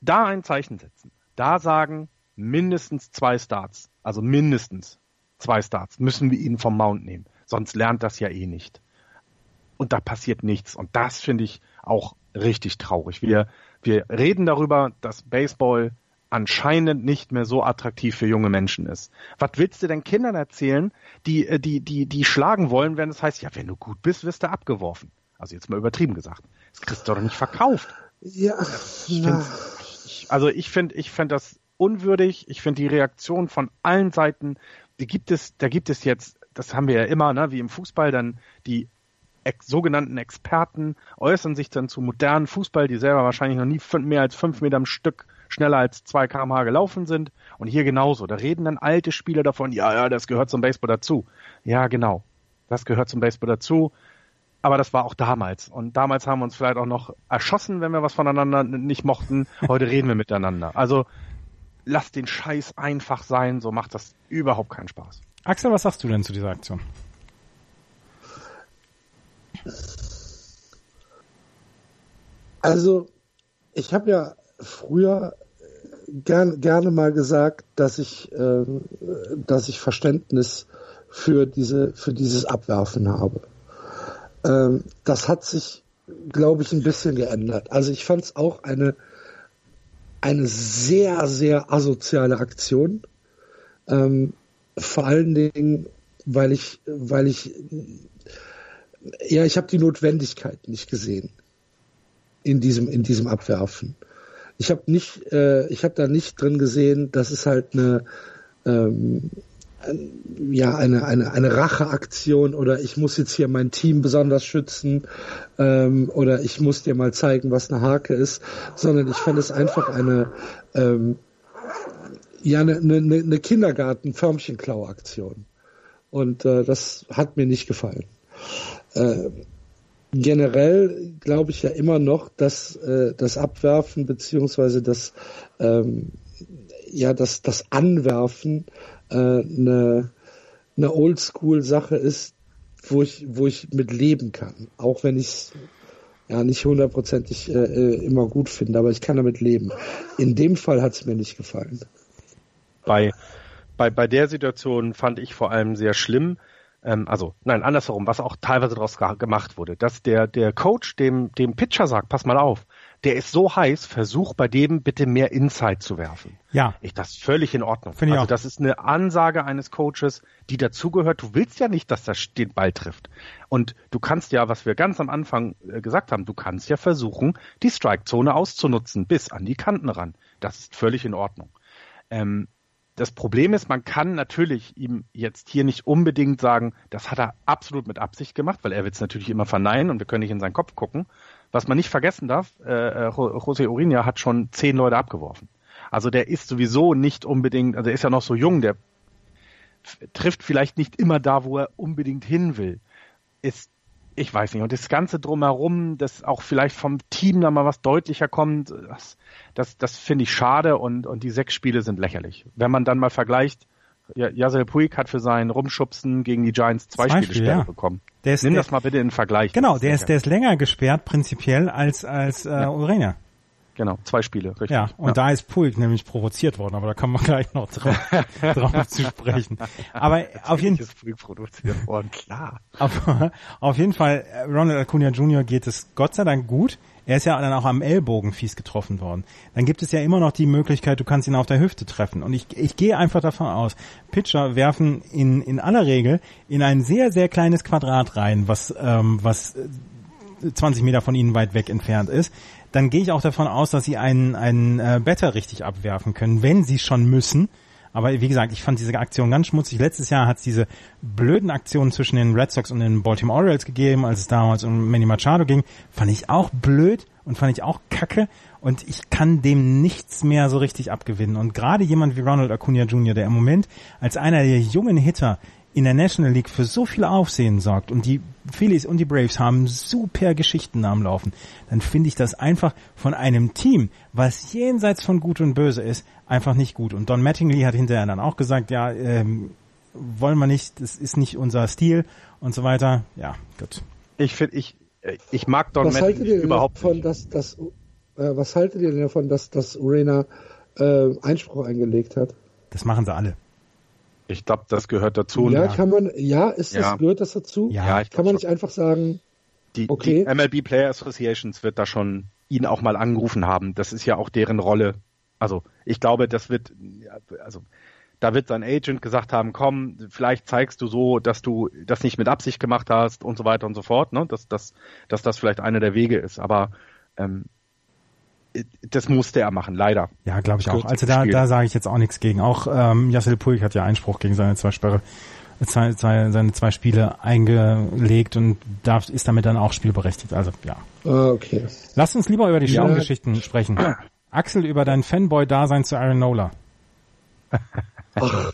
Speaker 3: da ein Zeichen setzen, da sagen mindestens zwei Starts, also mindestens zwei Starts, müssen wir ihn vom Mount nehmen. Sonst lernt das ja eh nicht. Und da passiert nichts. Und das finde ich auch richtig traurig. Wir, wir reden darüber, dass Baseball anscheinend nicht mehr so attraktiv für junge Menschen ist. Was willst du denn Kindern erzählen, die, äh, die, die, die schlagen wollen, wenn es heißt, ja, wenn du gut bist, wirst du abgeworfen. Also jetzt mal übertrieben gesagt. Das kriegst du doch nicht verkauft.
Speaker 4: Ja.
Speaker 3: Ich ich, also ich finde, ich finde das unwürdig. Ich finde die Reaktion von allen Seiten, die gibt es, da gibt es jetzt, das haben wir ja immer, ne, wie im Fußball, dann die ex sogenannten Experten äußern sich dann zu modernen Fußball, die selber wahrscheinlich noch nie mehr als fünf Meter am Stück schneller als zwei kmh gelaufen sind. Und hier genauso. Da reden dann alte Spieler davon, ja, ja, das gehört zum Baseball dazu. Ja, genau. Das gehört zum Baseball dazu aber das war auch damals. Und damals haben wir uns vielleicht auch noch erschossen, wenn wir was voneinander nicht mochten. Heute reden wir miteinander. Also lasst den Scheiß einfach sein, so macht das überhaupt keinen Spaß.
Speaker 2: Axel, was sagst du denn zu dieser Aktion?
Speaker 4: Also, ich habe ja früher gern, gerne mal gesagt, dass ich, äh, dass ich Verständnis für diese, für dieses Abwerfen habe. Ähm, das hat sich, glaube ich, ein bisschen geändert. Also ich fand es auch eine, eine sehr, sehr asoziale Aktion. Ähm, vor allen Dingen, weil ich, weil ich, ja, ich habe die Notwendigkeit nicht gesehen in diesem, in diesem Abwerfen. Ich habe nicht, äh, ich habe da nicht drin gesehen, dass es halt eine, ähm, ja, eine, eine, eine Racheaktion oder ich muss jetzt hier mein Team besonders schützen ähm, oder ich muss dir mal zeigen, was eine Hake ist, sondern ich fand es einfach eine, ähm, ja, eine, eine, eine Kindergarten-Förmchenklau-Aktion. Und äh, das hat mir nicht gefallen. Äh, generell glaube ich ja immer noch, dass äh, das Abwerfen beziehungsweise das ähm, ja das das Anwerfen äh, eine eine Oldschool-Sache ist, wo ich wo ich mit leben kann, auch wenn ich ja nicht hundertprozentig äh, äh, immer gut finde, aber ich kann damit leben. In dem Fall hat es mir nicht gefallen.
Speaker 3: Bei bei bei der Situation fand ich vor allem sehr schlimm, ähm, also nein, andersherum, was auch teilweise daraus gemacht wurde, dass der, der Coach dem, dem Pitcher sagt, pass mal auf, der ist so heiß, versuch bei dem bitte mehr Inside zu werfen.
Speaker 2: Ja.
Speaker 3: Ich, das ist völlig in Ordnung.
Speaker 2: Finde ich
Speaker 3: also
Speaker 2: auch.
Speaker 3: das ist eine Ansage eines Coaches, die dazugehört. Du willst ja nicht, dass das den Ball trifft. Und du kannst ja, was wir ganz am Anfang äh, gesagt haben, du kannst ja versuchen, die Strikezone auszunutzen, bis an die Kanten ran. Das ist völlig in Ordnung. Ähm, das Problem ist, man kann natürlich ihm jetzt hier nicht unbedingt sagen, das hat er absolut mit Absicht gemacht, weil er wird es natürlich immer verneinen und wir können nicht in seinen Kopf gucken. Was man nicht vergessen darf, äh, äh José Urinia hat schon zehn Leute abgeworfen. Also der ist sowieso nicht unbedingt, also er ist ja noch so jung, der trifft vielleicht nicht immer da, wo er unbedingt hin will. Ist ich weiß nicht. Und das Ganze drumherum, dass auch vielleicht vom Team da mal was deutlicher kommt, das, das, das finde ich schade und, und die sechs Spiele sind lächerlich. Wenn man dann mal vergleicht, Jasel Puig hat für sein Rumschubsen gegen die Giants zwei, zwei Spiele Spiel, ja. bekommen.
Speaker 2: Der ist,
Speaker 3: Nimm das mal bitte in Vergleich.
Speaker 2: Genau, der ist, der ist länger gesperrt prinzipiell als, als äh, ja. Urena.
Speaker 3: Genau, zwei Spiele, richtig.
Speaker 2: Ja, und ja. da ist Pulk nämlich provoziert worden, aber da kann man gleich noch drauf, [LAUGHS] drauf zu sprechen. Aber auf jeden Fall.
Speaker 3: produziert worden, klar.
Speaker 2: Auf, auf jeden Fall, äh, Ronald Acuna Jr. geht es Gott sei Dank gut. Er ist ja dann auch am Ellbogen fies getroffen worden. Dann gibt es ja immer noch die Möglichkeit, du kannst ihn auf der Hüfte treffen. Und ich, ich gehe einfach davon aus, Pitcher werfen in, in aller Regel in ein sehr, sehr kleines Quadrat rein, was, ähm, was 20 Meter von ihnen weit weg entfernt ist dann gehe ich auch davon aus, dass sie einen, einen äh, Better richtig abwerfen können, wenn sie schon müssen. Aber wie gesagt, ich fand diese Aktion ganz schmutzig. Letztes Jahr hat es diese blöden Aktionen zwischen den Red Sox und den Baltimore Orioles gegeben, als es damals um Manny Machado ging. Fand ich auch blöd und fand ich auch kacke. Und ich kann dem nichts mehr so richtig abgewinnen. Und gerade jemand wie Ronald Acuna Jr., der im Moment als einer der jungen Hitter in der National League für so viel Aufsehen sorgt und die Phillies und die Braves haben super Geschichten am Laufen, dann finde ich das einfach von einem Team, was jenseits von Gut und Böse ist, einfach nicht gut. Und Don Mattingly hat hinterher dann auch gesagt, ja, ähm, wollen wir nicht, das ist nicht unser Stil und so weiter. Ja, gut.
Speaker 3: Ich finde, ich, ich mag Don was Mattingly überhaupt
Speaker 4: davon, nicht. Dass, dass, äh, was haltet ihr denn davon, dass, dass Urena äh, Einspruch eingelegt hat?
Speaker 2: Das machen sie alle.
Speaker 3: Ich glaube, das gehört dazu.
Speaker 4: Ja, kann man, ja, ist das, ja. gehört das dazu?
Speaker 3: Ja,
Speaker 4: ich kann man nicht schon. einfach sagen,
Speaker 3: die, okay. die MLB Player Associations wird da schon ihn auch mal angerufen haben. Das ist ja auch deren Rolle. Also, ich glaube, das wird, also, da wird sein Agent gesagt haben, komm, vielleicht zeigst du so, dass du das nicht mit Absicht gemacht hast und so weiter und so fort, ne? dass, dass, dass das vielleicht einer der Wege ist. Aber ähm, das musste er machen, leider.
Speaker 2: Ja, glaube ich auch. Also da, da sage ich jetzt auch nichts gegen. Auch ähm, Yassil Puig hat ja Einspruch gegen seine zwei Sperre, zwei, zwei, seine zwei Spiele eingelegt und darf, ist damit dann auch spielberechtigt. Also ja.
Speaker 4: Ah, okay.
Speaker 2: Lass uns lieber über die ja. Schaumgeschichten sprechen. Axel, über dein Fanboy-Dasein zu Aaron Nola. [LAUGHS]
Speaker 4: Ach,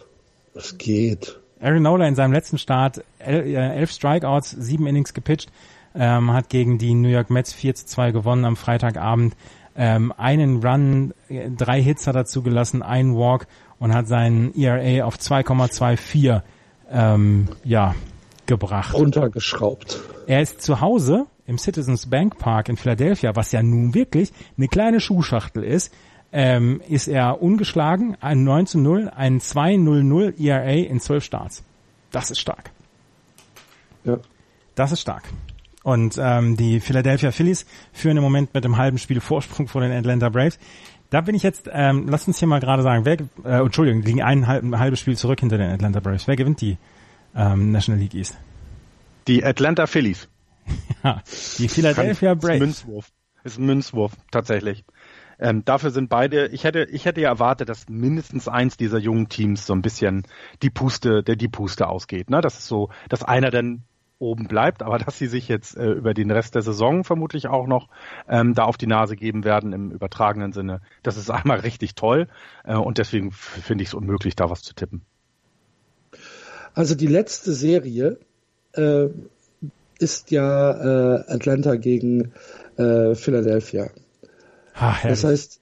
Speaker 4: es geht.
Speaker 2: Aaron Nola in seinem letzten Start elf, äh, elf Strikeouts, sieben Innings gepitcht, ähm, hat gegen die New York Mets 4 zu 2 gewonnen am Freitagabend ähm, einen Run, drei Hits hat er zugelassen, einen Walk und hat seinen ERA auf 2,24 ähm, ja, gebracht.
Speaker 4: Runtergeschraubt.
Speaker 2: Er ist zu Hause im Citizens Bank Park in Philadelphia, was ja nun wirklich eine kleine Schuhschachtel ist, ähm, ist er ungeschlagen, ein 9 zu 0, ein 2-0-0 ERA in 12 Starts. Das ist stark. Ja. Das ist stark. Und ähm, die Philadelphia Phillies führen im Moment mit einem halben Spiel Vorsprung vor den Atlanta Braves. Da bin ich jetzt, ähm, lass uns hier mal gerade sagen, wer, äh, Entschuldigung, liegen ein, halb, ein halbes Spiel zurück hinter den Atlanta Braves. Wer gewinnt die ähm, National League East?
Speaker 3: Die Atlanta Phillies. [LAUGHS]
Speaker 2: ja, die Philadelphia Braves. Ist
Speaker 3: Münzwurf. Ist ein Münzwurf, tatsächlich. Ähm, dafür sind beide, ich hätte, ich hätte ja erwartet, dass mindestens eins dieser jungen Teams so ein bisschen die Puste, der die Puste ausgeht. Ne? Das ist so, dass einer dann oben bleibt, aber dass sie sich jetzt äh, über den Rest der Saison vermutlich auch noch ähm, da auf die Nase geben werden im übertragenen Sinne. Das ist [LAUGHS] einmal richtig toll äh, und deswegen finde ich es unmöglich, da was zu tippen.
Speaker 4: Also die letzte Serie äh, ist ja äh, Atlanta gegen äh, Philadelphia. Ach, das heißt,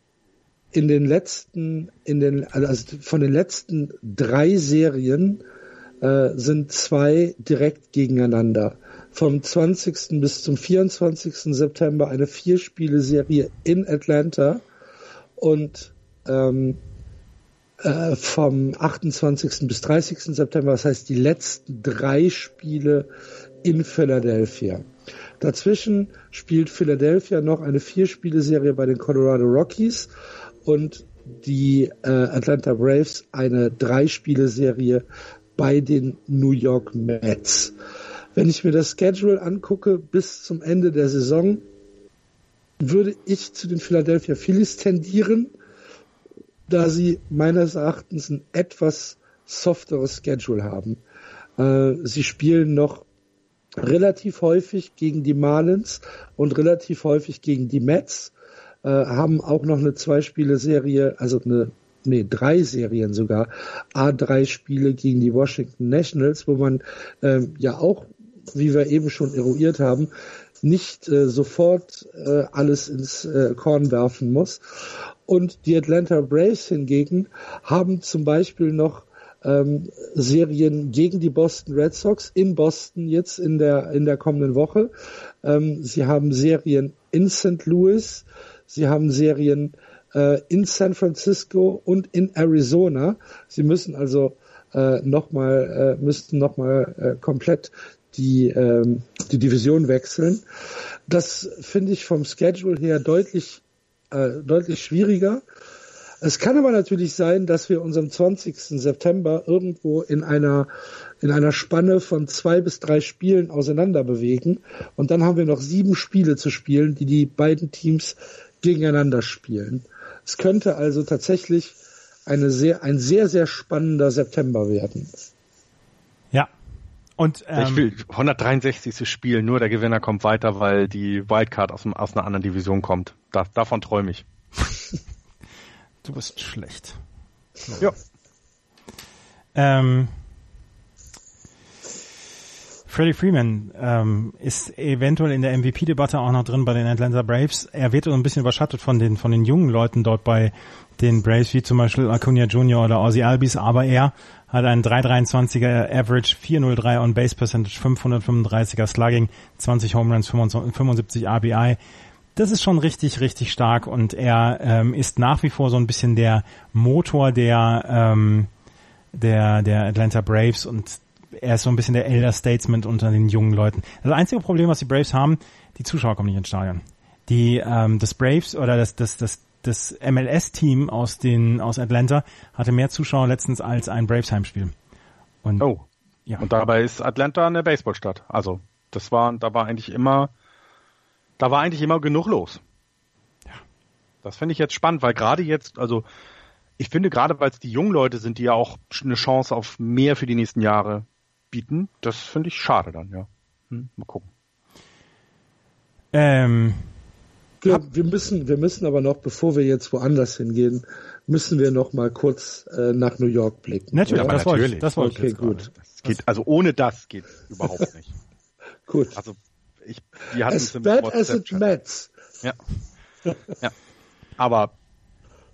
Speaker 4: in den letzten, in den, also von den letzten drei Serien äh, sind zwei direkt gegeneinander. Vom 20. bis zum 24. September eine Vier-Spiele-Serie in Atlanta und ähm, äh, vom 28. bis 30. September, das heißt die letzten drei Spiele in Philadelphia. Dazwischen spielt Philadelphia noch eine Vier-Spiele-Serie bei den Colorado Rockies und die äh, Atlanta Braves eine Drei-Spiele-Serie bei den New York Mets. Wenn ich mir das Schedule angucke bis zum Ende der Saison, würde ich zu den Philadelphia Phillies tendieren, da sie meines Erachtens ein etwas softeres Schedule haben. Äh, sie spielen noch relativ häufig gegen die Marlins und relativ häufig gegen die Mets, äh, haben auch noch eine Zwei-Spiele-Serie, also eine nee, drei Serien sogar, A3 Spiele gegen die Washington Nationals, wo man ähm, ja auch, wie wir eben schon eruiert haben, nicht äh, sofort äh, alles ins äh, Korn werfen muss. Und die Atlanta Braves hingegen haben zum Beispiel noch ähm, Serien gegen die Boston Red Sox in Boston jetzt in der in der kommenden Woche. Ähm, sie haben Serien in St. Louis, sie haben Serien äh, in San Francisco und in Arizona. Sie müssen also äh, nochmal, äh, müssten nochmal äh, komplett die, ähm, die Division wechseln. Das finde ich vom Schedule her deutlich, äh, deutlich schwieriger. Es kann aber natürlich sein, dass wir uns am 20. September irgendwo in einer, in einer Spanne von zwei bis drei Spielen auseinander bewegen. Und dann haben wir noch sieben Spiele zu spielen, die die beiden Teams gegeneinander spielen. Es könnte also tatsächlich eine sehr, ein sehr, sehr spannender September werden.
Speaker 2: Ja. Und,
Speaker 3: ähm, ich will 163. Spiel, nur der Gewinner kommt weiter, weil die Wildcard aus, aus einer anderen Division kommt. Da, davon träume ich. [LAUGHS]
Speaker 2: du bist schlecht.
Speaker 3: Ja.
Speaker 2: Ähm, Freddie Freeman ähm, ist eventuell in der MVP-Debatte auch noch drin bei den Atlanta Braves. Er wird so ein bisschen überschattet von den von den jungen Leuten dort bei den Braves, wie zum Beispiel Acuna Jr. oder Ozzy Albies, aber er hat einen 323er Average, 403 on Base Percentage, 535er Slugging, 20 Home Runs, 75 RBI. Das ist schon richtig, richtig stark und er ähm, ist nach wie vor so ein bisschen der Motor der ähm, der der Atlanta Braves und er ist so ein bisschen der Elder Statesman unter den jungen Leuten. Das einzige Problem, was die Braves haben, die Zuschauer kommen nicht ins Stadion. Die, ähm, das Braves oder das, das, das, das MLS-Team aus den, aus Atlanta hatte mehr Zuschauer letztens als ein Braves Heimspiel.
Speaker 3: Und, oh. Ja. Und dabei ist Atlanta eine Baseballstadt. Also, das war, da war eigentlich immer, da war eigentlich immer genug los. Ja. Das finde ich jetzt spannend, weil gerade jetzt, also, ich finde gerade, weil es die jungen Leute sind, die ja auch eine Chance auf mehr für die nächsten Jahre bieten. Das finde ich schade dann, ja. Hm, mal gucken.
Speaker 4: Ähm, wir, wir, müssen, wir müssen aber noch, bevor wir jetzt woanders hingehen, müssen wir noch mal kurz äh, nach New York blicken.
Speaker 3: Natürlich, aber das natürlich. Wollte,
Speaker 2: das wollte okay, ich
Speaker 3: gut. Das geht, also ohne das geht überhaupt [LAUGHS] nicht.
Speaker 4: gut.
Speaker 3: Also ich,
Speaker 4: die hatten as bad as it.
Speaker 3: Ja. ja. Aber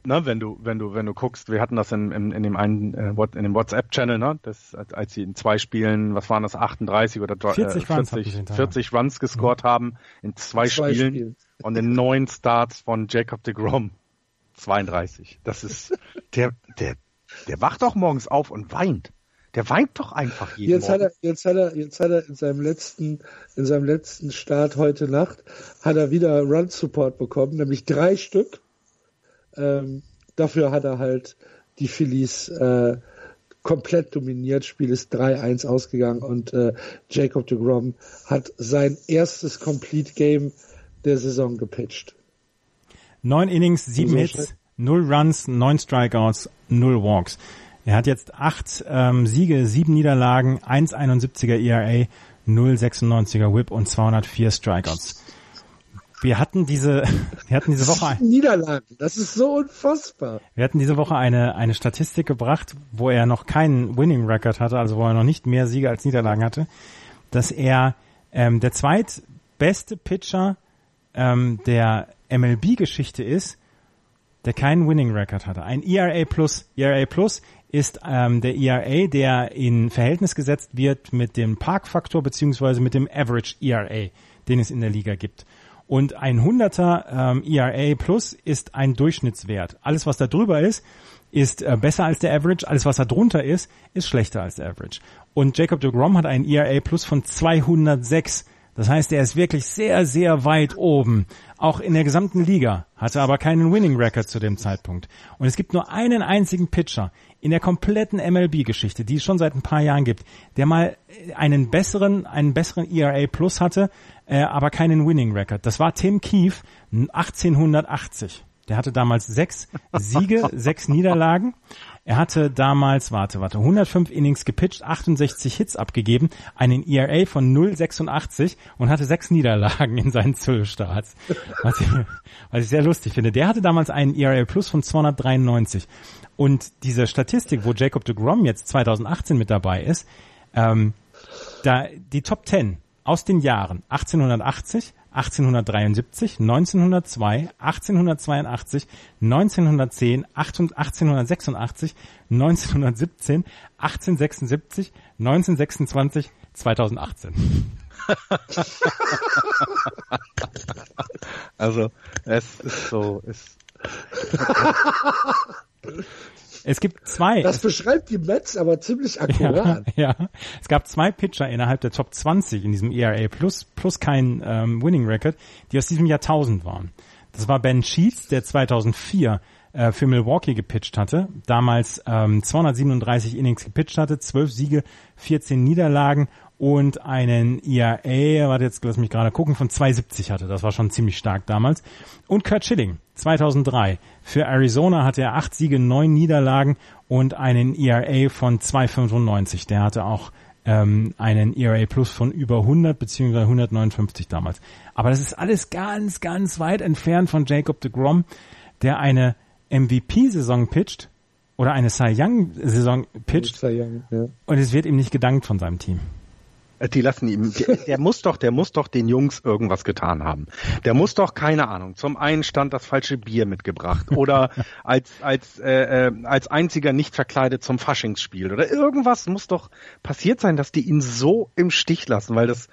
Speaker 3: ne, wenn du, wenn du, wenn du guckst, wir hatten das in, in, in dem einen, äh, in dem WhatsApp-Channel, ne, das, als sie in zwei Spielen, was waren das, 38 oder
Speaker 2: 40, äh,
Speaker 3: 40, 40 Runs gescored mhm. haben in zwei, zwei Spielen, Spiel. und in neun Starts von Jacob de Grom. 32. Das ist, [LAUGHS] der, der, der wacht doch morgens auf und weint. Der weint doch einfach jeden
Speaker 4: jetzt
Speaker 3: Morgen.
Speaker 4: Hat er, jetzt hat er, jetzt hat er in seinem letzten, in seinem letzten Start heute Nacht hat er wieder Run Support bekommen, nämlich drei Stück. Ähm, dafür hat er halt die Phillies äh, komplett dominiert. Spiel ist 3-1 ausgegangen und äh, Jacob de Grom hat sein erstes Complete Game der Saison gepitcht.
Speaker 2: Neun Innings, sieben Hits, null Runs, neun Strikeouts, null Walks. Er hat jetzt acht ähm, Siege, sieben Niederlagen, 1,71er ERA, 0,96er Whip und 204 Strikeouts. Wir hatten diese, [LAUGHS] wir hatten diese Woche
Speaker 4: ein, Niederlagen. Das ist so unfassbar.
Speaker 2: Wir hatten diese Woche eine eine Statistik gebracht, wo er noch keinen Winning Record hatte, also wo er noch nicht mehr Siege als Niederlagen hatte, dass er ähm, der zweitbeste Pitcher ähm, der MLB-Geschichte ist, der keinen Winning Record hatte. Ein ERA Plus. ERA Plus ist ähm, der ERA, der in Verhältnis gesetzt wird mit dem Parkfaktor beziehungsweise mit dem Average ERA, den es in der Liga gibt. Und ein 100er ähm, ERA Plus ist ein Durchschnittswert. Alles, was da drüber ist, ist äh, besser als der Average. Alles, was da drunter ist, ist schlechter als der Average. Und Jacob de Grom hat einen ERA Plus von 206. Das heißt, er ist wirklich sehr, sehr weit oben. Auch in der gesamten Liga. Hatte aber keinen Winning Record zu dem Zeitpunkt. Und es gibt nur einen einzigen Pitcher in der kompletten MLB-Geschichte, die es schon seit ein paar Jahren gibt, der mal einen besseren, einen besseren ERA Plus hatte, äh, aber keinen Winning Record. Das war Tim Keefe 1880. Der hatte damals sechs Siege, [LAUGHS] sechs Niederlagen. Er hatte damals, warte, warte, 105 Innings gepitcht, 68 Hits abgegeben, einen ERA von 0,86 und hatte sechs Niederlagen in seinen zwölf Starts. Was ich, was ich sehr lustig finde. Der hatte damals einen ERA Plus von 293. Und diese Statistik, wo Jacob de Grom jetzt 2018 mit dabei ist, ähm, da die Top 10 aus den Jahren 1880, 1873, 1902, 1882, 1910, 1886, 1917, 1876, 1926, 2018.
Speaker 3: also es ist so, es [LAUGHS]
Speaker 2: es gibt zwei.
Speaker 4: Das beschreibt die Mets aber ziemlich [LAUGHS] akkurat.
Speaker 2: Ja, ja, es gab zwei Pitcher innerhalb der Top 20 in diesem ERA plus plus kein ähm, Winning Record, die aus diesem Jahrtausend waren. Das war Ben Sheets, der 2004 äh, für Milwaukee gepitcht hatte, damals ähm, 237 Innings gepitcht hatte, 12 Siege, 14 Niederlagen und einen ERA, warte jetzt, lass mich gerade gucken, von 270 hatte. Das war schon ziemlich stark damals. Und Kurt Schilling, 2003. Für Arizona hatte er acht Siege, neun Niederlagen und einen ERA von 295. Der hatte auch ähm, einen ERA Plus von über 100 beziehungsweise 159 damals. Aber das ist alles ganz, ganz weit entfernt von Jacob de Grom, der eine MVP-Saison pitcht oder eine Cy Young-Saison pitcht Young, ja. und es wird ihm nicht gedankt von seinem Team.
Speaker 3: Äh, die lassen ihm, der, der, muss doch, der muss doch den Jungs irgendwas getan haben. Der muss doch, keine Ahnung, zum einen stand das falsche Bier mitgebracht [LAUGHS] oder als, als, äh, äh, als einziger nicht verkleidet zum Faschingsspiel oder irgendwas muss doch passiert sein, dass die ihn so im Stich lassen, weil das,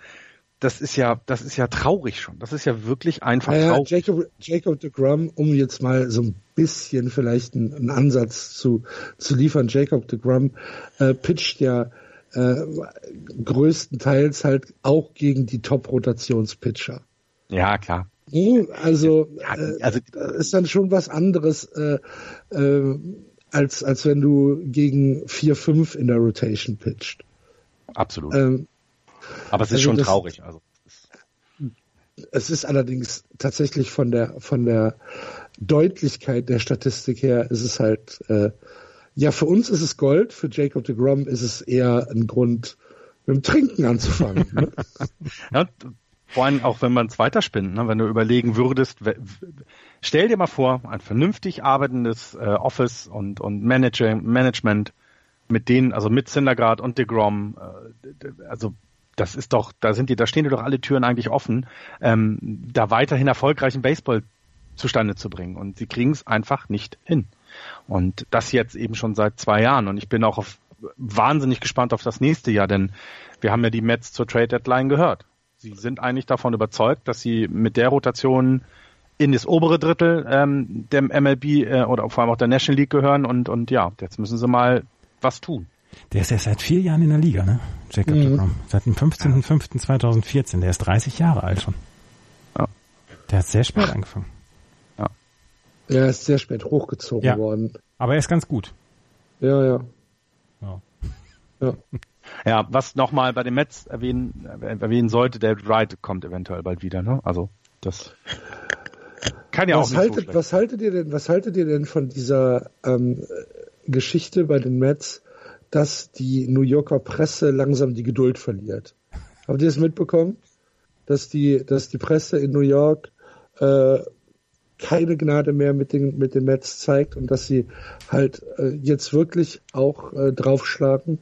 Speaker 3: das ist ja, das ist ja traurig schon. Das ist ja wirklich einfach
Speaker 4: naja,
Speaker 3: traurig.
Speaker 4: Jacob, Jacob de Grum, um jetzt mal so ein bisschen vielleicht einen, einen Ansatz zu, zu liefern, Jacob de Grum äh, pitcht ja äh, größtenteils halt auch gegen die Top-Rotationspitcher.
Speaker 3: Ja, klar.
Speaker 4: Also, ja, äh, also ist dann schon was anderes, äh, äh, als, als wenn du gegen 4-5 in der Rotation pitcht.
Speaker 3: Absolut. Ähm, Aber es ist also schon das, traurig. Also.
Speaker 4: Es ist allerdings tatsächlich von der, von der Deutlichkeit der Statistik her, ist es halt äh, ja, für uns ist es Gold, für Jacob de Grom ist es eher ein Grund, mit dem Trinken anzufangen. ne? [LAUGHS]
Speaker 3: ja, vor allem auch wenn man es weiterspinnt, ne? wenn du überlegen würdest, stell dir mal vor, ein vernünftig arbeitendes äh, Office und, und Manager, Management mit denen, also mit Syndergaard und de Grom, äh, also das ist doch, da sind die, da stehen dir doch alle Türen eigentlich offen, ähm, da weiterhin erfolgreichen Baseball zustande zu bringen. Und sie kriegen es einfach nicht hin. Und das jetzt eben schon seit zwei Jahren. Und ich bin auch auf, wahnsinnig gespannt auf das nächste Jahr, denn wir haben ja die Mets zur Trade Deadline gehört. Sie sind eigentlich davon überzeugt, dass sie mit der Rotation in das obere Drittel ähm, der MLB äh, oder vor allem auch der National League gehören und und ja, jetzt müssen sie mal was tun.
Speaker 2: Der ist ja seit vier Jahren in der Liga, ne? Jacob mhm. DeGrom. Seit dem 15.05.2014. Der ist 30 Jahre alt schon. Ja. Der hat sehr spät angefangen.
Speaker 4: Ja. Er ist sehr spät hochgezogen ja. worden.
Speaker 2: Aber er ist ganz gut.
Speaker 4: Ja, ja.
Speaker 3: Ja. Ja, [LAUGHS] ja was nochmal bei den Mets erwähnen, erwähnen sollte, David Wright kommt eventuell bald wieder, ne? Also, das kann ja
Speaker 4: was
Speaker 3: auch nicht
Speaker 4: haltet, so Was haltet ihr denn, was haltet ihr denn von dieser ähm, Geschichte bei den Mets, dass die New Yorker Presse langsam die Geduld verliert. Habt ihr das mitbekommen? Dass die, dass die Presse in New York äh, keine Gnade mehr mit den, mit den Mets zeigt und dass sie halt äh, jetzt wirklich auch äh, draufschlagen.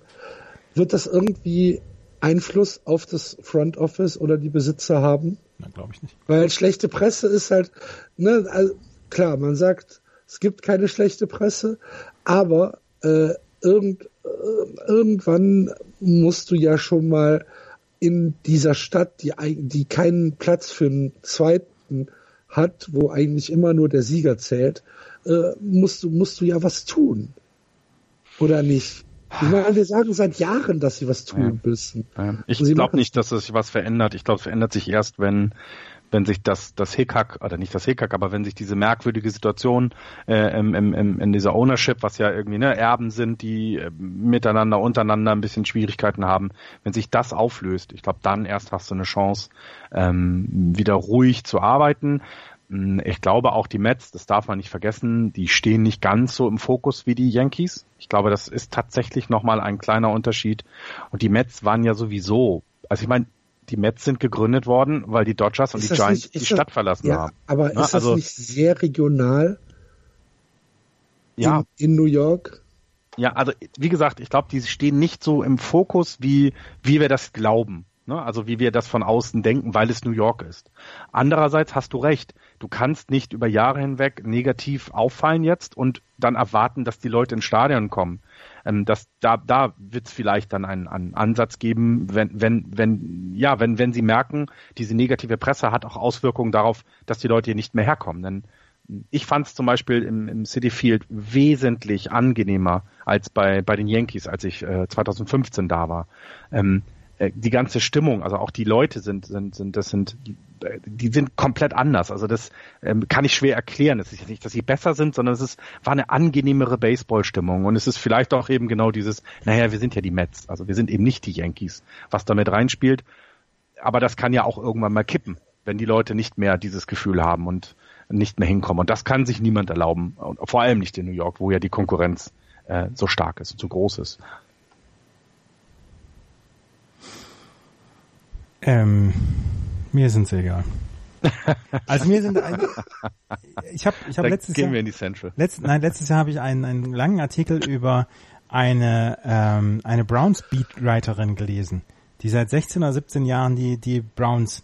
Speaker 4: Wird das irgendwie Einfluss auf das Front Office oder die Besitzer haben?
Speaker 2: Na, glaube ich nicht.
Speaker 4: Weil schlechte Presse ist halt, ne, also, klar, man sagt, es gibt keine schlechte Presse, aber äh, irgend, äh, irgendwann musst du ja schon mal in dieser Stadt, die, die keinen Platz für einen zweiten hat, wo eigentlich immer nur der Sieger zählt, äh, musst du, musst du ja was tun. Oder nicht? Ich meine, wir sagen seit Jahren, dass sie was tun ja. müssen.
Speaker 3: Ich glaube nicht, dass es sich was verändert. Ich glaube, es verändert sich erst, wenn wenn sich das, das Hickhack, oder nicht das Hickhack, aber wenn sich diese merkwürdige Situation äh, im, im, im, in dieser Ownership, was ja irgendwie ne, Erben sind, die äh, miteinander, untereinander ein bisschen Schwierigkeiten haben, wenn sich das auflöst, ich glaube, dann erst hast du eine Chance, ähm, wieder ruhig zu arbeiten. Hm, ich glaube auch die Mets, das darf man nicht vergessen, die stehen nicht ganz so im Fokus wie die Yankees. Ich glaube, das ist tatsächlich nochmal ein kleiner Unterschied. Und die Mets waren ja sowieso, also ich meine, die Mets sind gegründet worden, weil die Dodgers und die Giants nicht, die Stadt verlassen ja, haben.
Speaker 4: Aber ist das also, nicht sehr regional? Ja. In, in, New York?
Speaker 3: Ja, also wie gesagt, ich glaube, die stehen nicht so im Fokus, wie, wie wir das glauben. Ne? Also wie wir das von außen denken, weil es New York ist. Andererseits hast du recht. Du kannst nicht über Jahre hinweg negativ auffallen jetzt und dann erwarten, dass die Leute ins Stadion kommen ähm, dass da, da wird es vielleicht dann einen, einen Ansatz geben, wenn, wenn, wenn, ja, wenn, wenn sie merken, diese negative Presse hat auch Auswirkungen darauf, dass die Leute hier nicht mehr herkommen. Denn ich fand es zum Beispiel im, im City Field wesentlich angenehmer als bei, bei den Yankees, als ich äh, 2015 da war. Ähm, äh, die ganze Stimmung, also auch die Leute sind, sind, sind, das sind, die sind komplett anders. Also das ähm, kann ich schwer erklären. Es ist nicht, dass sie besser sind, sondern es ist, war eine angenehmere Baseballstimmung. Und es ist vielleicht auch eben genau dieses, naja, wir sind ja die Mets, also wir sind eben nicht die Yankees, was damit reinspielt. Aber das kann ja auch irgendwann mal kippen, wenn die Leute nicht mehr dieses Gefühl haben und nicht mehr hinkommen. Und das kann sich niemand erlauben. Und vor allem nicht in New York, wo ja die Konkurrenz äh, so stark ist und so groß ist.
Speaker 2: Ähm, mir sind sie egal. Also mir sind ein, ich habe ich habe letztes
Speaker 3: gehen
Speaker 2: Jahr
Speaker 3: wir in die Central.
Speaker 2: Letzt, nein, letztes Jahr habe ich einen, einen langen Artikel über eine ähm, eine Browns Beatwriterin gelesen, die seit 16 oder 17 Jahren die die Browns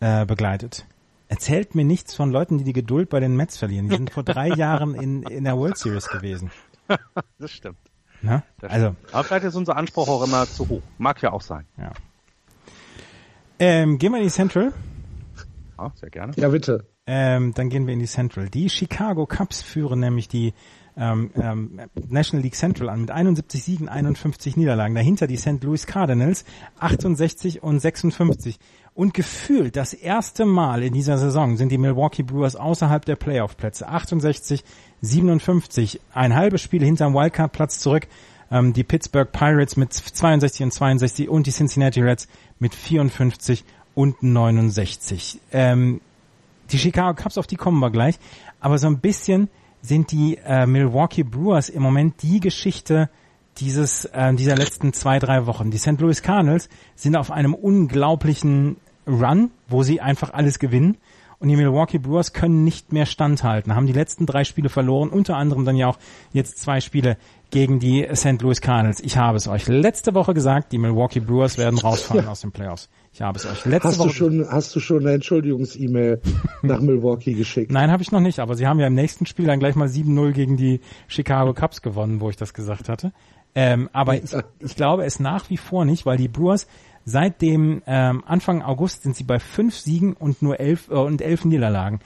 Speaker 2: äh, begleitet. Erzählt mir nichts von Leuten, die die Geduld bei den Mets verlieren. Die sind vor drei Jahren in in der World Series gewesen.
Speaker 3: Das stimmt.
Speaker 2: Na?
Speaker 3: Das also, stimmt. aber vielleicht ist unser Anspruch auch immer zu hoch. Mag ja auch sein.
Speaker 2: Ja. Ähm, gehen wir in die Central.
Speaker 3: Ah, sehr gerne.
Speaker 4: Ja, bitte.
Speaker 2: Ähm, dann gehen wir in die Central. Die Chicago Cubs führen nämlich die ähm, ähm, National League Central an mit 71 Siegen, 51 Niederlagen. Dahinter die St. Louis Cardinals 68 und 56. Und gefühlt das erste Mal in dieser Saison sind die Milwaukee Brewers außerhalb der Playoff-Plätze. 68, 57. Ein halbes Spiel hinterm Wildcard-Platz zurück. Ähm, die Pittsburgh Pirates mit 62 und 62 und die Cincinnati Reds mit 54 und 69. Ähm, die Chicago Cubs, auf die kommen wir gleich. Aber so ein bisschen sind die äh, Milwaukee Brewers im Moment die Geschichte dieses äh, dieser letzten zwei drei Wochen. Die St. Louis Cardinals sind auf einem unglaublichen Run, wo sie einfach alles gewinnen. Und die Milwaukee Brewers können nicht mehr standhalten, haben die letzten drei Spiele verloren, unter anderem dann ja auch jetzt zwei Spiele gegen die St. Louis Cardinals. Ich habe es euch letzte Woche gesagt, die Milwaukee Brewers werden rausfallen ja. aus den Playoffs. Ich habe es euch letzte
Speaker 4: hast
Speaker 2: Woche.
Speaker 4: Du schon, hast du schon eine Entschuldigungs-E-Mail nach Milwaukee geschickt? [LAUGHS]
Speaker 2: Nein, habe ich noch nicht, aber sie haben ja im nächsten Spiel dann gleich mal 7-0 gegen die Chicago Cubs gewonnen, wo ich das gesagt hatte. Ähm, aber ich, ich glaube es nach wie vor nicht, weil die Brewers seit dem ähm, Anfang August sind sie bei fünf Siegen und nur elf äh, und elf Niederlagen.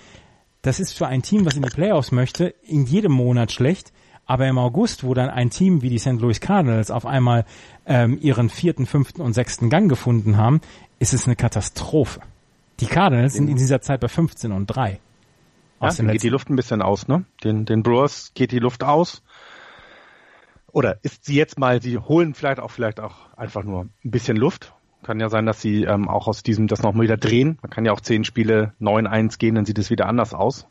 Speaker 2: das ist für ein Team, was in die Playoffs möchte, in jedem Monat schlecht. Aber im August, wo dann ein Team wie die St. Louis Cardinals auf einmal ähm, ihren vierten, fünften und sechsten Gang gefunden haben, ist es eine Katastrophe. Die Cardinals sind in dieser Zeit bei 15 und 3.
Speaker 3: Ja, geht die Luft ein bisschen aus, ne? Den, den Brewers geht die Luft aus. Oder ist sie jetzt mal, sie holen vielleicht auch vielleicht auch einfach nur ein bisschen Luft. Kann ja sein, dass sie ähm, auch aus diesem das nochmal wieder drehen. Man kann ja auch zehn Spiele 9-1 gehen, dann sieht es wieder anders aus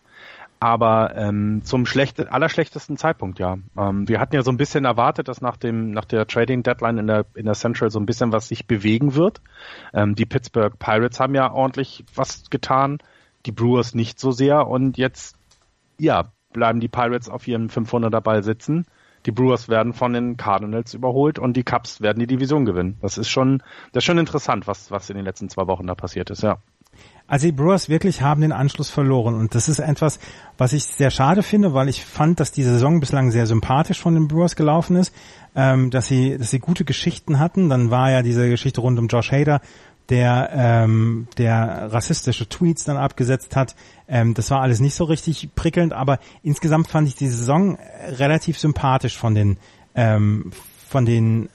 Speaker 3: aber ähm, zum schlecht, allerschlechtesten Zeitpunkt, ja. Ähm, wir hatten ja so ein bisschen erwartet, dass nach dem nach der Trading Deadline in der in der Central so ein bisschen was sich bewegen wird. Ähm, die Pittsburgh Pirates haben ja ordentlich was getan, die Brewers nicht so sehr und jetzt ja bleiben die Pirates auf ihrem 500er Ball sitzen. Die Brewers werden von den Cardinals überholt und die Cubs werden die Division gewinnen. Das ist schon das ist schon interessant, was was in den letzten zwei Wochen da passiert ist, ja.
Speaker 2: Also die Brewers wirklich haben den Anschluss verloren und das ist etwas, was ich sehr schade finde, weil ich fand, dass die Saison bislang sehr sympathisch von den Brewers gelaufen ist, ähm, dass sie, dass sie gute Geschichten hatten. Dann war ja diese Geschichte rund um Josh Hader, der, ähm, der rassistische Tweets dann abgesetzt hat. Ähm, das war alles nicht so richtig prickelnd, aber insgesamt fand ich die Saison relativ sympathisch von den, ähm, von den,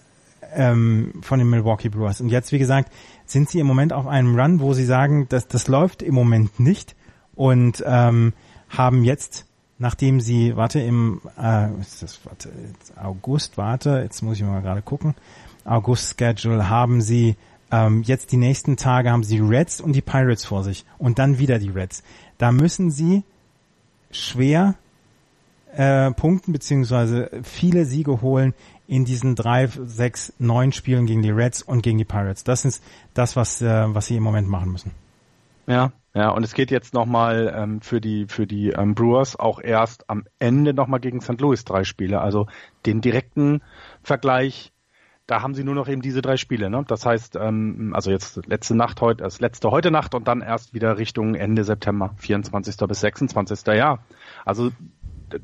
Speaker 2: ähm, von den Milwaukee Brewers. Und jetzt, wie gesagt, sind sie im Moment auf einem Run, wo sie sagen, dass das läuft im Moment nicht und ähm, haben jetzt, nachdem sie, warte, im äh, das, warte, August, warte, jetzt muss ich mal gerade gucken, August-Schedule haben sie ähm, jetzt die nächsten Tage haben sie Reds und die Pirates vor sich und dann wieder die Reds. Da müssen sie schwer äh, punkten beziehungsweise viele Siege holen in diesen drei, sechs, neun Spielen gegen die Reds und gegen die Pirates. Das ist das, was, äh, was sie im Moment machen müssen.
Speaker 3: Ja, ja, und es geht jetzt nochmal ähm, für die für die ähm, Brewers auch erst am Ende nochmal gegen St. Louis drei Spiele. Also den direkten Vergleich, da haben sie nur noch eben diese drei Spiele. Ne? Das heißt, ähm, also jetzt letzte Nacht heute, das letzte heute Nacht und dann erst wieder Richtung Ende September, 24. bis 26. Ja, also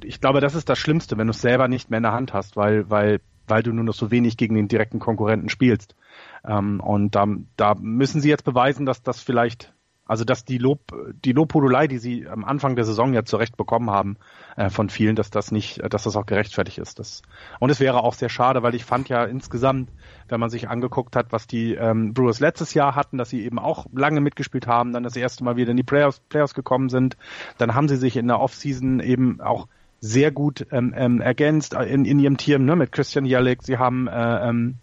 Speaker 3: ich glaube, das ist das Schlimmste, wenn du es selber nicht mehr in der Hand hast, weil weil weil du nur noch so wenig gegen den direkten Konkurrenten spielst. Ähm, und da, da müssen sie jetzt beweisen, dass das vielleicht, also dass die Lob, die Lobhudelei, die sie am Anfang der Saison ja zurecht bekommen haben äh, von vielen, dass das nicht, dass das auch gerechtfertigt ist. Das, und es wäre auch sehr schade, weil ich fand ja insgesamt, wenn man sich angeguckt hat, was die ähm, Brewers letztes Jahr hatten, dass sie eben auch lange mitgespielt haben, dann das erste Mal wieder in die Playoffs, Playoffs gekommen sind, dann haben sie sich in der Offseason eben auch sehr gut ähm, ähm, ergänzt äh, in, in ihrem Team ne, mit Christian Jellick. Sie haben äh, ähm,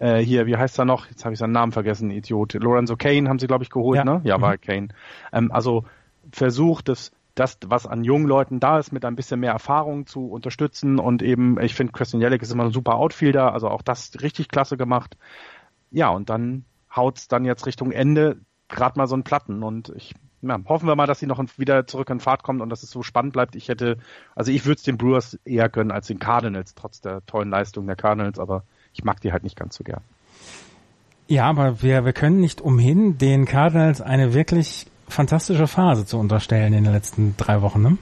Speaker 3: äh, hier, wie heißt er noch? Jetzt habe ich seinen Namen vergessen, Idiot. Lorenzo Kane haben sie, glaube ich, geholt, ja. ne? Ja, mhm. war Kane. Ähm, also versucht es, das, was an jungen Leuten da ist, mit ein bisschen mehr Erfahrung zu unterstützen und eben, ich finde, Christian Jellick ist immer ein super Outfielder, also auch das richtig klasse gemacht. Ja, und dann haut's dann jetzt Richtung Ende gerade mal so einen Platten und ich ja, hoffen wir mal, dass sie noch wieder zurück in Fahrt kommt und dass es so spannend bleibt. Ich hätte, also ich würde es den Brewers eher gönnen als den Cardinals, trotz der tollen Leistung der Cardinals, aber ich mag die halt nicht ganz so gern.
Speaker 2: Ja, aber wir, wir können nicht umhin, den Cardinals eine wirklich fantastische Phase zu unterstellen in den letzten drei Wochen, ne?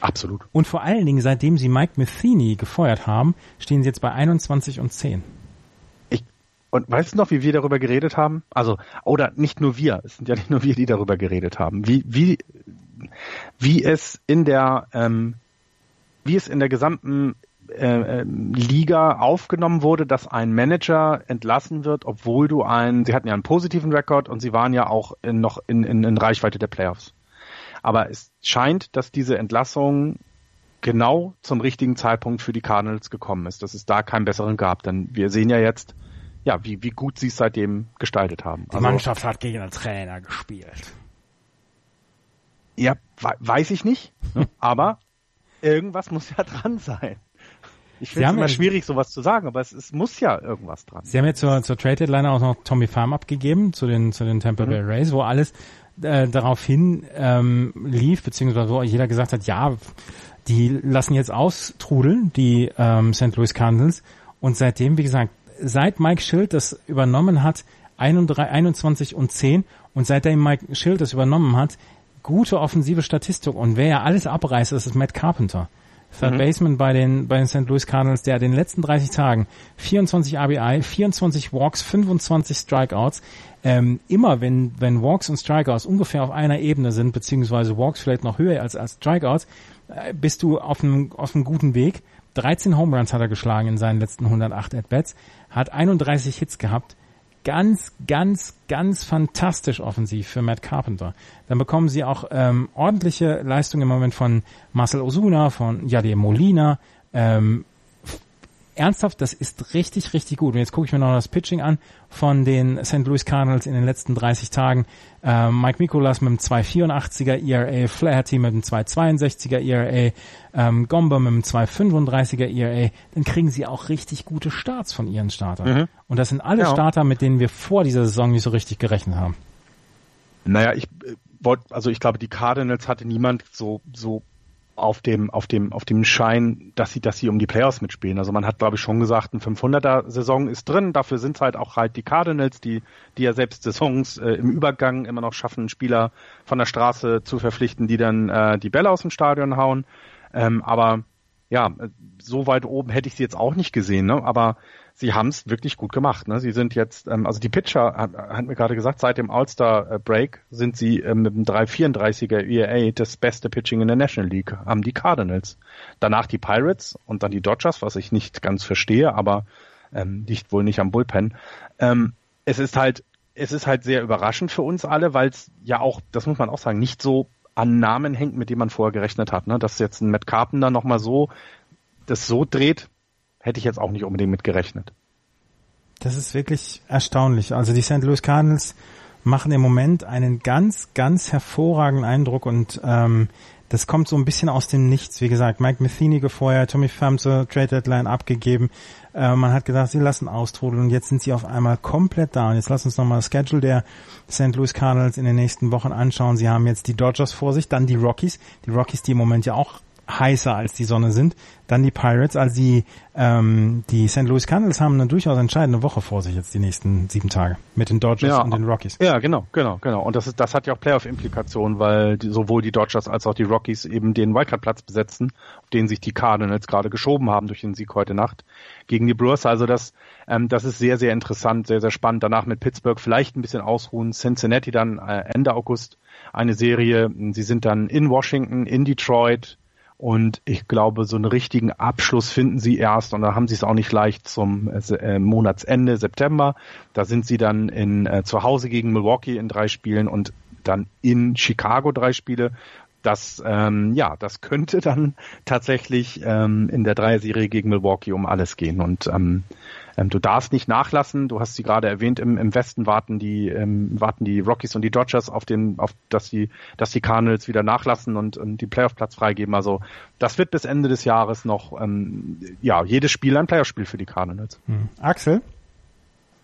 Speaker 3: Absolut.
Speaker 2: Und vor allen Dingen, seitdem sie Mike Matheny gefeuert haben, stehen sie jetzt bei 21 und 10.
Speaker 3: Und weißt du noch, wie wir darüber geredet haben? Also, oder nicht nur wir, es sind ja nicht nur wir, die darüber geredet haben, wie, wie, wie es in der, ähm, wie es in der gesamten äh, ähm, Liga aufgenommen wurde, dass ein Manager entlassen wird, obwohl du einen, sie hatten ja einen positiven Rekord und sie waren ja auch in, noch in, in, in Reichweite der Playoffs. Aber es scheint, dass diese Entlassung genau zum richtigen Zeitpunkt für die Cardinals gekommen ist, dass es da keinen besseren gab. Denn wir sehen ja jetzt, ja, wie, wie gut sie es seitdem gestaltet haben.
Speaker 2: Die also, Mannschaft hat gegen den Trainer gespielt.
Speaker 3: Ja, weiß ich nicht, ne? [LAUGHS] aber irgendwas muss ja dran sein. Ich finde es immer schwierig, sowas zu sagen, aber es, es muss ja irgendwas dran.
Speaker 2: Sie haben jetzt zur, zur Trade Deadline auch noch Tommy Farm abgegeben zu den zu den Tampa Bay mhm. Rays, wo alles äh, darauf hin ähm, lief, beziehungsweise wo jeder gesagt hat, ja, die lassen jetzt austrudeln, die ähm, St. Louis Cardinals. Und seitdem, wie gesagt, seit Mike Schild das übernommen hat, 21 und 10 und seitdem Mike Schild das übernommen hat, gute offensive Statistik und wer ja alles abreißt, ist Matt Carpenter. Third mhm. Baseman bei den, bei den St. Louis Cardinals, der den letzten 30 Tagen 24 RBI, 24 Walks, 25 Strikeouts, ähm, immer wenn, wenn Walks und Strikeouts ungefähr auf einer Ebene sind, beziehungsweise Walks vielleicht noch höher als, als Strikeouts, äh, bist du auf einem, auf einem guten Weg. 13 Home Runs hat er geschlagen in seinen letzten 108 At-Bats, hat 31 Hits gehabt, ganz, ganz, ganz fantastisch offensiv für Matt Carpenter. Dann bekommen sie auch ähm, ordentliche Leistungen im Moment von Marcel Osuna, von Jade Molina. Ähm, ernsthaft, das ist richtig, richtig gut. Und jetzt gucke ich mir noch das Pitching an von den St. Louis Cardinals in den letzten 30 Tagen. Ähm, Mike Mikolas mit einem 2,84er ERA, Flaherty mit einem 2,62er ERA, ähm, Gomba mit einem 2,35er ERA. Dann kriegen sie auch richtig gute Starts von ihren Startern. Mhm. Und das sind alle ja. Starter, mit denen wir vor dieser Saison nicht so richtig gerechnet haben.
Speaker 3: Naja, ich äh, wollte, also ich glaube, die Cardinals hatte niemand so, so auf dem, auf dem, auf dem Schein, dass sie, dass sie um die Playoffs mitspielen. Also man hat, glaube ich, schon gesagt, ein 500er Saison ist drin. Dafür sind halt auch halt die Cardinals, die, die ja selbst Saisons äh, im Übergang immer noch schaffen, Spieler von der Straße zu verpflichten, die dann äh, die Bälle aus dem Stadion hauen. Ähm, aber ja, so weit oben hätte ich sie jetzt auch nicht gesehen, ne? aber sie haben es wirklich gut gemacht. Ne? Sie sind jetzt, ähm, also die Pitcher, hat, hat mir gerade gesagt, seit dem All-Star-Break sind sie ähm, mit dem 334er ERA das beste Pitching in der National League, haben die Cardinals. Danach die Pirates und dann die Dodgers, was ich nicht ganz verstehe, aber ähm, liegt wohl nicht am Bullpen. Ähm, es ist halt, es ist halt sehr überraschend für uns alle, weil es ja auch, das muss man auch sagen, nicht so an Namen hängt, mit dem man vorher gerechnet hat. Ne? Dass jetzt ein Matt Carpenter nochmal so das so dreht, hätte ich jetzt auch nicht unbedingt mit gerechnet.
Speaker 2: Das ist wirklich erstaunlich. Also die St. Louis Cardinals machen im Moment einen ganz, ganz hervorragenden Eindruck und ähm, das kommt so ein bisschen aus dem Nichts. Wie gesagt, Mike Matheny gefeuert, Tommy Pham zur Trade Deadline abgegeben. Äh, man hat gedacht, sie lassen austrudeln und jetzt sind sie auf einmal komplett da. Und jetzt lass uns nochmal das Schedule der St. Louis Cardinals in den nächsten Wochen anschauen. Sie haben jetzt die Dodgers vor sich, dann die Rockies. Die Rockies, die im Moment ja auch heißer als die Sonne sind. Dann die Pirates, also die, ähm, die St. Louis Cardinals haben eine durchaus entscheidende Woche vor sich jetzt die nächsten sieben Tage mit den Dodgers ja, und den Rockies.
Speaker 3: Ja, genau, genau, genau. Und das ist, das hat ja auch Playoff-Implikationen, weil die, sowohl die Dodgers als auch die Rockies eben den Wildcard-Platz besetzen, auf den sich die Cardinals gerade geschoben haben durch den Sieg heute Nacht gegen die Brewers. Also das, ähm, das ist sehr, sehr interessant, sehr, sehr spannend. Danach mit Pittsburgh vielleicht ein bisschen ausruhen. Cincinnati dann äh, Ende August eine Serie. Sie sind dann in Washington, in Detroit, und ich glaube, so einen richtigen Abschluss finden sie erst, und da haben sie es auch nicht leicht zum äh, Monatsende September. Da sind sie dann in, äh, zu Hause gegen Milwaukee in drei Spielen und dann in Chicago drei Spiele. Das, ähm, ja, das könnte dann [LAUGHS] tatsächlich ähm, in der Dreier-Serie gegen Milwaukee um alles gehen. Und ähm, ähm, du darfst nicht nachlassen. Du hast sie gerade erwähnt. Im, im Westen warten die ähm, warten die Rockies und die Dodgers auf den, auf dass die dass die Cardinals wieder nachlassen und, und die Playoff-Platz freigeben. Also das wird bis Ende des Jahres noch ähm, ja jedes Spiel ein Playoff-Spiel für die Cardinals.
Speaker 2: Hm. Axel?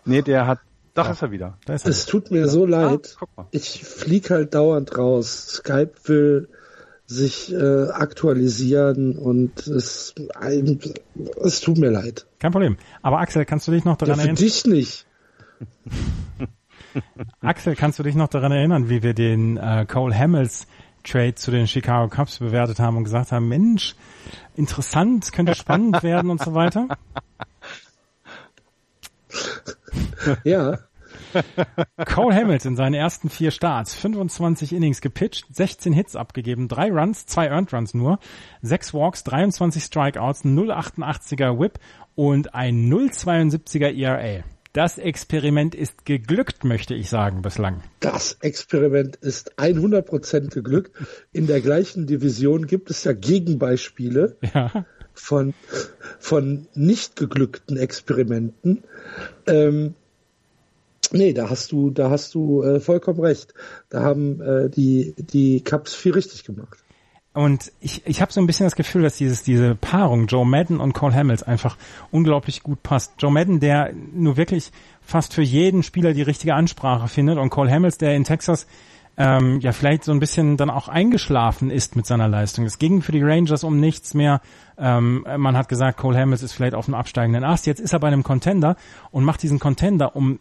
Speaker 3: Nee, der hat da ist er wieder.
Speaker 4: Da ist er. Es tut mir so leid. Ah, ich flieg halt dauernd raus. Skype will sich äh, aktualisieren und es, es tut mir leid.
Speaker 2: Kein Problem. Aber Axel, kannst du dich noch daran ja, für erinnern?
Speaker 4: dich nicht. [LAUGHS]
Speaker 2: Axel, kannst du dich noch daran erinnern, wie wir den äh, Cole Hamels Trade zu den Chicago Cubs bewertet haben und gesagt haben, Mensch, interessant, könnte spannend werden und so weiter? [LAUGHS] [LAUGHS]
Speaker 4: Ja. [LAUGHS]
Speaker 2: Cole Hamilton, seine ersten vier Starts, 25 Innings gepitcht, 16 Hits abgegeben, drei Runs, zwei Earned Runs nur, sechs Walks, 23 Strikeouts, 0,88er Whip und ein 0,72er ERA. Das Experiment ist geglückt, möchte ich sagen, bislang.
Speaker 4: Das Experiment ist 100% geglückt. In der gleichen Division gibt es ja Gegenbeispiele [LAUGHS] ja. von, von nicht geglückten Experimenten. Ähm, Nee, da hast du, da hast du äh, vollkommen recht. Da haben äh, die die Cups viel richtig gemacht.
Speaker 2: Und ich, ich habe so ein bisschen das Gefühl, dass dieses, diese Paarung Joe Madden und Cole Hamels einfach unglaublich gut passt. Joe Madden, der nur wirklich fast für jeden Spieler die richtige Ansprache findet und Cole Hamels, der in Texas ähm, ja vielleicht so ein bisschen dann auch eingeschlafen ist mit seiner Leistung. Es ging für die Rangers um nichts mehr. Ähm, man hat gesagt, Cole Hamels ist vielleicht auf einem absteigenden Ast. Jetzt ist er bei einem Contender und macht diesen Contender um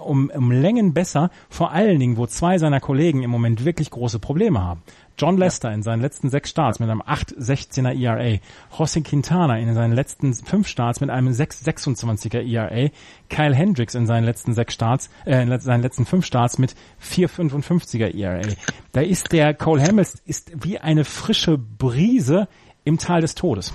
Speaker 2: um, um Längen besser, vor allen Dingen, wo zwei seiner Kollegen im Moment wirklich große Probleme haben. John Lester ja. in seinen letzten sechs Starts mit einem 8,16er ERA, José Quintana in seinen letzten fünf Starts mit einem 6,26er ERA, Kyle Hendricks in seinen letzten sechs Starts, äh, in seinen letzten fünf Starts mit 4,55er ERA. Da ist der Cole Hamels ist wie eine frische Brise im Tal des Todes.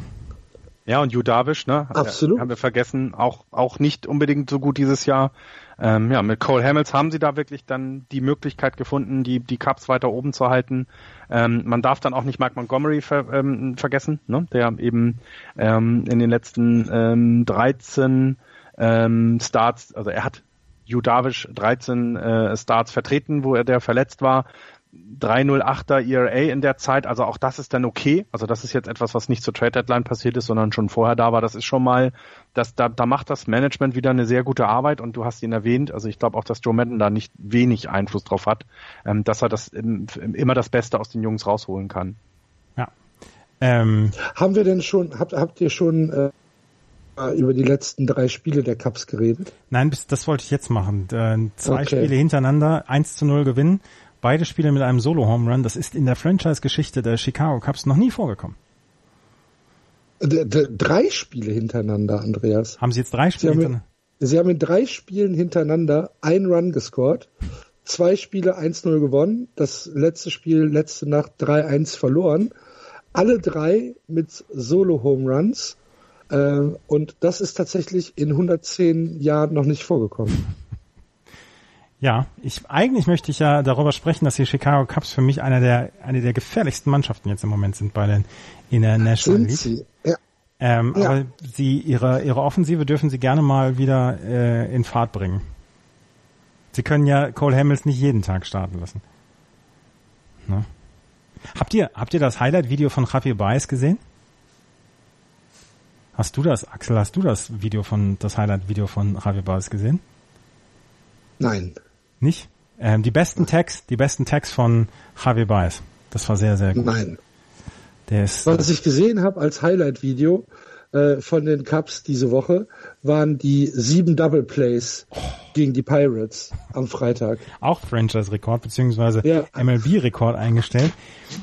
Speaker 3: Ja, und Judavish, ne?
Speaker 4: Absolut.
Speaker 3: Haben wir vergessen, auch, auch nicht unbedingt so gut dieses Jahr. Ähm, ja, mit Cole Hamels haben sie da wirklich dann die Möglichkeit gefunden, die, die Cups weiter oben zu halten. Ähm, man darf dann auch nicht Mark Montgomery ver, ähm, vergessen, ne? der eben ähm, in den letzten ähm, 13 ähm, Starts, also er hat Judavish 13 äh, Starts vertreten, wo er der verletzt war. 308er ERA in der Zeit, also auch das ist dann okay. Also das ist jetzt etwas, was nicht zur Trade Deadline passiert ist, sondern schon vorher da war. Das ist schon mal, das, da, da macht das Management wieder eine sehr gute Arbeit und du hast ihn erwähnt. Also ich glaube auch, dass Joe Madden da nicht wenig Einfluss drauf hat, ähm, dass er das im, immer das Beste aus den Jungs rausholen kann.
Speaker 2: Ja. Ähm.
Speaker 4: Haben wir denn schon, habt, habt ihr schon äh, über die letzten drei Spiele der Cups geredet?
Speaker 2: Nein, das wollte ich jetzt machen. Äh, zwei okay. Spiele hintereinander, 1 zu 0 gewinnen beide Spiele mit einem Solo-Home Run. Das ist in der Franchise-Geschichte der Chicago Cubs noch nie vorgekommen.
Speaker 4: D drei Spiele hintereinander, Andreas.
Speaker 2: Haben Sie jetzt drei Spiele
Speaker 4: hintereinander? Sie haben in drei Spielen hintereinander ein Run gescored, zwei Spiele 1-0 gewonnen, das letzte Spiel letzte Nacht 3-1 verloren. Alle drei mit Solo-Home Runs. Äh, und das ist tatsächlich in 110 Jahren noch nicht vorgekommen.
Speaker 2: Ja, ich eigentlich möchte ich ja darüber sprechen, dass die Chicago Cubs für mich einer der eine der gefährlichsten Mannschaften jetzt im Moment sind bei den in der National League. Sie? Ja. Ähm, ja. Aber sie ihre ihre Offensive dürfen sie gerne mal wieder äh, in Fahrt bringen. Sie können ja Cole Hamels nicht jeden Tag starten lassen. Ne? Habt ihr habt ihr das Highlight-Video von Javier Baez gesehen? Hast du das, Axel? Hast du das Video von das Highlight-Video von Javier Baez gesehen?
Speaker 4: Nein.
Speaker 2: Nicht? Ähm, die besten Tags, die besten Tags von Javier Baez. Das war sehr, sehr gut.
Speaker 4: Nein. Der ist, Was ich gesehen habe als Highlight-Video äh, von den Cups diese Woche, waren die sieben Double Plays oh. gegen die Pirates am Freitag.
Speaker 2: Auch Franchise-Rekord beziehungsweise ja. MLB-Rekord eingestellt.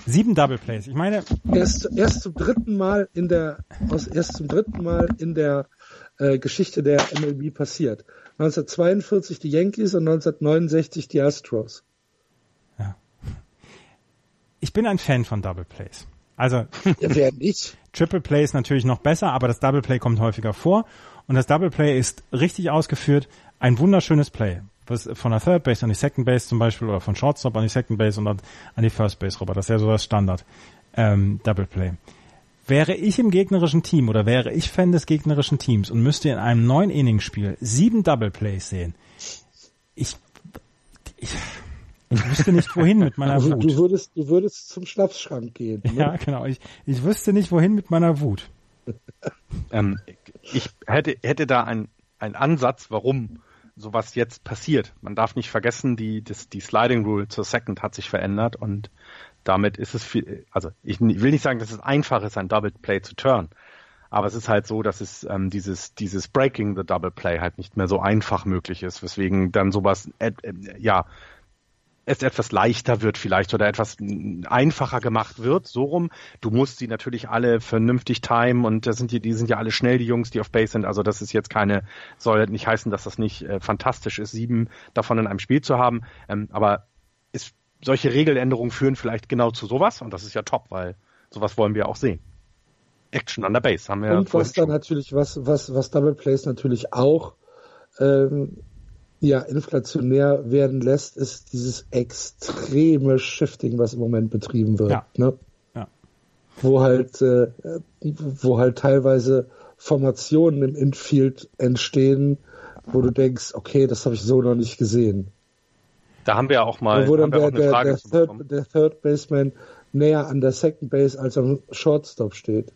Speaker 2: Sieben Double Plays. Ich meine
Speaker 4: erst erst zum dritten Mal in der aus erst zum dritten Mal in der äh, Geschichte der MLB passiert. 1942 die Yankees und 1969 die Astros.
Speaker 2: Ja. Ich bin ein Fan von Double Plays. Also
Speaker 4: ja? [LAUGHS]
Speaker 2: Triple Play ist natürlich noch besser, aber das Double Play kommt häufiger vor und das Double Play ist richtig ausgeführt, ein wunderschönes Play, was von der Third Base an die Second Base zum Beispiel oder von Shortstop an die Second Base und an die First Base rüber. Das ist ja so das Standard ähm, Double Play. Wäre ich im gegnerischen Team oder wäre ich Fan des gegnerischen Teams und müsste in einem neuen Innings-Spiel sieben Double Plays sehen, ich, ich, ich wüsste nicht wohin mit meiner also, Wut.
Speaker 4: Du würdest, du würdest zum Schnapsschrank gehen.
Speaker 2: Ne? Ja, genau. Ich, ich wüsste nicht wohin mit meiner Wut.
Speaker 3: ähm, ich hätte, hätte da einen Ansatz, warum sowas jetzt passiert. Man darf nicht vergessen, die, das, die Sliding Rule zur Second hat sich verändert und damit ist es viel, also ich will nicht sagen, dass es einfach ist, ein Double Play zu turn. Aber es ist halt so, dass es ähm, dieses, dieses Breaking the Double Play halt nicht mehr so einfach möglich ist, weswegen dann sowas, äh, äh, ja, es etwas leichter wird vielleicht oder etwas einfacher gemacht wird, so rum. Du musst sie natürlich alle vernünftig timen und das sind die, die sind ja alle schnell, die Jungs, die auf Base sind. Also das ist jetzt keine, soll nicht heißen, dass das nicht äh, fantastisch ist, sieben davon in einem Spiel zu haben. Ähm, aber es solche Regeländerungen führen vielleicht genau zu sowas und das ist ja top, weil sowas wollen wir auch sehen. Action on the Base haben wir.
Speaker 4: Und was da natürlich, was, was, was Double Plays natürlich auch ähm, ja, inflationär werden lässt, ist dieses extreme Shifting, was im Moment betrieben wird. Ja. Ne? ja. Wo halt, äh, wo halt teilweise Formationen im Infield entstehen, wo du denkst, okay, das habe ich so noch nicht gesehen.
Speaker 3: Da haben wir auch mal
Speaker 4: wo dann der, der, der, Third, der Third Baseman näher an der Second Base als am Shortstop steht.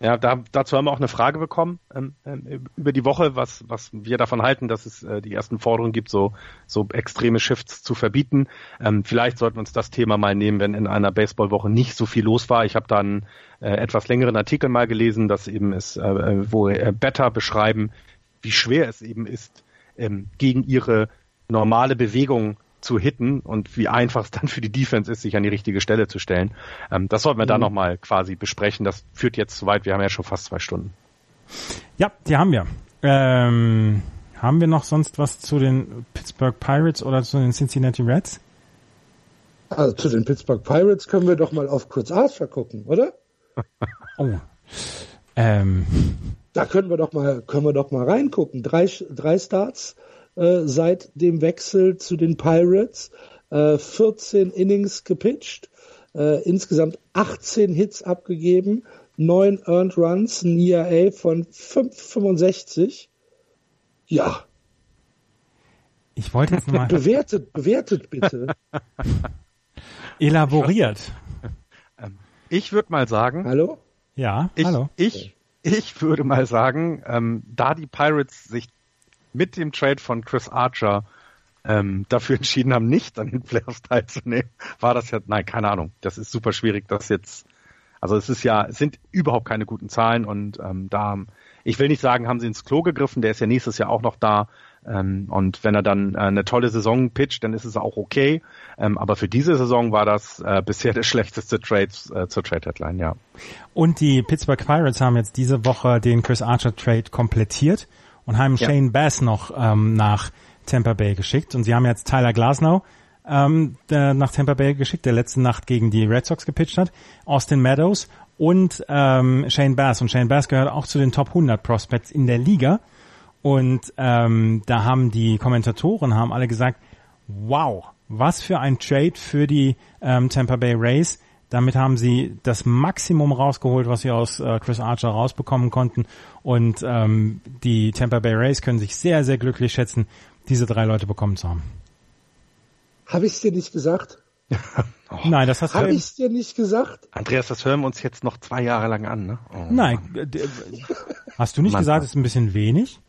Speaker 3: Ja, da, dazu haben wir auch eine Frage bekommen ähm, ähm, über die Woche, was, was wir davon halten, dass es äh, die ersten Forderungen gibt, so, so extreme Shifts zu verbieten. Ähm, vielleicht sollten wir uns das Thema mal nehmen, wenn in einer Baseballwoche nicht so viel los war. Ich habe da einen äh, etwas längeren Artikel mal gelesen, dass eben ist, äh, wo äh, Better beschreiben, wie schwer es eben ist, ähm, gegen ihre normale Bewegung zu hitten und wie einfach es [LAUGHS] dann für die Defense ist, sich an die richtige Stelle zu stellen. Ähm, das sollten wir mhm. dann nochmal quasi besprechen. Das führt jetzt zu weit. Wir haben ja schon fast zwei Stunden.
Speaker 2: Ja, die haben wir. Ähm, haben wir noch sonst was zu den Pittsburgh Pirates oder zu den Cincinnati Reds?
Speaker 4: Also zu den Pittsburgh Pirates können wir doch mal auf Chris Archer gucken, oder? [LAUGHS]
Speaker 2: oh. Ähm.
Speaker 4: Da können wir doch mal, können wir doch mal reingucken. Drei, drei Starts äh, seit dem Wechsel zu den Pirates, äh, 14 Innings gepitcht, äh, insgesamt 18 Hits abgegeben, 9 Earned Runs, ein ERA von 5,65. Ja.
Speaker 2: Ich wollte jetzt mal.
Speaker 4: Bewertet, bewertet bitte. [LAUGHS]
Speaker 2: Elaboriert.
Speaker 3: Ähm, ich würde mal sagen.
Speaker 4: Hallo?
Speaker 2: Ja,
Speaker 3: ich,
Speaker 2: hallo.
Speaker 3: Ich, ich würde mal sagen, ähm, da die Pirates sich mit dem Trade von Chris Archer ähm, dafür entschieden haben, nicht an den Playoffs teilzunehmen, war das ja, nein, keine Ahnung. Das ist super schwierig, das jetzt, also es ist ja, es sind überhaupt keine guten Zahlen und ähm, da, ich will nicht sagen, haben sie ins Klo gegriffen, der ist ja nächstes Jahr auch noch da, ähm, und wenn er dann äh, eine tolle Saison pitcht, dann ist es auch okay. Ähm, aber für diese Saison war das äh, bisher der schlechteste Trade äh, zur Trade Deadline, ja.
Speaker 2: Und die Pittsburgh Pirates haben jetzt diese Woche den Chris Archer Trade komplettiert und haben ja. Shane Bass noch ähm, nach Tampa Bay geschickt. Und sie haben jetzt Tyler Glasnow ähm, der nach Tampa Bay geschickt, der letzte Nacht gegen die Red Sox gepitcht hat, Austin Meadows und ähm, Shane Bass. Und Shane Bass gehört auch zu den Top 100 Prospects in der Liga. Und ähm, da haben die Kommentatoren haben alle gesagt, wow, was für ein Trade für die ähm, Tampa Bay Rays. Damit haben sie das Maximum rausgeholt, was sie aus äh, Chris Archer rausbekommen konnten. Und ähm, die Tampa Bay Rays können sich sehr, sehr glücklich schätzen, diese drei Leute bekommen zu haben.
Speaker 4: Habe ich es dir nicht gesagt? [LAUGHS]
Speaker 2: oh. Nein, das hast
Speaker 4: du. Habe ich dir nicht gesagt?
Speaker 3: Andreas, das hören wir uns jetzt noch zwei Jahre lang an, ne?
Speaker 2: Oh, Nein, hast du nicht Mann. gesagt, es ist ein bisschen wenig?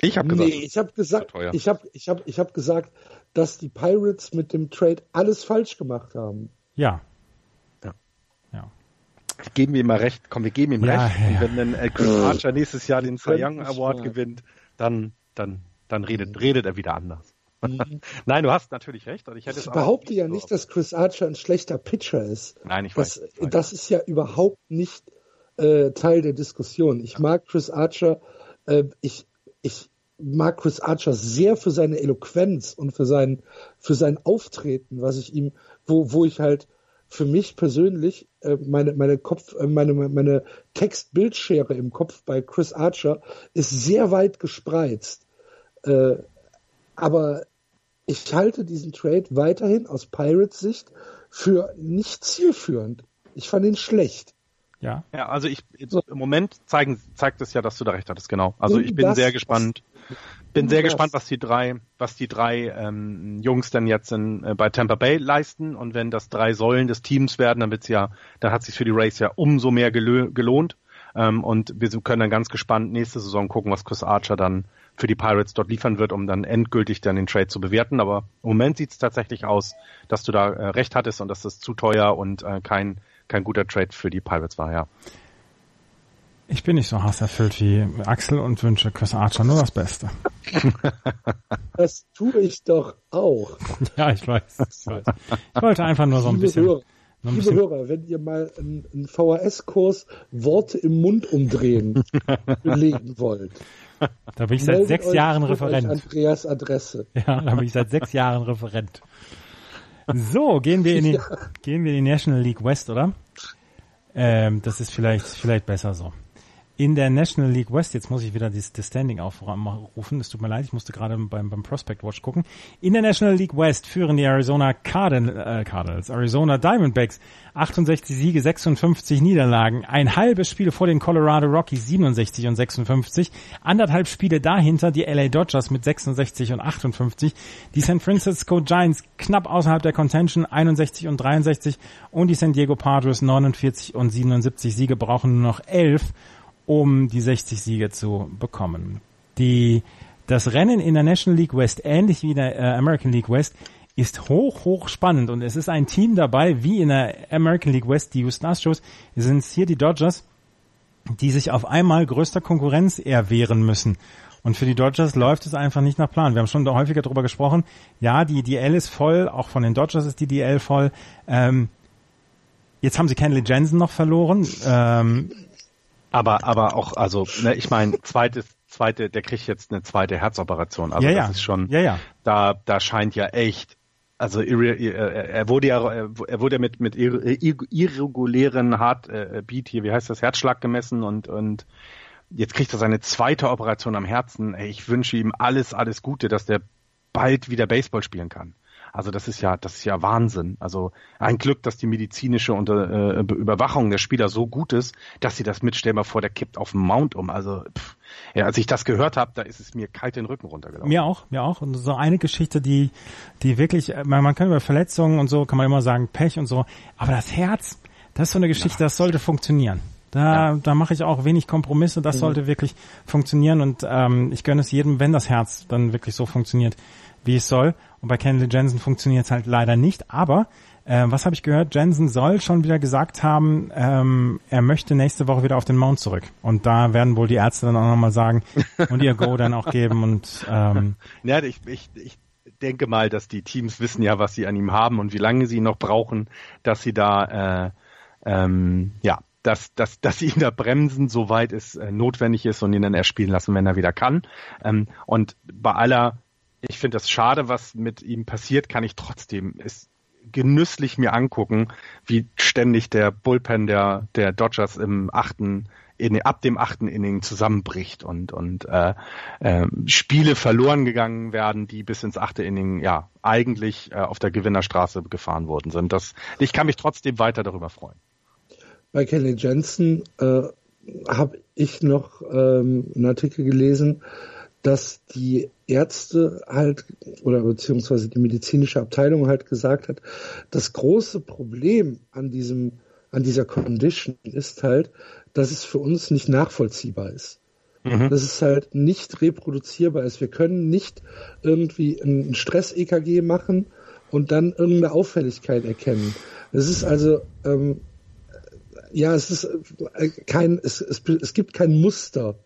Speaker 3: Ich habe gesagt.
Speaker 4: Nee, ich habe gesagt, ich habe ich hab, ich hab gesagt, dass die Pirates mit dem Trade alles falsch gemacht haben.
Speaker 2: Ja.
Speaker 3: Ja. ja. Geben wir ihm mal recht. Komm, wir geben ihm ja, recht. Ja. Und wenn dann äh, Chris Archer nächstes Jahr den Cy Young Award gewinnt, dann, dann, dann redet, redet er wieder anders. Mhm. [LAUGHS] Nein, du hast natürlich recht. Und ich hätte
Speaker 4: ich behaupte ja nicht, dass Chris Archer ein schlechter Pitcher ist.
Speaker 3: Nein, ich
Speaker 4: weiß.
Speaker 3: Das, weiß.
Speaker 4: das ist ja überhaupt nicht äh, Teil der Diskussion. Ich mag Chris Archer. Äh, ich ich mag Chris Archer sehr für seine Eloquenz und für sein, für sein Auftreten, was ich ihm, wo, wo ich halt für mich persönlich äh, meine, meine Kopf, äh, meine, meine Text-Bildschere im Kopf bei Chris Archer ist sehr weit gespreizt. Äh, aber ich halte diesen Trade weiterhin aus Pirates Sicht für nicht zielführend. Ich fand ihn schlecht.
Speaker 3: Ja. Ja, also ich so. im Moment zeigen, zeigt es ja, dass du da recht hattest, genau. Also ich bin sehr gespannt. Bin sehr gespannt, was die drei, was die drei ähm, Jungs denn jetzt in, äh, bei Tampa Bay leisten. Und wenn das drei Säulen des Teams werden, dann wird's ja, dann hat sich für die Race ja umso mehr gelohnt. Ähm, und wir können dann ganz gespannt nächste Saison gucken, was Chris Archer dann für die Pirates dort liefern wird, um dann endgültig dann den Trade zu bewerten. Aber im Moment sieht's tatsächlich aus, dass du da äh, recht hattest und dass das zu teuer und äh, kein kein guter Trade für die Pirates war, ja.
Speaker 2: Ich bin nicht so hasserfüllt wie Axel und wünsche Chris Archer nur das Beste. [LAUGHS]
Speaker 4: Das tue ich doch auch.
Speaker 2: Ja, ich weiß. Ich, weiß. ich wollte einfach nur so ein bisschen.
Speaker 4: Hörer, ein liebe bisschen Hörer, wenn ihr mal einen, einen VHS-Kurs Worte im Mund umdrehen [LAUGHS] belegen wollt.
Speaker 2: Da bin ich seit sechs Jahren Referent.
Speaker 4: Andreas Adresse.
Speaker 2: Ja, da bin ich seit sechs Jahren Referent. So, gehen wir in die, ja. gehen wir in die National League West, oder? Ähm, das ist vielleicht, vielleicht besser so in der National League West, jetzt muss ich wieder das, das Standing aufrufen, es tut mir leid, ich musste gerade beim, beim Prospect Watch gucken. In der National League West führen die Arizona Cardin, äh, Cardinals, Arizona Diamondbacks. 68 Siege, 56 Niederlagen, ein halbes Spiel vor den Colorado Rockies 67 und 56, anderthalb Spiele dahinter die LA Dodgers mit 66 und 58, die San Francisco Giants knapp außerhalb der Contention 61 und 63 und die San Diego Padres 49 und 77 Siege brauchen nur noch 11 um die 60 Siege zu bekommen. Die, das Rennen in der National League West, ähnlich wie in der äh, American League West, ist hoch, hoch spannend und es ist ein Team dabei, wie in der American League West, die Houston Astros, sind es hier die Dodgers, die sich auf einmal größter Konkurrenz erwehren müssen. Und für die Dodgers läuft es einfach nicht nach Plan. Wir haben schon häufiger darüber gesprochen. Ja, die DL ist voll, auch von den Dodgers ist die DL voll. Ähm, jetzt haben sie Kenley Jensen noch verloren. Ähm,
Speaker 3: aber, aber auch, also, ne, ich meine, zweites, zweite, der kriegt jetzt eine zweite Herzoperation. Also
Speaker 2: ja, ja.
Speaker 3: das ist schon,
Speaker 2: ja, ja.
Speaker 3: da, da scheint ja echt, also er wurde ja, er wurde ja mit mit irregulären Heartbeat hier, wie heißt das, Herzschlag gemessen und und Jetzt kriegt er seine zweite Operation am Herzen. Ey, ich wünsche ihm alles, alles Gute, dass der bald wieder Baseball spielen kann. Also das ist ja, das ist ja Wahnsinn. Also ein Glück, dass die medizinische Unter, äh, Überwachung der Spieler so gut ist, dass sie das mitstellen, vor der kippt auf dem Mount um. Also pff, ja, als ich das gehört habe, da ist es mir kalt den Rücken runtergelaufen.
Speaker 2: Mir auch, mir auch. Und so eine Geschichte, die, die wirklich, man, man kann über Verletzungen und so, kann man immer sagen, Pech und so, aber das Herz, das ist so eine Geschichte, ja. das sollte funktionieren. Da, ja. da mache ich auch wenig Kompromisse. Das mhm. sollte wirklich funktionieren und ähm, ich gönne es jedem, wenn das Herz dann wirklich so funktioniert, wie es soll. Und bei Kenley Jensen funktioniert es halt leider nicht. Aber äh, was habe ich gehört? Jensen soll schon wieder gesagt haben, ähm, er möchte nächste Woche wieder auf den Mount zurück. Und da werden wohl die Ärzte dann auch nochmal sagen [LAUGHS] und ihr Go dann auch geben. Und ähm,
Speaker 3: ja, ich, ich, ich denke mal, dass die Teams wissen ja, was sie an ihm haben und wie lange sie noch brauchen, dass sie da äh, ähm, ja dass, dass, dass sie ihn da bremsen, soweit es äh, notwendig ist und ihn dann erst spielen lassen, wenn er wieder kann. Ähm, und bei aller, ich finde das schade, was mit ihm passiert, kann ich trotzdem es genüsslich mir angucken, wie ständig der Bullpen der, der Dodgers im achten in, ab dem achten Inning zusammenbricht und und äh, äh, Spiele verloren gegangen werden, die bis ins achte Inning ja eigentlich äh, auf der Gewinnerstraße gefahren worden sind. Das, ich kann mich trotzdem weiter darüber freuen
Speaker 4: bei Kelly Jensen äh, habe ich noch ähm, einen Artikel gelesen, dass die Ärzte halt oder beziehungsweise die medizinische Abteilung halt gesagt hat, das große Problem an diesem an dieser Condition ist halt, dass es für uns nicht nachvollziehbar ist. Mhm. Dass es halt nicht reproduzierbar ist. Wir können nicht irgendwie ein Stress-EKG machen und dann irgendeine Auffälligkeit erkennen. Es ist also ähm, ja, es ist äh, kein, es, es, es gibt kein Muster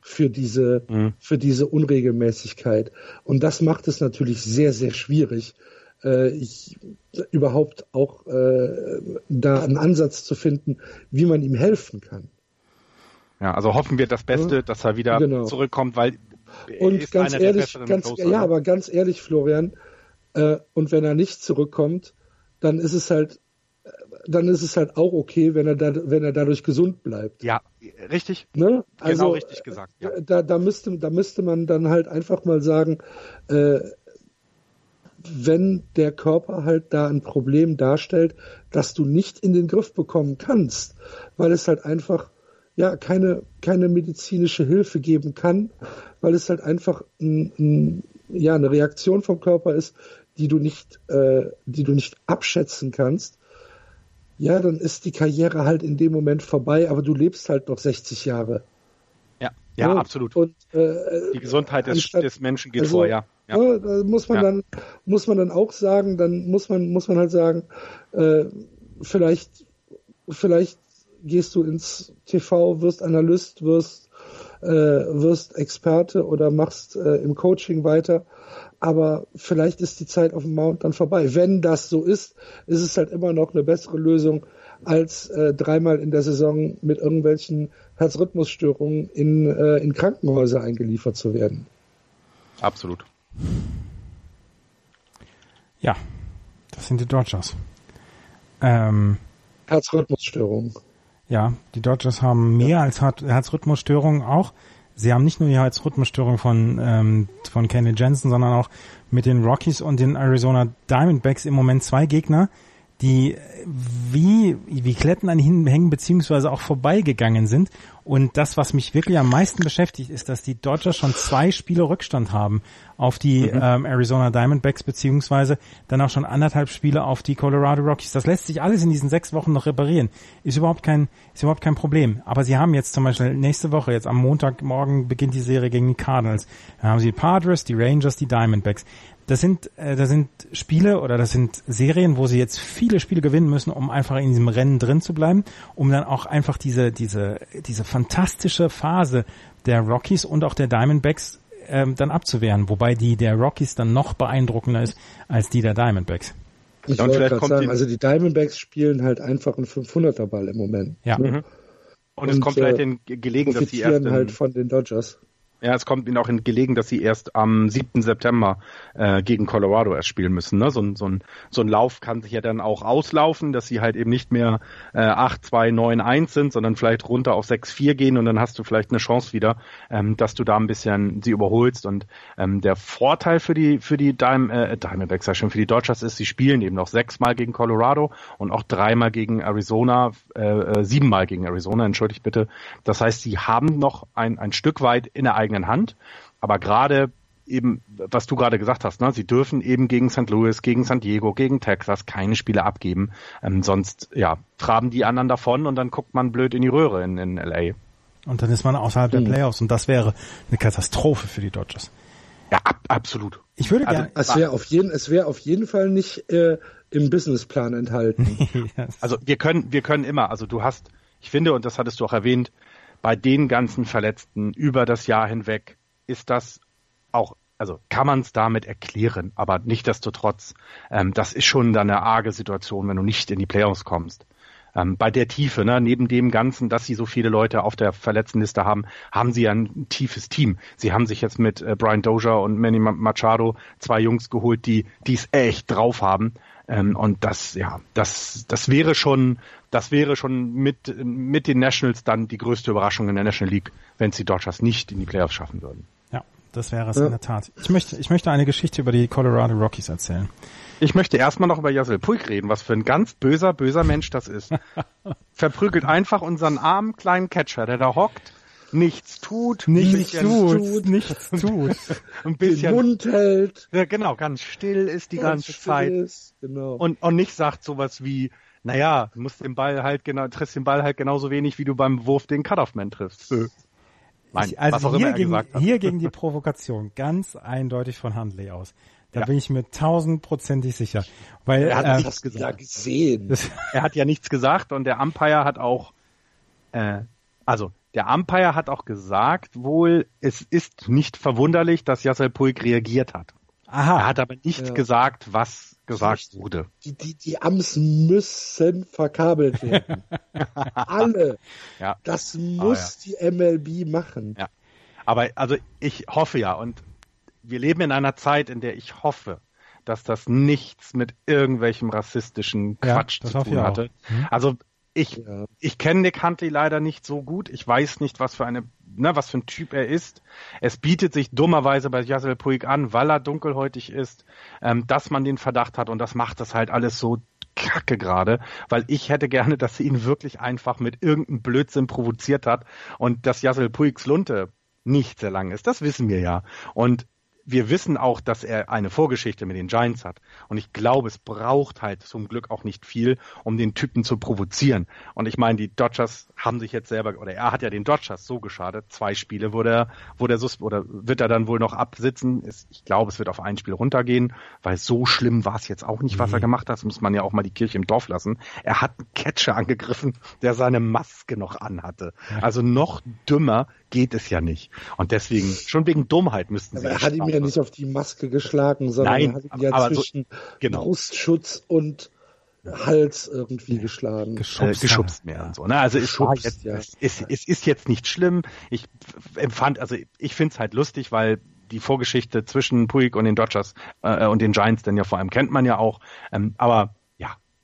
Speaker 4: für diese, mhm. für diese Unregelmäßigkeit. Und das macht es natürlich sehr, sehr schwierig, äh, ich, überhaupt auch äh, da einen Ansatz zu finden, wie man ihm helfen kann.
Speaker 3: Ja, also hoffen wir das Beste, ja, dass er wieder genau. zurückkommt, weil
Speaker 4: und ganz ehrlich, ganz, ja, aber ganz ehrlich, Florian, äh, und wenn er nicht zurückkommt, dann ist es halt dann ist es halt auch okay, wenn er da, wenn er dadurch gesund bleibt.
Speaker 3: Ja, richtig.
Speaker 4: Ne? Genau
Speaker 3: also, genau richtig gesagt. Ja.
Speaker 4: Da, da müsste, da müsste man dann halt einfach mal sagen, äh, wenn der Körper halt da ein Problem darstellt, dass du nicht in den Griff bekommen kannst, weil es halt einfach ja keine keine medizinische Hilfe geben kann, weil es halt einfach ein, ein, ja eine Reaktion vom Körper ist, die du nicht äh, die du nicht abschätzen kannst ja, dann ist die Karriere halt in dem Moment vorbei, aber du lebst halt noch 60 Jahre.
Speaker 3: Ja, ja, und, absolut. Und, äh, die Gesundheit des, anstatt, des Menschen geht also, vor, ja.
Speaker 4: ja. ja. Da muss man ja. dann, muss man dann auch sagen, dann muss man, muss man halt sagen, äh, vielleicht, vielleicht gehst du ins TV, wirst Analyst, wirst, äh, wirst Experte oder machst äh, im Coaching weiter aber vielleicht ist die Zeit auf dem Mount dann vorbei. Wenn das so ist, ist es halt immer noch eine bessere Lösung, als äh, dreimal in der Saison mit irgendwelchen Herzrhythmusstörungen in, äh, in Krankenhäuser eingeliefert zu werden.
Speaker 3: Absolut.
Speaker 2: Ja, das sind die Dodgers. Ähm,
Speaker 4: Herzrhythmusstörungen.
Speaker 2: Ja, die Dodgers haben mehr ja. als Herzrhythmusstörungen auch. Sie haben nicht nur die Herzrhythmusstörung von, ähm, von Kenny Jensen, sondern auch mit den Rockies und den Arizona Diamondbacks im Moment zwei Gegner, die wie, wie Kletten an ihnen hängen, beziehungsweise auch vorbeigegangen sind. Und das, was mich wirklich am meisten beschäftigt, ist, dass die Dodgers schon zwei Spiele Rückstand haben auf die mhm. ähm, Arizona Diamondbacks, beziehungsweise dann auch schon anderthalb Spiele auf die Colorado Rockies. Das lässt sich alles in diesen sechs Wochen noch reparieren. Ist überhaupt kein, ist überhaupt kein Problem. Aber sie haben jetzt zum Beispiel nächste Woche, jetzt am Montagmorgen beginnt die Serie gegen die Cardinals. Dann haben sie die Padres, die Rangers, die Diamondbacks das sind, äh, das sind Spiele oder das sind Serien, wo sie jetzt viele Spiele gewinnen müssen, um einfach in diesem Rennen drin zu bleiben, um dann auch einfach diese, diese, diese fantastische Phase der Rockies und auch der Diamondbacks ähm, dann abzuwehren, wobei die der Rockies dann noch beeindruckender ist als die der Diamondbacks.
Speaker 4: Ich wollte gerade sagen, also die Diamondbacks spielen halt einfach einen 500er Ball im Moment.
Speaker 2: Ja. Mhm.
Speaker 3: Und, und, es kommt vielleicht äh, gelegen, dass sie erst
Speaker 4: in, halt von den Dodgers.
Speaker 3: Ja, es kommt ihnen auch in gelegen, dass sie erst am 7. September äh, gegen Colorado erst spielen müssen. Ne? So, ein, so, ein, so ein Lauf kann sich ja dann auch auslaufen, dass sie halt eben nicht mehr äh, 8, 2, 9, 1 sind, sondern vielleicht runter auf 6, 4 gehen und dann hast du vielleicht eine Chance wieder, ähm, dass du da ein bisschen sie überholst. Und ähm, der Vorteil für die für die Dime, äh, Diamondbacks, ja schon für die Dodgers ist, sie spielen eben noch sechsmal gegen Colorado und auch dreimal gegen Arizona, äh, äh, siebenmal gegen Arizona, entschuldigt bitte. Das heißt, sie haben noch ein, ein Stück weit in der eigenen Hand. Aber gerade eben, was du gerade gesagt hast, ne, sie dürfen eben gegen St. Louis, gegen San Diego, gegen Texas keine Spiele abgeben. Ähm, sonst, ja, traben die anderen davon und dann guckt man blöd in die Röhre in, in LA.
Speaker 2: Und dann ist man außerhalb mhm. der Playoffs und das wäre eine Katastrophe für die Dodgers.
Speaker 3: Ja, ab, absolut.
Speaker 2: Ich würde also,
Speaker 4: gerne. Es wäre auf jeden, es wäre auf jeden Fall nicht äh, im Businessplan enthalten. [LAUGHS]
Speaker 3: yes. Also wir können, wir können immer. Also du hast, ich finde, und das hattest du auch erwähnt, bei den ganzen Verletzten über das Jahr hinweg ist das auch, also kann man es damit erklären, aber nichtdestotrotz, ähm, das ist schon dann eine arge Situation, wenn du nicht in die Playoffs kommst. Ähm, bei der Tiefe, ne, neben dem Ganzen, dass sie so viele Leute auf der Verletztenliste haben, haben sie ein tiefes Team. Sie haben sich jetzt mit äh, Brian Dozier und Manny Machado zwei Jungs geholt, die es echt drauf haben. Ähm, und das, ja, das, das wäre schon, das wäre schon mit, mit den Nationals dann die größte Überraschung in der National League, wenn es die Dodgers nicht in die Playoffs schaffen würden.
Speaker 2: Ja, das wäre es ja. in der Tat. Ich möchte, ich möchte eine Geschichte über die Colorado Rockies erzählen.
Speaker 3: Ich möchte erstmal noch über Jasel Puig reden, was für ein ganz böser, böser Mensch das ist. [LAUGHS] Verprügelt einfach unseren armen kleinen Catcher, der da hockt nichts tut,
Speaker 2: nichts tut, nichts tut, [LAUGHS]
Speaker 3: ein bisschen
Speaker 4: den Mund hält,
Speaker 3: ja, genau, ganz still ist die ganze Zeit ist, genau. und und nicht sagt sowas wie, naja, du musst den Ball halt genau, triffst den Ball halt genauso wenig, wie du beim Wurf den Cutoff-Man triffst.
Speaker 2: Mein, also hier, gegen, hier [LAUGHS] gegen die Provokation ganz eindeutig von Handley aus. Da ja. bin ich mir tausendprozentig sicher. Weil,
Speaker 3: er hat äh, das gesagt. gesehen. er hat ja nichts gesagt und der Umpire hat auch, äh, also der Umpire hat auch gesagt, wohl, es ist nicht verwunderlich, dass Yassel Puig reagiert hat. Aha. Er hat aber nicht ja. gesagt, was gesagt wurde.
Speaker 4: Die, die, die Amts müssen verkabelt werden. [LAUGHS] Alle. Ja. Das muss ja. die MLB machen.
Speaker 3: Ja. Aber also ich hoffe ja und wir leben in einer Zeit, in der ich hoffe, dass das nichts mit irgendwelchem rassistischen Quatsch zu tun hatte. Mhm. Also ich, ja. ich kenne Nick Huntley leider nicht so gut. Ich weiß nicht, was für eine, ne, was für ein Typ er ist. Es bietet sich dummerweise bei Yasel Puig an, weil er dunkelhäutig ist, ähm, dass man den Verdacht hat und das macht das halt alles so kacke gerade, weil ich hätte gerne, dass sie ihn wirklich einfach mit irgendeinem Blödsinn provoziert hat und dass Yasel Puigs Lunte nicht sehr lang ist. Das wissen wir ja. Und wir wissen auch, dass er eine Vorgeschichte mit den Giants hat. Und ich glaube, es braucht halt zum Glück auch nicht viel, um den Typen zu provozieren. Und ich meine, die Dodgers haben sich jetzt selber, oder er hat ja den Dodgers so geschadet. Zwei Spiele wurde er, wurde er so, oder wird er dann wohl noch absitzen. Ich glaube, es wird auf ein Spiel runtergehen, weil so schlimm war es jetzt auch nicht, was nee. er gemacht hat. Das muss man ja auch mal die Kirche im Dorf lassen. Er hat einen Catcher angegriffen, der seine Maske noch anhatte. Also noch dümmer geht es ja nicht. Und deswegen, schon wegen Dummheit müssten sie.
Speaker 4: Ja nicht auf die Maske geschlagen, sondern
Speaker 3: Nein,
Speaker 4: hat ihn ja aber zwischen so, genau. Brustschutz und Hals irgendwie geschlagen.
Speaker 3: Geschubst, äh, geschubst mehr und so. Ne? Also es, jetzt, ja. es, es, es ist jetzt nicht schlimm. Ich empfand, also ich finde es halt lustig, weil die Vorgeschichte zwischen Puig und den Dodgers äh, und den Giants, denn ja vor allem kennt man ja auch. Ähm, aber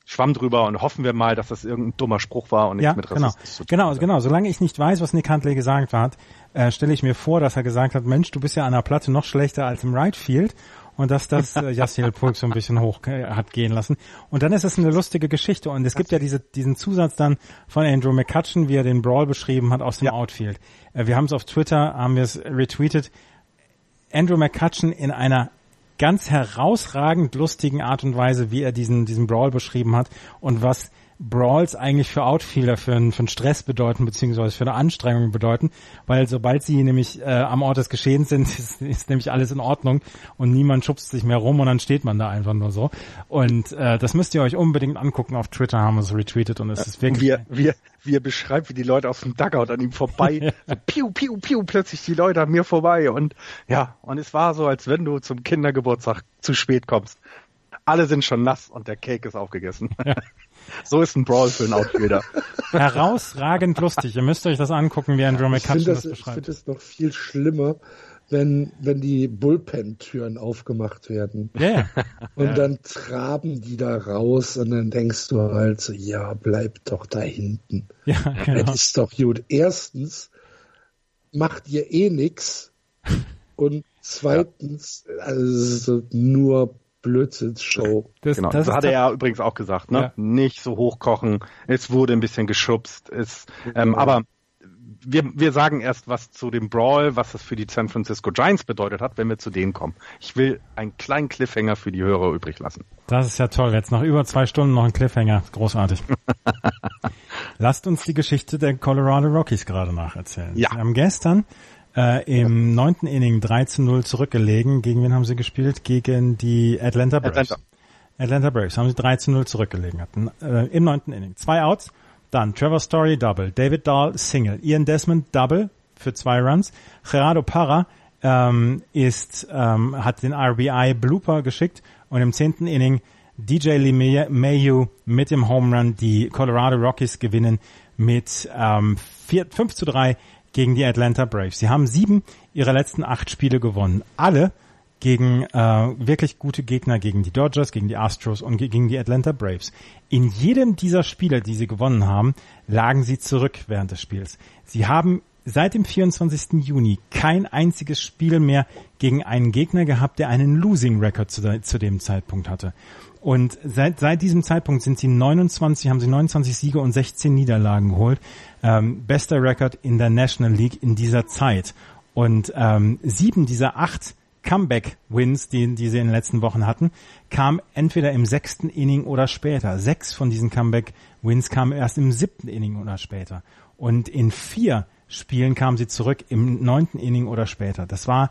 Speaker 3: schwamm drüber und hoffen wir mal, dass das irgendein dummer Spruch war und nichts
Speaker 2: ja,
Speaker 3: mit
Speaker 2: genau. Rassismus zu tun Genau, genau. Solange ich nicht weiß, was Nick Huntley gesagt hat, äh, stelle ich mir vor, dass er gesagt hat, Mensch, du bist ja an der Platte noch schlechter als im Right Field und dass das äh, [LAUGHS] Yassiel Pulk so ein bisschen hoch äh, hat gehen lassen. Und dann ist es eine lustige Geschichte und es gibt ja diese, diesen Zusatz dann von Andrew McCutcheon, wie er den Brawl beschrieben hat aus dem ja. Outfield. Äh, wir haben es auf Twitter, haben wir es retweetet. Andrew McCutcheon in einer ganz herausragend lustigen Art und Weise, wie er diesen, diesen Brawl beschrieben hat und was Brawls eigentlich für Outfielder für einen, für einen Stress bedeuten, beziehungsweise für eine Anstrengung bedeuten, weil sobald sie nämlich äh, am Ort des Geschehens sind, [LAUGHS] ist, ist nämlich alles in Ordnung und niemand schubst sich mehr rum und dann steht man da einfach nur so. Und äh, das müsst ihr euch unbedingt angucken. Auf Twitter haben wir es retweetet und es ist wirklich...
Speaker 3: Wir, wir, wie er beschreibt, wie die Leute aus dem Dugout an ihm vorbei, [LAUGHS] so piu, piu, piu, plötzlich die Leute an mir vorbei und ja, und es war so, als wenn du zum Kindergeburtstag zu spät kommst. Alle sind schon nass und der Cake ist aufgegessen. Ja. [LAUGHS] So ist ein Brawl für einen Outfielder.
Speaker 2: Herausragend lustig. Ihr müsst euch das angucken, wie Andrew McCutcheon das, das beschreibt.
Speaker 4: Ich finde es noch viel schlimmer, wenn, wenn die Bullpen-Türen aufgemacht werden.
Speaker 2: Yeah.
Speaker 4: Und ja. dann traben die da raus und dann denkst du halt so, ja, bleib doch da hinten.
Speaker 2: Ja, genau.
Speaker 4: Das ist doch gut. Erstens macht ihr eh nix und zweitens, ja. also nur Blödsinnsshow.
Speaker 3: Das, genau, das, das hat er ja übrigens auch gesagt, ne? Ja. Nicht so hochkochen. Es wurde ein bisschen geschubst. Es, ähm, ja. aber wir, wir sagen erst was zu dem Brawl, was das für die San Francisco Giants bedeutet hat, wenn wir zu denen kommen. Ich will einen kleinen Cliffhanger für die Hörer übrig lassen.
Speaker 2: Das ist ja toll. Jetzt nach über zwei Stunden noch ein Cliffhanger. Großartig. [LAUGHS] Lasst uns die Geschichte der Colorado Rockies gerade nacherzählen. Ja. Sie haben gestern äh, im neunten Inning 3 zu 0 zurückgelegen. Gegen wen haben sie gespielt? Gegen die Atlanta Braves. Atlanta, Atlanta Braves haben sie 3 zu 0 zurückgelegen. Hatten, äh, Im neunten Inning. Zwei Outs. Dann Trevor Story Double, David Dahl Single, Ian Desmond Double für zwei Runs, Gerardo Parra ähm, ist ähm, hat den RBI Blooper geschickt und im zehnten Inning DJ Lee Mayu mit dem Home Run die Colorado Rockies gewinnen mit ähm, 4, 5 zu 3 gegen die Atlanta Braves. Sie haben sieben ihrer letzten acht Spiele gewonnen. Alle gegen äh, wirklich gute Gegner, gegen die Dodgers, gegen die Astros und gegen die Atlanta Braves. In jedem dieser Spiele, die sie gewonnen haben, lagen sie zurück während des Spiels. Sie haben seit dem 24. Juni kein einziges Spiel mehr gegen einen Gegner gehabt, der einen Losing Record zu, zu dem Zeitpunkt hatte. Und seit, seit diesem Zeitpunkt sind sie 29, haben sie 29 Siege und 16 Niederlagen geholt. Ähm, bester Record in der National League in dieser Zeit. Und ähm, sieben dieser acht Comeback-Wins, die, die sie in den letzten Wochen hatten, kam entweder im sechsten Inning oder später. Sechs von diesen Comeback-Wins kamen erst im siebten Inning oder später. Und in vier Spielen kamen sie zurück im neunten Inning oder später. Das war,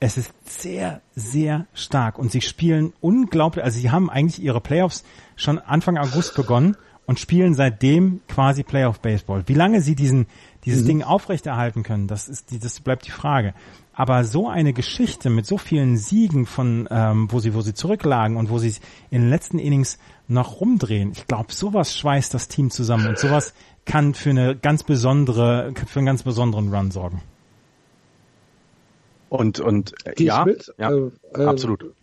Speaker 2: es ist sehr, sehr stark. Und sie spielen unglaublich, also sie haben eigentlich ihre Playoffs schon Anfang August begonnen und spielen seitdem quasi Playoff Baseball. Wie lange sie diesen, dieses mhm. Ding aufrechterhalten können, das ist die, das bleibt die Frage. Aber so eine Geschichte mit so vielen Siegen von, ähm, wo sie, wo sie zurücklagen und wo sie in den letzten Innings noch rumdrehen, ich glaube, sowas schweißt das Team zusammen und sowas kann für eine ganz besondere, für einen ganz besonderen Run sorgen.
Speaker 3: Und und äh, ja, ja äh, äh, absolut.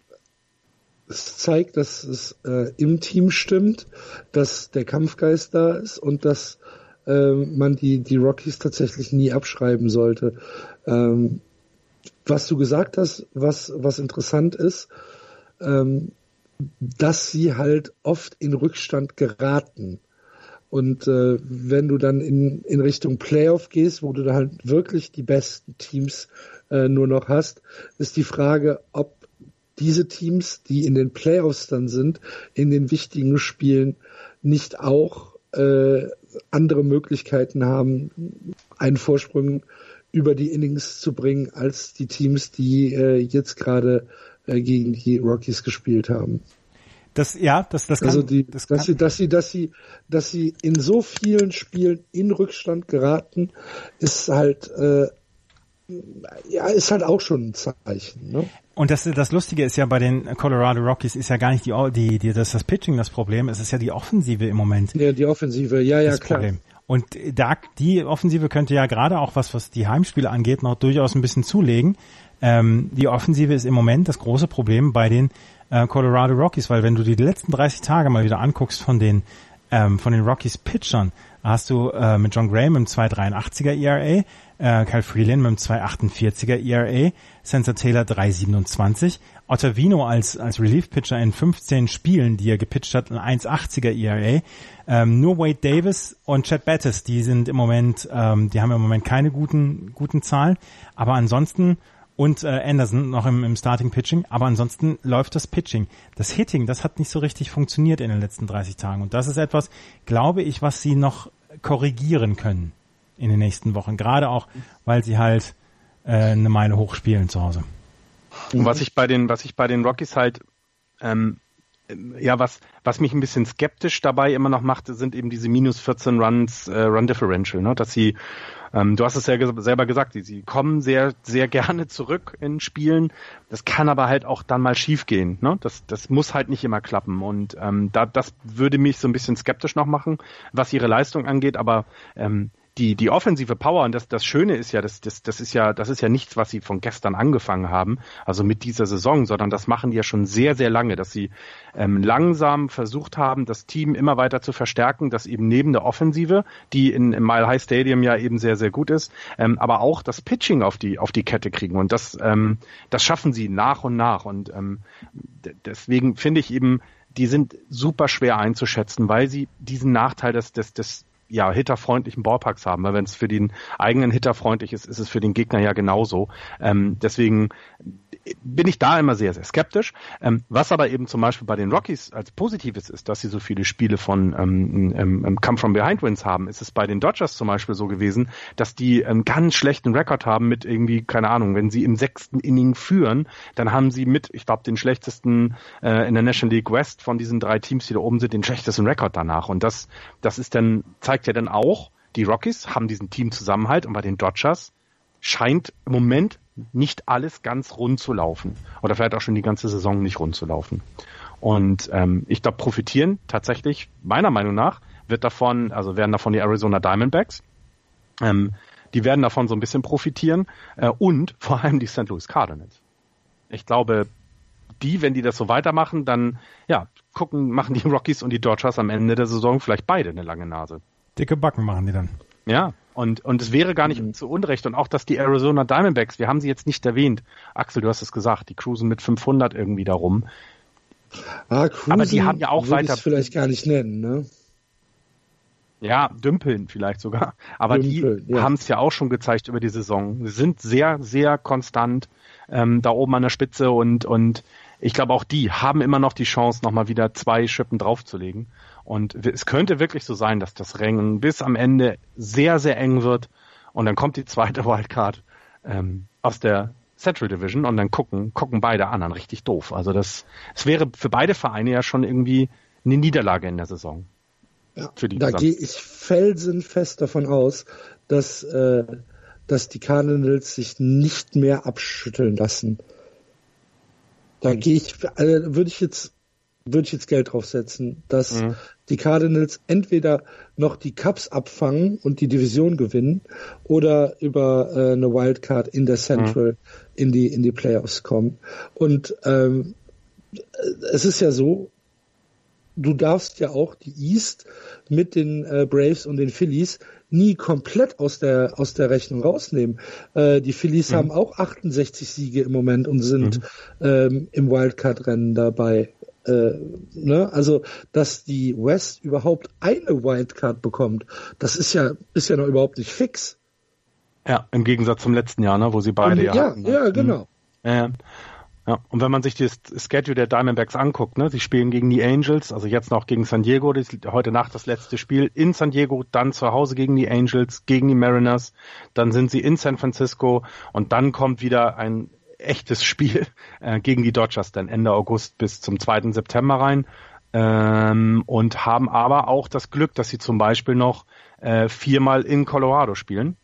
Speaker 4: Es zeigt, dass es äh, im Team stimmt, dass der Kampfgeist da ist und dass äh, man die die Rockies tatsächlich nie abschreiben sollte. Ähm, was du gesagt hast, was, was interessant ist, ähm, dass sie halt oft in Rückstand geraten. Und äh, wenn du dann in, in Richtung Playoff gehst, wo du da halt wirklich die besten Teams äh, nur noch hast, ist die Frage, ob diese Teams, die in den Playoffs dann sind, in den wichtigen Spielen nicht auch äh, andere Möglichkeiten haben, einen Vorsprung über die Innings zu bringen als die Teams, die äh, jetzt gerade äh, gegen die Rockies gespielt haben.
Speaker 2: Das ja, das das
Speaker 4: also kann, also die, das dass kann. sie dass sie dass sie dass sie in so vielen Spielen in Rückstand geraten, ist halt äh, ja, ist halt auch schon ein Zeichen. Ne?
Speaker 2: Und das, das Lustige ist ja bei den Colorado Rockies ist ja gar nicht die, die, die das, das Pitching das Problem, es ist ja die Offensive im Moment.
Speaker 4: Ja, die Offensive, ja, ja, klar. Problem.
Speaker 2: Und da, die Offensive könnte ja gerade auch was, was die Heimspiele angeht, noch durchaus ein bisschen zulegen. Ähm, die Offensive ist im Moment das große Problem bei den äh, Colorado Rockies, weil wenn du die letzten 30 Tage mal wieder anguckst von den ähm, von den Rockies Pitchern, hast du äh, mit John Graham im 2,83er ERA, äh, Kyle Freeland mit dem 2,48er ERA, Sensor Taylor 3,27, Ottavino als, als Relief-Pitcher in 15 Spielen, die er gepitcht hat, ein 1,80er ERA, ähm, nur Wade Davis und Chad Bettis, die sind im Moment, ähm, die haben im Moment keine guten, guten Zahlen, aber ansonsten und äh, Anderson noch im, im Starting Pitching, aber ansonsten läuft das Pitching. Das Hitting, das hat nicht so richtig funktioniert in den letzten 30 Tagen. Und das ist etwas, glaube ich, was sie noch korrigieren können in den nächsten Wochen, gerade auch, weil sie halt äh, eine Meile hoch spielen zu Hause.
Speaker 3: Und was ich bei den, was ich bei den Rockies halt ähm, ja, was, was mich ein bisschen skeptisch dabei immer noch macht, sind eben diese minus 14 Runs äh, Run Differential, ne? dass sie ähm, du hast es ja selber gesagt, sie kommen sehr, sehr gerne zurück in Spielen. Das kann aber halt auch dann mal schiefgehen. Ne? Das, das muss halt nicht immer klappen. Und ähm, da, das würde mich so ein bisschen skeptisch noch machen, was ihre Leistung angeht. Aber ähm, die, die offensive Power, und das, das Schöne ist ja, das, das, das ist ja, das ist ja nichts, was sie von gestern angefangen haben, also mit dieser Saison, sondern das machen die ja schon sehr, sehr lange, dass sie ähm, langsam versucht haben, das Team immer weiter zu verstärken, dass eben neben der Offensive, die in, im Mile High Stadium ja eben sehr, sehr gut ist, ähm, aber auch das Pitching auf die, auf die Kette kriegen. Und das, ähm, das schaffen sie nach und nach. Und ähm, deswegen finde ich eben, die sind super schwer einzuschätzen, weil sie diesen Nachteil des, des, des ja, hitterfreundlichen Ballparks haben. Weil wenn es für den eigenen Hitter freundlich ist, ist es für den Gegner ja genauso. Ähm, deswegen bin ich da immer sehr, sehr skeptisch. Ähm, was aber eben zum Beispiel bei den Rockies als Positives ist, dass sie so viele Spiele von ähm, ähm, ähm, Come from Behind Wins haben, ist es bei den Dodgers zum Beispiel so gewesen, dass die einen ganz schlechten Rekord haben mit irgendwie, keine Ahnung, wenn sie im sechsten Inning führen, dann haben sie mit, ich glaube, den schlechtesten äh, in der National League West von diesen drei Teams, die da oben sind, den schlechtesten Rekord danach. Und das, das ist dann, zeigt ja dann auch, die Rockies haben diesen Teamzusammenhalt und bei den Dodgers scheint im Moment nicht alles ganz rund zu laufen. Oder vielleicht auch schon die ganze Saison nicht rund zu laufen. Und ähm, ich glaube, profitieren tatsächlich, meiner Meinung nach, wird davon, also werden davon die Arizona Diamondbacks. Ähm, die werden davon so ein bisschen profitieren äh, und vor allem die St. Louis Cardinals. Ich glaube, die, wenn die das so weitermachen, dann ja, gucken, machen die Rockies und die Dodgers am Ende der Saison vielleicht beide eine lange Nase.
Speaker 2: Dicke Backen machen die dann.
Speaker 3: Ja, und, und es wäre gar nicht mhm. zu Unrecht. Und auch, dass die Arizona Diamondbacks, wir haben sie jetzt nicht erwähnt. Axel, du hast es gesagt, die cruisen mit 500 irgendwie darum.
Speaker 4: Ah, cruisen Aber die haben ja auch weiter. vielleicht gar nicht nennen, ne?
Speaker 3: Ja, dümpeln vielleicht sogar. Aber dümpeln, die ja. haben es ja auch schon gezeigt über die Saison. Sie sind sehr, sehr konstant ähm, da oben an der Spitze und, und ich glaube auch die haben immer noch die Chance, nochmal wieder zwei Schippen draufzulegen. Und es könnte wirklich so sein, dass das Rennen bis am Ende sehr, sehr eng wird. Und dann kommt die zweite [LAUGHS] Wildcard ähm, aus der Central Division und dann gucken, gucken beide anderen richtig doof. Also das, es wäre für beide Vereine ja schon irgendwie eine Niederlage in der Saison.
Speaker 4: Ja, da gehe ich felsenfest davon aus, dass, äh, dass die Cardinals sich nicht mehr abschütteln lassen. Da gehe ich, also würde ich jetzt würde ich jetzt Geld draufsetzen, dass mhm. die Cardinals entweder noch die Cups abfangen und die Division gewinnen oder über äh, eine Wildcard in der Central mhm. in die in die Playoffs kommen. Und ähm, es ist ja so, du darfst ja auch die East mit den äh, Braves und den Phillies nie komplett aus der aus der Rechnung rausnehmen. Äh, die Phillies mhm. haben auch 68 Siege im Moment und sind mhm. ähm, im Wildcard-Rennen dabei. Äh, ne? Also, dass die West überhaupt eine Wildcard bekommt, das ist ja, ist ja noch überhaupt nicht fix.
Speaker 3: Ja, im Gegensatz zum letzten Jahr, ne, wo sie beide
Speaker 4: Und, ja, hatten. Ne? Ja, genau.
Speaker 3: Mhm. Äh, ja, und wenn man sich das Schedule der Diamondbacks anguckt, ne, sie spielen gegen die Angels, also jetzt noch gegen San Diego, das, heute Nacht das letzte Spiel in San Diego, dann zu Hause gegen die Angels, gegen die Mariners, dann sind sie in San Francisco und dann kommt wieder ein echtes Spiel äh, gegen die Dodgers dann Ende August bis zum 2. September rein. Ähm, und haben aber auch das Glück, dass sie zum Beispiel noch äh, viermal in Colorado spielen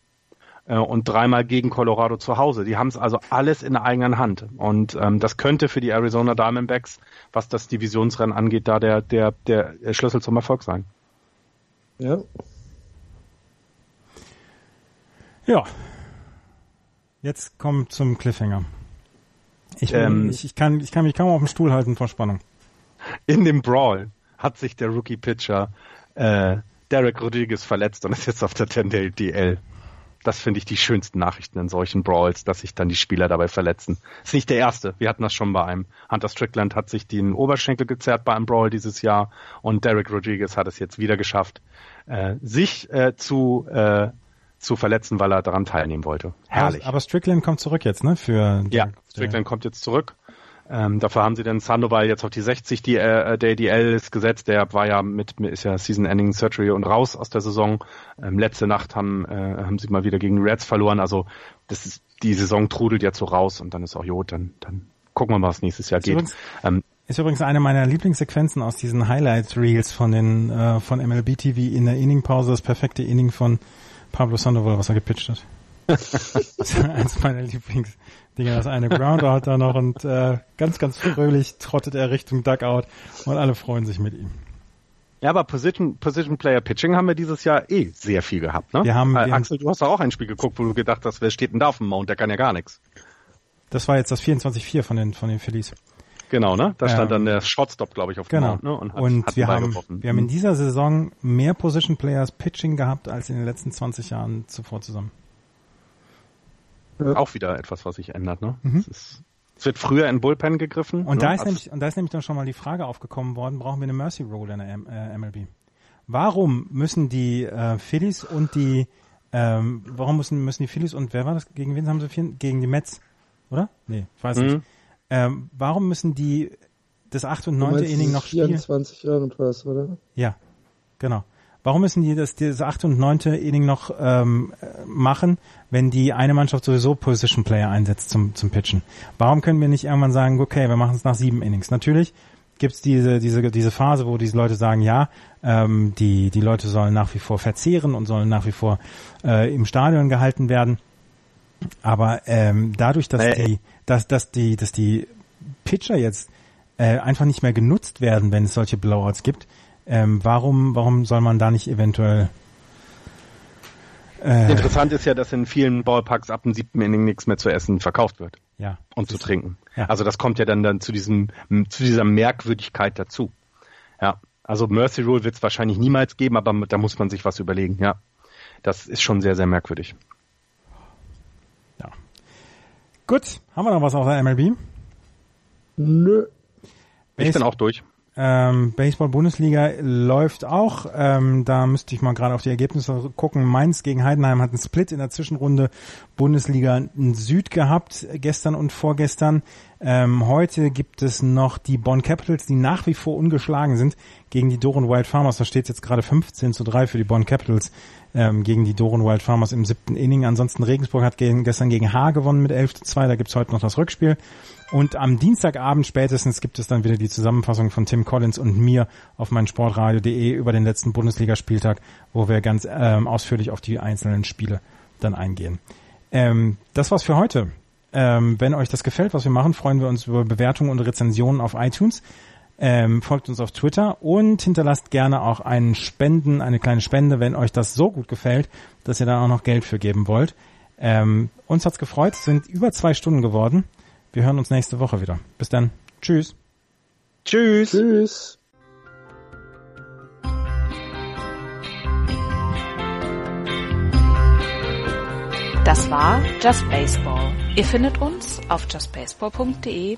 Speaker 3: äh, und dreimal gegen Colorado zu Hause. Die haben es also alles in der eigenen Hand. Und ähm, das könnte für die Arizona Diamondbacks, was das Divisionsrennen angeht, da der, der, der Schlüssel zum Erfolg sein.
Speaker 4: Ja.
Speaker 2: Ja. Jetzt kommt zum Cliffhanger. Ich, ähm, ich, ich, kann, ich kann mich kaum auf dem Stuhl halten vor Spannung.
Speaker 3: In dem Brawl hat sich der Rookie-Pitcher äh, Derek Rodriguez verletzt und ist jetzt auf der 10-Day-DL. Das finde ich die schönsten Nachrichten in solchen Brawls, dass sich dann die Spieler dabei verletzen. Ist nicht der erste. Wir hatten das schon bei einem. Hunter Strickland hat sich den Oberschenkel gezerrt bei einem Brawl dieses Jahr und Derek Rodriguez hat es jetzt wieder geschafft, äh, sich äh, zu äh, zu verletzen, weil er daran teilnehmen wollte. Herrlich.
Speaker 2: Aber, aber Strickland kommt zurück jetzt, ne? Für
Speaker 3: ja, Strickland kommt jetzt zurück. Ähm, dafür haben sie dann Sandoval jetzt auf die 60 die, äh, der DL ist gesetzt. Der war ja mit, ist ja Season-Ending Surgery und raus aus der Saison. Ähm, letzte Nacht haben, äh, haben sie mal wieder gegen Reds verloren. Also das ist, die Saison trudelt jetzt so raus und dann ist auch Jod. Dann, dann gucken wir mal, was nächstes Jahr geht. Übrigens,
Speaker 2: ähm, ist übrigens eine meiner Lieblingssequenzen aus diesen Highlight-Reels von den äh, von MLB TV in der Inningpause, das perfekte Inning von Pablo Sandoval, was er gepitcht hat. das [LAUGHS] ist eins meiner Lieblings. Dinger. Das eine Grounder hat er noch und äh, ganz, ganz fröhlich trottet er Richtung Dugout und alle freuen sich mit ihm.
Speaker 3: Ja, aber Position, Position Player Pitching haben wir dieses Jahr eh sehr viel gehabt, ne?
Speaker 2: Wir haben,
Speaker 3: äh, Axel, du hast doch auch ein Spiel geguckt, wo du gedacht hast, wer steht denn da auf dem Mount? Der kann ja gar nichts.
Speaker 2: Das war jetzt das 24-4 von den, von den Phillies.
Speaker 3: Genau, ne? Da stand ähm, dann der Shotstop, glaube ich, auf
Speaker 2: dem genau. Mount, ne? Und, hat, und hat wir, haben, wir haben in dieser Saison mehr Position Players Pitching gehabt als in den letzten 20 Jahren zuvor zusammen.
Speaker 3: Auch wieder etwas, was sich ändert, ne? Mhm. Es, es, wird früher in Bullpen gegriffen.
Speaker 2: Und ne? da ist nämlich, und da ist nämlich dann schon mal die Frage aufgekommen worden, brauchen wir eine Mercy Roll in der M äh, MLB? Warum müssen die äh, Phillies und die ähm, warum müssen müssen die Phillies und wer war das? Gegen wen haben sie vier, gegen die Mets, oder? Nee, ich weiß mhm. nicht. Ähm, warum müssen die das 8. und 9. Inning noch spielen?
Speaker 4: 24 irgendwas, oder?
Speaker 2: Ja, genau. Warum müssen die das, das 8. und 9. Inning noch ähm, machen, wenn die eine Mannschaft sowieso Position Player einsetzt zum, zum Pitchen? Warum können wir nicht irgendwann sagen, okay, wir machen es nach sieben Innings? Natürlich gibt's diese, diese, diese Phase, wo diese Leute sagen, ja, ähm, die, die Leute sollen nach wie vor verzehren und sollen nach wie vor äh, im Stadion gehalten werden. Aber ähm, dadurch, dass nee. die, dass, dass die, dass die Pitcher jetzt äh, einfach nicht mehr genutzt werden, wenn es solche Blowouts gibt, ähm, warum, warum soll man da nicht eventuell
Speaker 3: äh, Interessant ist ja, dass in vielen Ballparks ab dem siebten Inning nichts mehr zu essen verkauft wird.
Speaker 2: Ja.
Speaker 3: Und zu trinken. Ja. Also das kommt ja dann, dann zu diesem, zu dieser Merkwürdigkeit dazu. Ja. Also Mercy Rule wird es wahrscheinlich niemals geben, aber da muss man sich was überlegen, ja. Das ist schon sehr, sehr merkwürdig.
Speaker 2: Gut, haben wir noch was auf der MLB?
Speaker 3: Nö. Ich bin auch durch.
Speaker 2: Ähm, Baseball-Bundesliga läuft auch. Ähm, da müsste ich mal gerade auf die Ergebnisse gucken. Mainz gegen Heidenheim hat einen Split in der Zwischenrunde Bundesliga Süd gehabt, gestern und vorgestern. Ähm, heute gibt es noch die Bonn Capitals, die nach wie vor ungeschlagen sind, gegen die Doren Wild Farmers. Da steht jetzt gerade 15 zu 3 für die Bonn Capitals ähm, gegen die Doren Wild Farmers im siebten Inning. Ansonsten Regensburg hat gegen, gestern gegen Haar gewonnen mit 11 zu 2. Da gibt's heute noch das Rückspiel. Und am Dienstagabend spätestens gibt es dann wieder die Zusammenfassung von Tim Collins und mir auf mein Sportradio.de über den letzten Bundesligaspieltag, wo wir ganz ähm, ausführlich auf die einzelnen Spiele dann eingehen. Ähm, das war's für heute. Ähm, wenn euch das gefällt, was wir machen, freuen wir uns über Bewertungen und Rezensionen auf iTunes. Ähm, folgt uns auf Twitter und hinterlasst gerne auch einen Spenden, eine kleine Spende, wenn euch das so gut gefällt, dass ihr da auch noch Geld für geben wollt. Ähm, uns hat's gefreut, es sind über zwei Stunden geworden. Wir hören uns nächste Woche wieder. Bis dann. Tschüss.
Speaker 3: Tschüss. Tschüss.
Speaker 1: Das war Just Baseball. Ihr findet uns auf justbaseball.de,